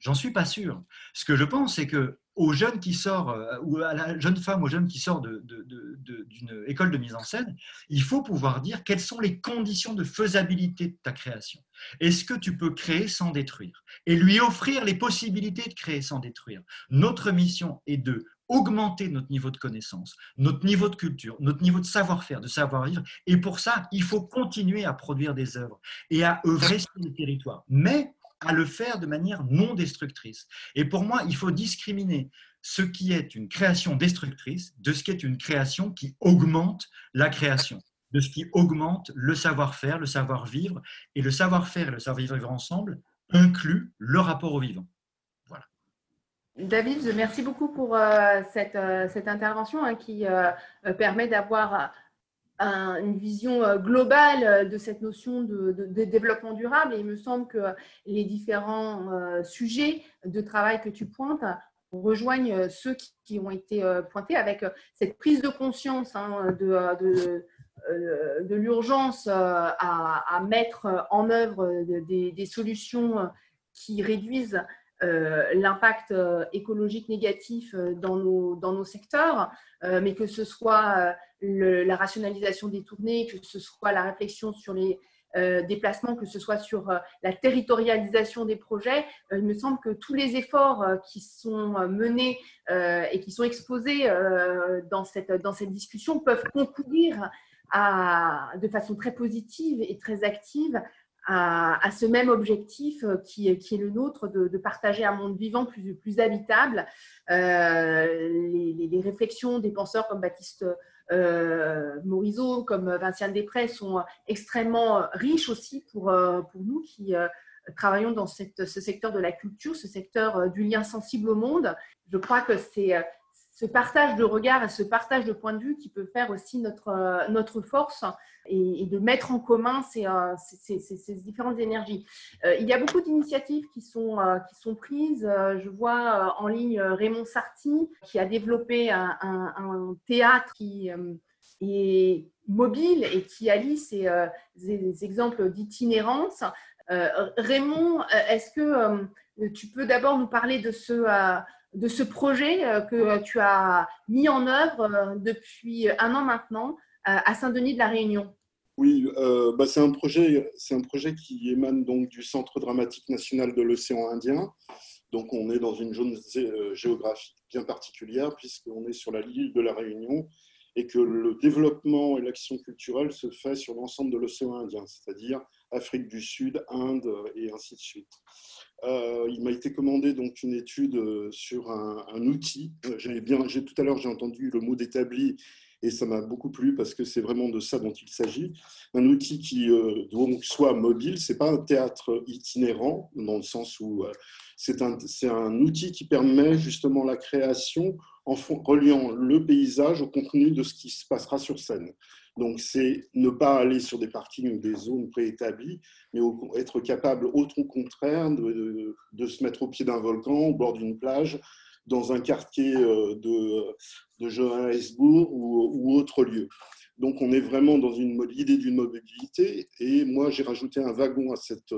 J'en suis pas sûr. Ce que je pense, c'est que aux jeunes qui sort, euh, ou à la jeune femme, aux jeunes qui sort d'une école de mise en scène, il faut pouvoir dire quelles sont les conditions de faisabilité de ta création. Est-ce que tu peux créer sans détruire? Et lui offrir les possibilités de créer sans détruire. Notre mission est de augmenter notre niveau de connaissance, notre niveau de culture, notre niveau de savoir-faire, de savoir-vivre. Et pour ça, il faut continuer à produire des œuvres et à œuvrer sur le territoire. Mais à le faire de manière non destructrice. Et pour moi, il faut discriminer ce qui est une création destructrice de ce qui est une création qui augmente la création, de ce qui augmente le savoir-faire, le savoir-vivre. Et le savoir-faire et le savoir-vivre ensemble inclut le rapport au vivant. David, merci beaucoup pour euh, cette, euh, cette, intervention hein, qui euh, permet d'avoir une vision globale de cette notion de, développement durable. Il me semble que les différents sujets de travail que tu pointes rejoignent ceux qui, ont été pointés avec cette prise de conscience hein, de, l'urgence à, mettre en œuvre des, solutions qui réduisent l'impact euh, écologique négatif euh, dans nos, dans nos secteurs, mais que ce soit la rationalisation des tournées, que ce soit la réflexion sur les déplacements, que ce soit sur la territorialisation des projets, il me semble que tous les efforts qui sont menés et qui sont exposés dans, cette, dans cette discussion peuvent concourir à, de façon très positive et très active à, ce même objectif euh, qui, est le nôtre de, partager un monde vivant plus, habitable. Euh, les, réflexions des penseurs comme Baptiste euh, Morisot, comme Vinciane Després sont extrêmement riches aussi pour, pour nous qui travaillons dans ce secteur de la culture, ce secteur du lien sensible au monde. Je crois que c'est ce partage de regard et ce partage de point de vue qui peut faire aussi euh, notre force et, de mettre en commun ces, euh, ces, ces, différentes énergies. Euh, il y a beaucoup d'initiatives qui sont, qui sont prises. Je vois en ligne Raymond Sarti qui a développé un, un, théâtre qui est mobile et qui allie ces, exemples d'itinérance. Raymond, est-ce que tu peux d'abord nous parler de ce de ce projet euh, que tu as mis en œuvre euh, depuis un an maintenant? euh, à Saint-Denis de la Réunion. Oui, bah c'est un projet, c'est un projet qui émane donc du Centre dramatique national de l'océan Indien. Donc on est dans une zone géographique bien particulière puisqu'on est sur la l'île de la Réunion et que le développement et l'action culturelle se fait sur l'ensemble de l'océan Indien, c'est-à-dire Afrique du Sud, Inde et ainsi de suite. Euh, il m'a été commandé donc une étude euh, sur un, outil. Euh, j'ai bien, tout à l'heure j'ai entendu le mot d'établi et ça m'a beaucoup plu parce que c'est vraiment de ça dont il s'agit. Un outil qui donc soit mobile, c'est pas un théâtre itinérant dans le sens où c'est un, c'est un outil qui permet justement la création en reliant le paysage au contenu de ce qui se passera sur scène. Donc, c'est ne pas aller sur des parkings ou des zones préétablies, mais être capable, au contraire, de, se mettre au pied d'un volcan, au bord d'une plage, dans un quartier euh, de, de Johannesburg ou, ou, autre lieu. Donc, on est vraiment dans une idée d'une mobilité. Et moi, j'ai rajouté un wagon à, cette,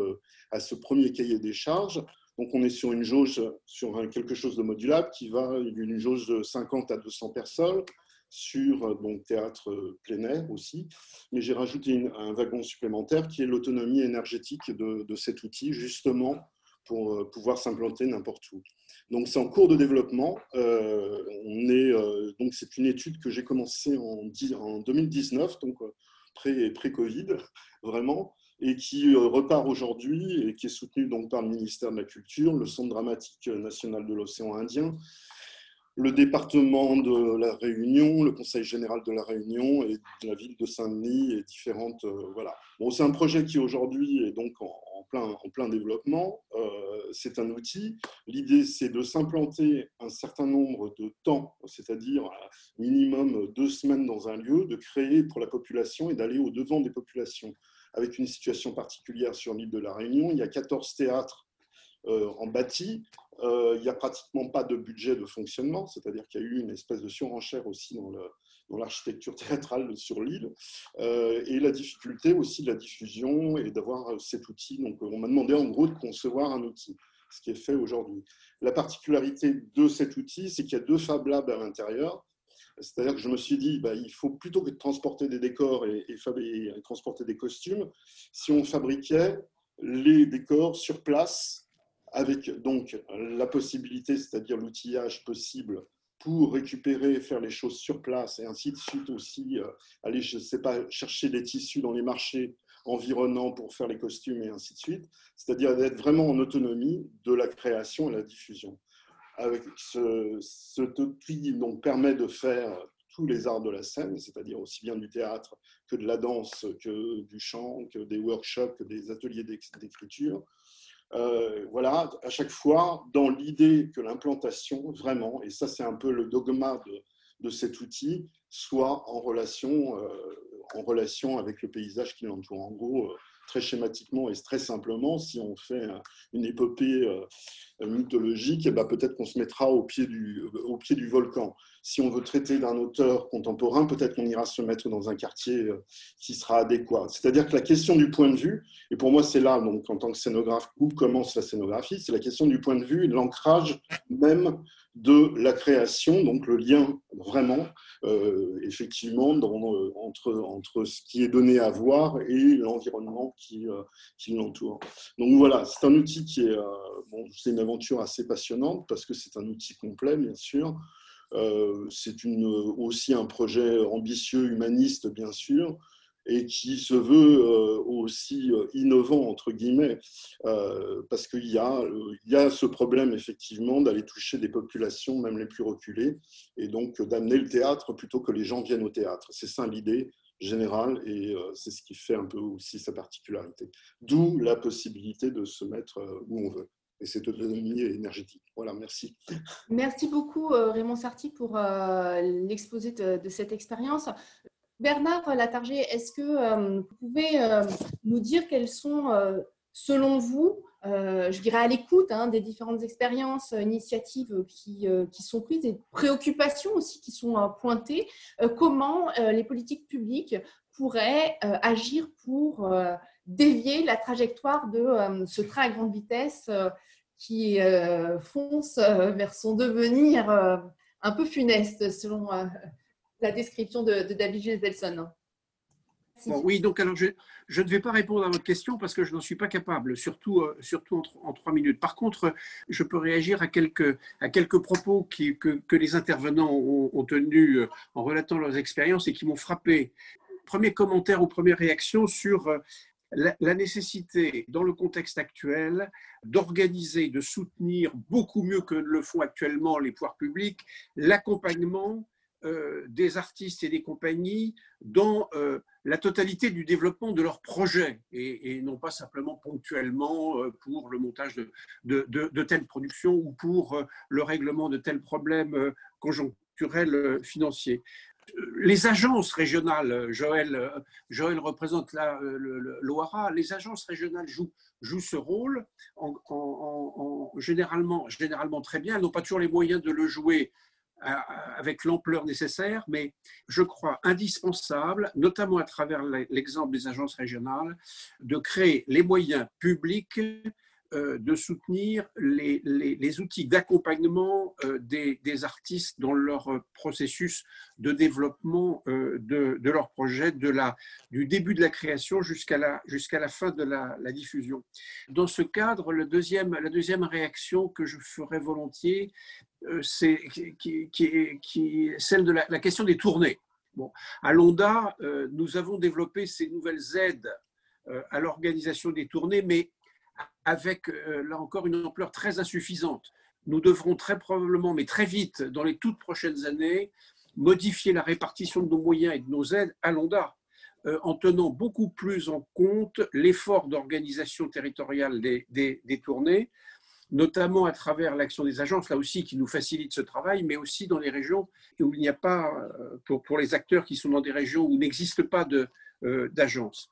à ce premier cahier des charges. Donc, on est sur une jauge, sur quelque chose de modulable qui va d'une jauge de 50 à 200 personnes sur euh, donc, théâtre euh, plein air aussi, mais j'ai rajouté un wagon supplémentaire qui est l'autonomie énergétique de, cet outil, justement pour euh, pouvoir s'implanter n'importe où. Donc c'est en cours de développement. on est, donc c'est une étude que j'ai commencée en, en, 2019, donc pré-Covid, vraiment, et qui repart aujourd'hui et qui est soutenue donc par le ministère de la Culture, le Centre dramatique national de l'océan Indien, le département de la Réunion, le Conseil général de la Réunion et la ville de Saint-Denis et différentes. Euh, voilà. Bon, c'est un projet qui aujourd'hui est donc en, en plein développement. Euh, c'est un outil. L'idée, c'est de s'implanter un certain nombre de temps, c'est-à-dire minimum deux semaines dans un lieu, de créer pour la population et d'aller au-devant des populations. Avec une situation particulière sur l'île de la Réunion, il y a 14 théâtres euh, en bâti. Euh, il n'y a pratiquement pas de budget de fonctionnement, c'est-à-dire qu'il y a eu une espèce de surenchère aussi dans l'architecture théâtrale sur l'île, euh, et la difficulté aussi de la diffusion et d'avoir cet outil. Donc, on m'a demandé en gros de concevoir un outil, ce qui est fait aujourd'hui. La particularité de cet outil, c'est qu'il y a deux Fab Labs à l'intérieur. C'est-à-dire que je me suis dit, bah, il faut plutôt que de transporter des décors et, et transporter des costumes, si on fabriquait les décors sur place avec donc la possibilité, c'est-à-dire l'outillage possible pour récupérer, faire les choses sur place et ainsi de suite aussi, euh, aller, je sais pas, chercher des tissus dans les marchés environnants pour faire les costumes et ainsi de suite, c'est-à-dire d'être vraiment en autonomie de la création et la diffusion. Avec ce, ce outil donc, permet de faire tous les arts de la scène, c'est-à-dire aussi bien du théâtre que de la danse, que du chant, que des workshops, que des ateliers d'écriture, euh, voilà, à chaque fois, dans l'idée que l'implantation, vraiment, et ça c'est un peu le dogma de, cet outil, soit en relation, euh, en relation avec le paysage qui l'entoure. En gros, euh, très schématiquement et très simplement, si on fait une épopée mythologique, eh ben, peut-être qu'on se mettra au pied, du, au pied du volcan. Si on veut traiter d'un auteur contemporain, peut-être qu'on ira se mettre dans un quartier qui sera adéquat. C'est-à-dire que la question du point de vue, et pour moi c'est là, donc, en tant que scénographe, où commence la scénographie, c'est la question du point de vue et de l'ancrage même de la création, donc le lien vraiment, euh, effectivement, euh, entre, entre ce qui est donné à voir et l'environnement qui, euh, qui l'entoure. Donc voilà, c'est un outil qui est, bon, c'est une aventure assez passionnante parce que c'est un outil complet, bien sûr. c'est une, aussi un projet ambitieux, humaniste, bien sûr et qui se veut euh, aussi euh, innovant, entre guillemets, euh, parce qu'il y, a, y a ce problème, effectivement, d'aller toucher des populations, même les plus reculées, et donc d'amener le théâtre plutôt que les gens viennent au théâtre. C'est ça l'idée générale, et c'est ce qui fait un peu aussi sa particularité. D'où la possibilité de se mettre où on veut. Et cette autonomie énergétique. Voilà, merci. Merci beaucoup, Raymond Sarti, pour l'exposé de cette expérience. Bernard Latarger, est-ce que euh, vous pouvez euh, nous dire quelles sont, euh, selon vous, je dirais à l'écoute hein, des différentes expériences, initiatives qui, sont prises et préoccupations aussi qui sont pointées, comment les politiques publiques pourraient agir pour dévier la trajectoire de ce train à grande vitesse qui fonce vers son devenir un peu funeste selon la description de, David Giselson. oui, donc alors je, je, ne vais pas répondre à votre question parce que je n'en suis pas capable, surtout, euh, surtout en, trois minutes. Par contre, je peux réagir à quelques, à quelques propos qui, que, que, les intervenants ont, tenus euh, en relatant leurs expériences et qui m'ont frappé. Premier commentaire ou première réaction sur euh, la, la, nécessité, dans le contexte actuel, d'organiser, de soutenir beaucoup mieux que le font actuellement les pouvoirs publics, l'accompagnement euh, des artistes et des compagnies dans euh, la totalité du développement de leurs projets et, non pas simplement ponctuellement euh, pour le montage de, de, de, telles productions ou pour le règlement de tels problèmes conjoncturels financiers. Les agences régionales, Joël, Joël représente là l'OARA, les agences régionales jouent, jouent ce rôle en, généralement, généralement très bien. Elles n'ont pas toujours les moyens de le jouer avec l'ampleur nécessaire, mais je crois indispensable, notamment à travers l'exemple des agences régionales, de créer les moyens publics de soutenir les, les, outils d'accompagnement euh, des, des, artistes dans leur processus de développement euh, de, de, leur projet, de la, du début de la création jusqu'à la, la fin de la, la, diffusion. Dans ce cadre, le deuxième, la deuxième réaction que je ferai volontiers, c'est qui, qui, qui, celle de la, la, question des tournées. Bon, à Londa, nous avons développé ces nouvelles aides à l'organisation des tournées, mais avec, euh, là encore, une ampleur très insuffisante. Nous devrons très probablement, mais très vite, dans les toutes prochaines années, modifier la répartition de nos moyens et de nos aides à l'ONDA, euh, en tenant beaucoup plus en compte l'effort d'organisation territoriale des, tournées, notamment à travers l'action des agences, là aussi, qui nous facilite ce travail, mais aussi dans les régions où il n'y a pas, euh, pour, pour, les acteurs qui sont dans des régions où n'existe pas d'agence.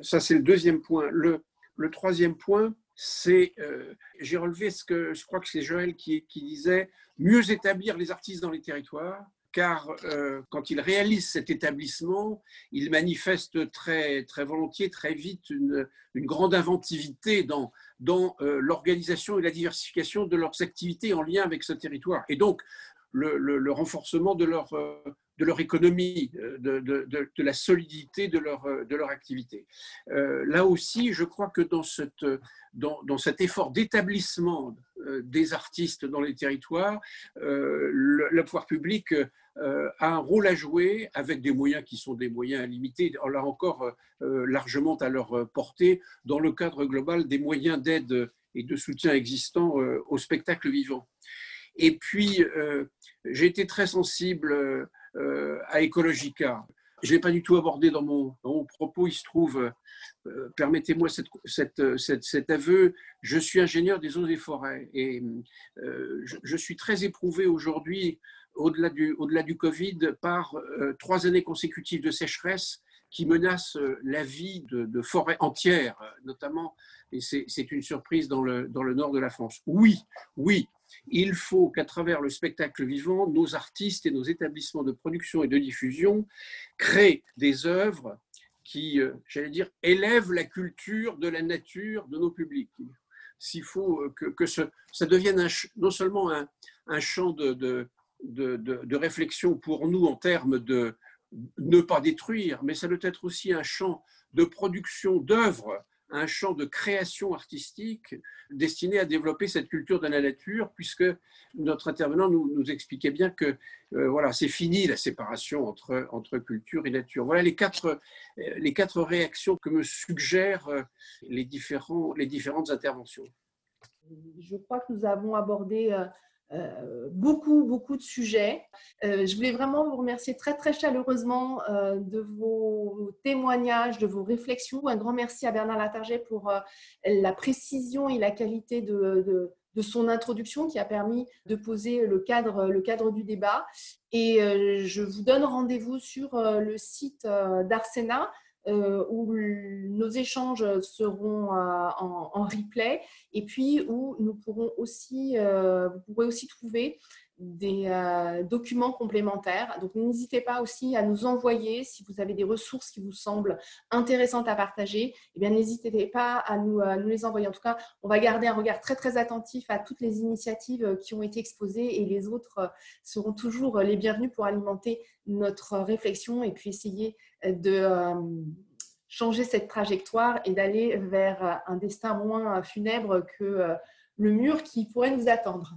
ça, c'est le deuxième point. Le, le troisième point, c'est, euh, j'ai relevé ce que je crois que c'est Joël qui, disait, mieux établir les artistes dans les territoires, car euh, quand ils réalisent cet établissement, ils manifestent très, très volontiers, très vite, une, grande inventivité dans, dans euh, l'organisation et la diversification de leurs activités en lien avec ce territoire. Et donc, le, renforcement de leur, de leur économie, euh, de, la solidité de leur, euh, activité. là aussi, je crois que dans, cet effort d'établissement des artistes dans les territoires, le, pouvoir public a un rôle à jouer avec des moyens qui sont des moyens limités, là encore largement à leur portée, dans le cadre global des moyens d'aide et de soutien existants au spectacle vivant. Et puis, euh, j'ai été très sensible euh, à Ecologica. je ne l'ai pas du tout abordé dans mon, propos. Il se trouve, euh, permettez-moi cet aveu, je suis ingénieur des eaux et forêts et euh, je, suis très éprouvé aujourd'hui, au-delà du, au du Covid, par trois années consécutives de sécheresse qui menacent la vie de, forêts entières, notamment, et c'est une surprise dans le, dans le nord de la France. Oui, oui, il faut qu'à travers le spectacle vivant, nos artistes et nos établissements de production et de diffusion créent des œuvres qui, euh, j'allais dire, élèvent la culture de la nature de nos publics. S'il faut euh, que, ça devienne non seulement un, champ de, de, réflexion pour nous en termes de ne pas détruire, mais ça doit être aussi un champ de production d'œuvres un champ de création artistique destiné à développer cette culture de la nature, puisque notre intervenant nous, expliquait bien que euh, voilà, c'est fini la séparation entre, entre culture et nature. Voilà les quatre, euh, les quatre réactions que me suggèrent euh, les, différents, les différentes interventions. Je crois que nous avons abordé euh, beaucoup, beaucoup de sujets. Euh, je voulais vraiment vous remercier très, très chaleureusement euh, de vos témoignages, de vos réflexions. Un grand merci à Bernard Latarget pour la précision et la qualité de, de, son introduction qui a permis de poser le cadre, le cadre du débat. Et je vous donne rendez-vous sur le site d'Arsena euh, où nos échanges seront euh, en, replay et puis où nous pourrons aussi, euh, vous pourrez aussi trouver des documents complémentaires. Donc n'hésitez pas aussi à nous envoyer si vous avez des ressources qui vous semblent intéressantes à partager. Eh bien n'hésitez pas à nous, à nous, les envoyer. En tout cas, on va garder un regard très très attentif à toutes les initiatives qui ont été exposées et les autres seront toujours les bienvenus pour alimenter notre réflexion et puis essayer de euh, changer cette trajectoire et d'aller vers un destin moins funèbre que euh, le mur qui pourrait nous attendre.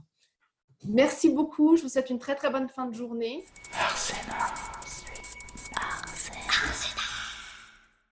Merci beaucoup, je vous souhaite une très très bonne fin de journée. Arsena.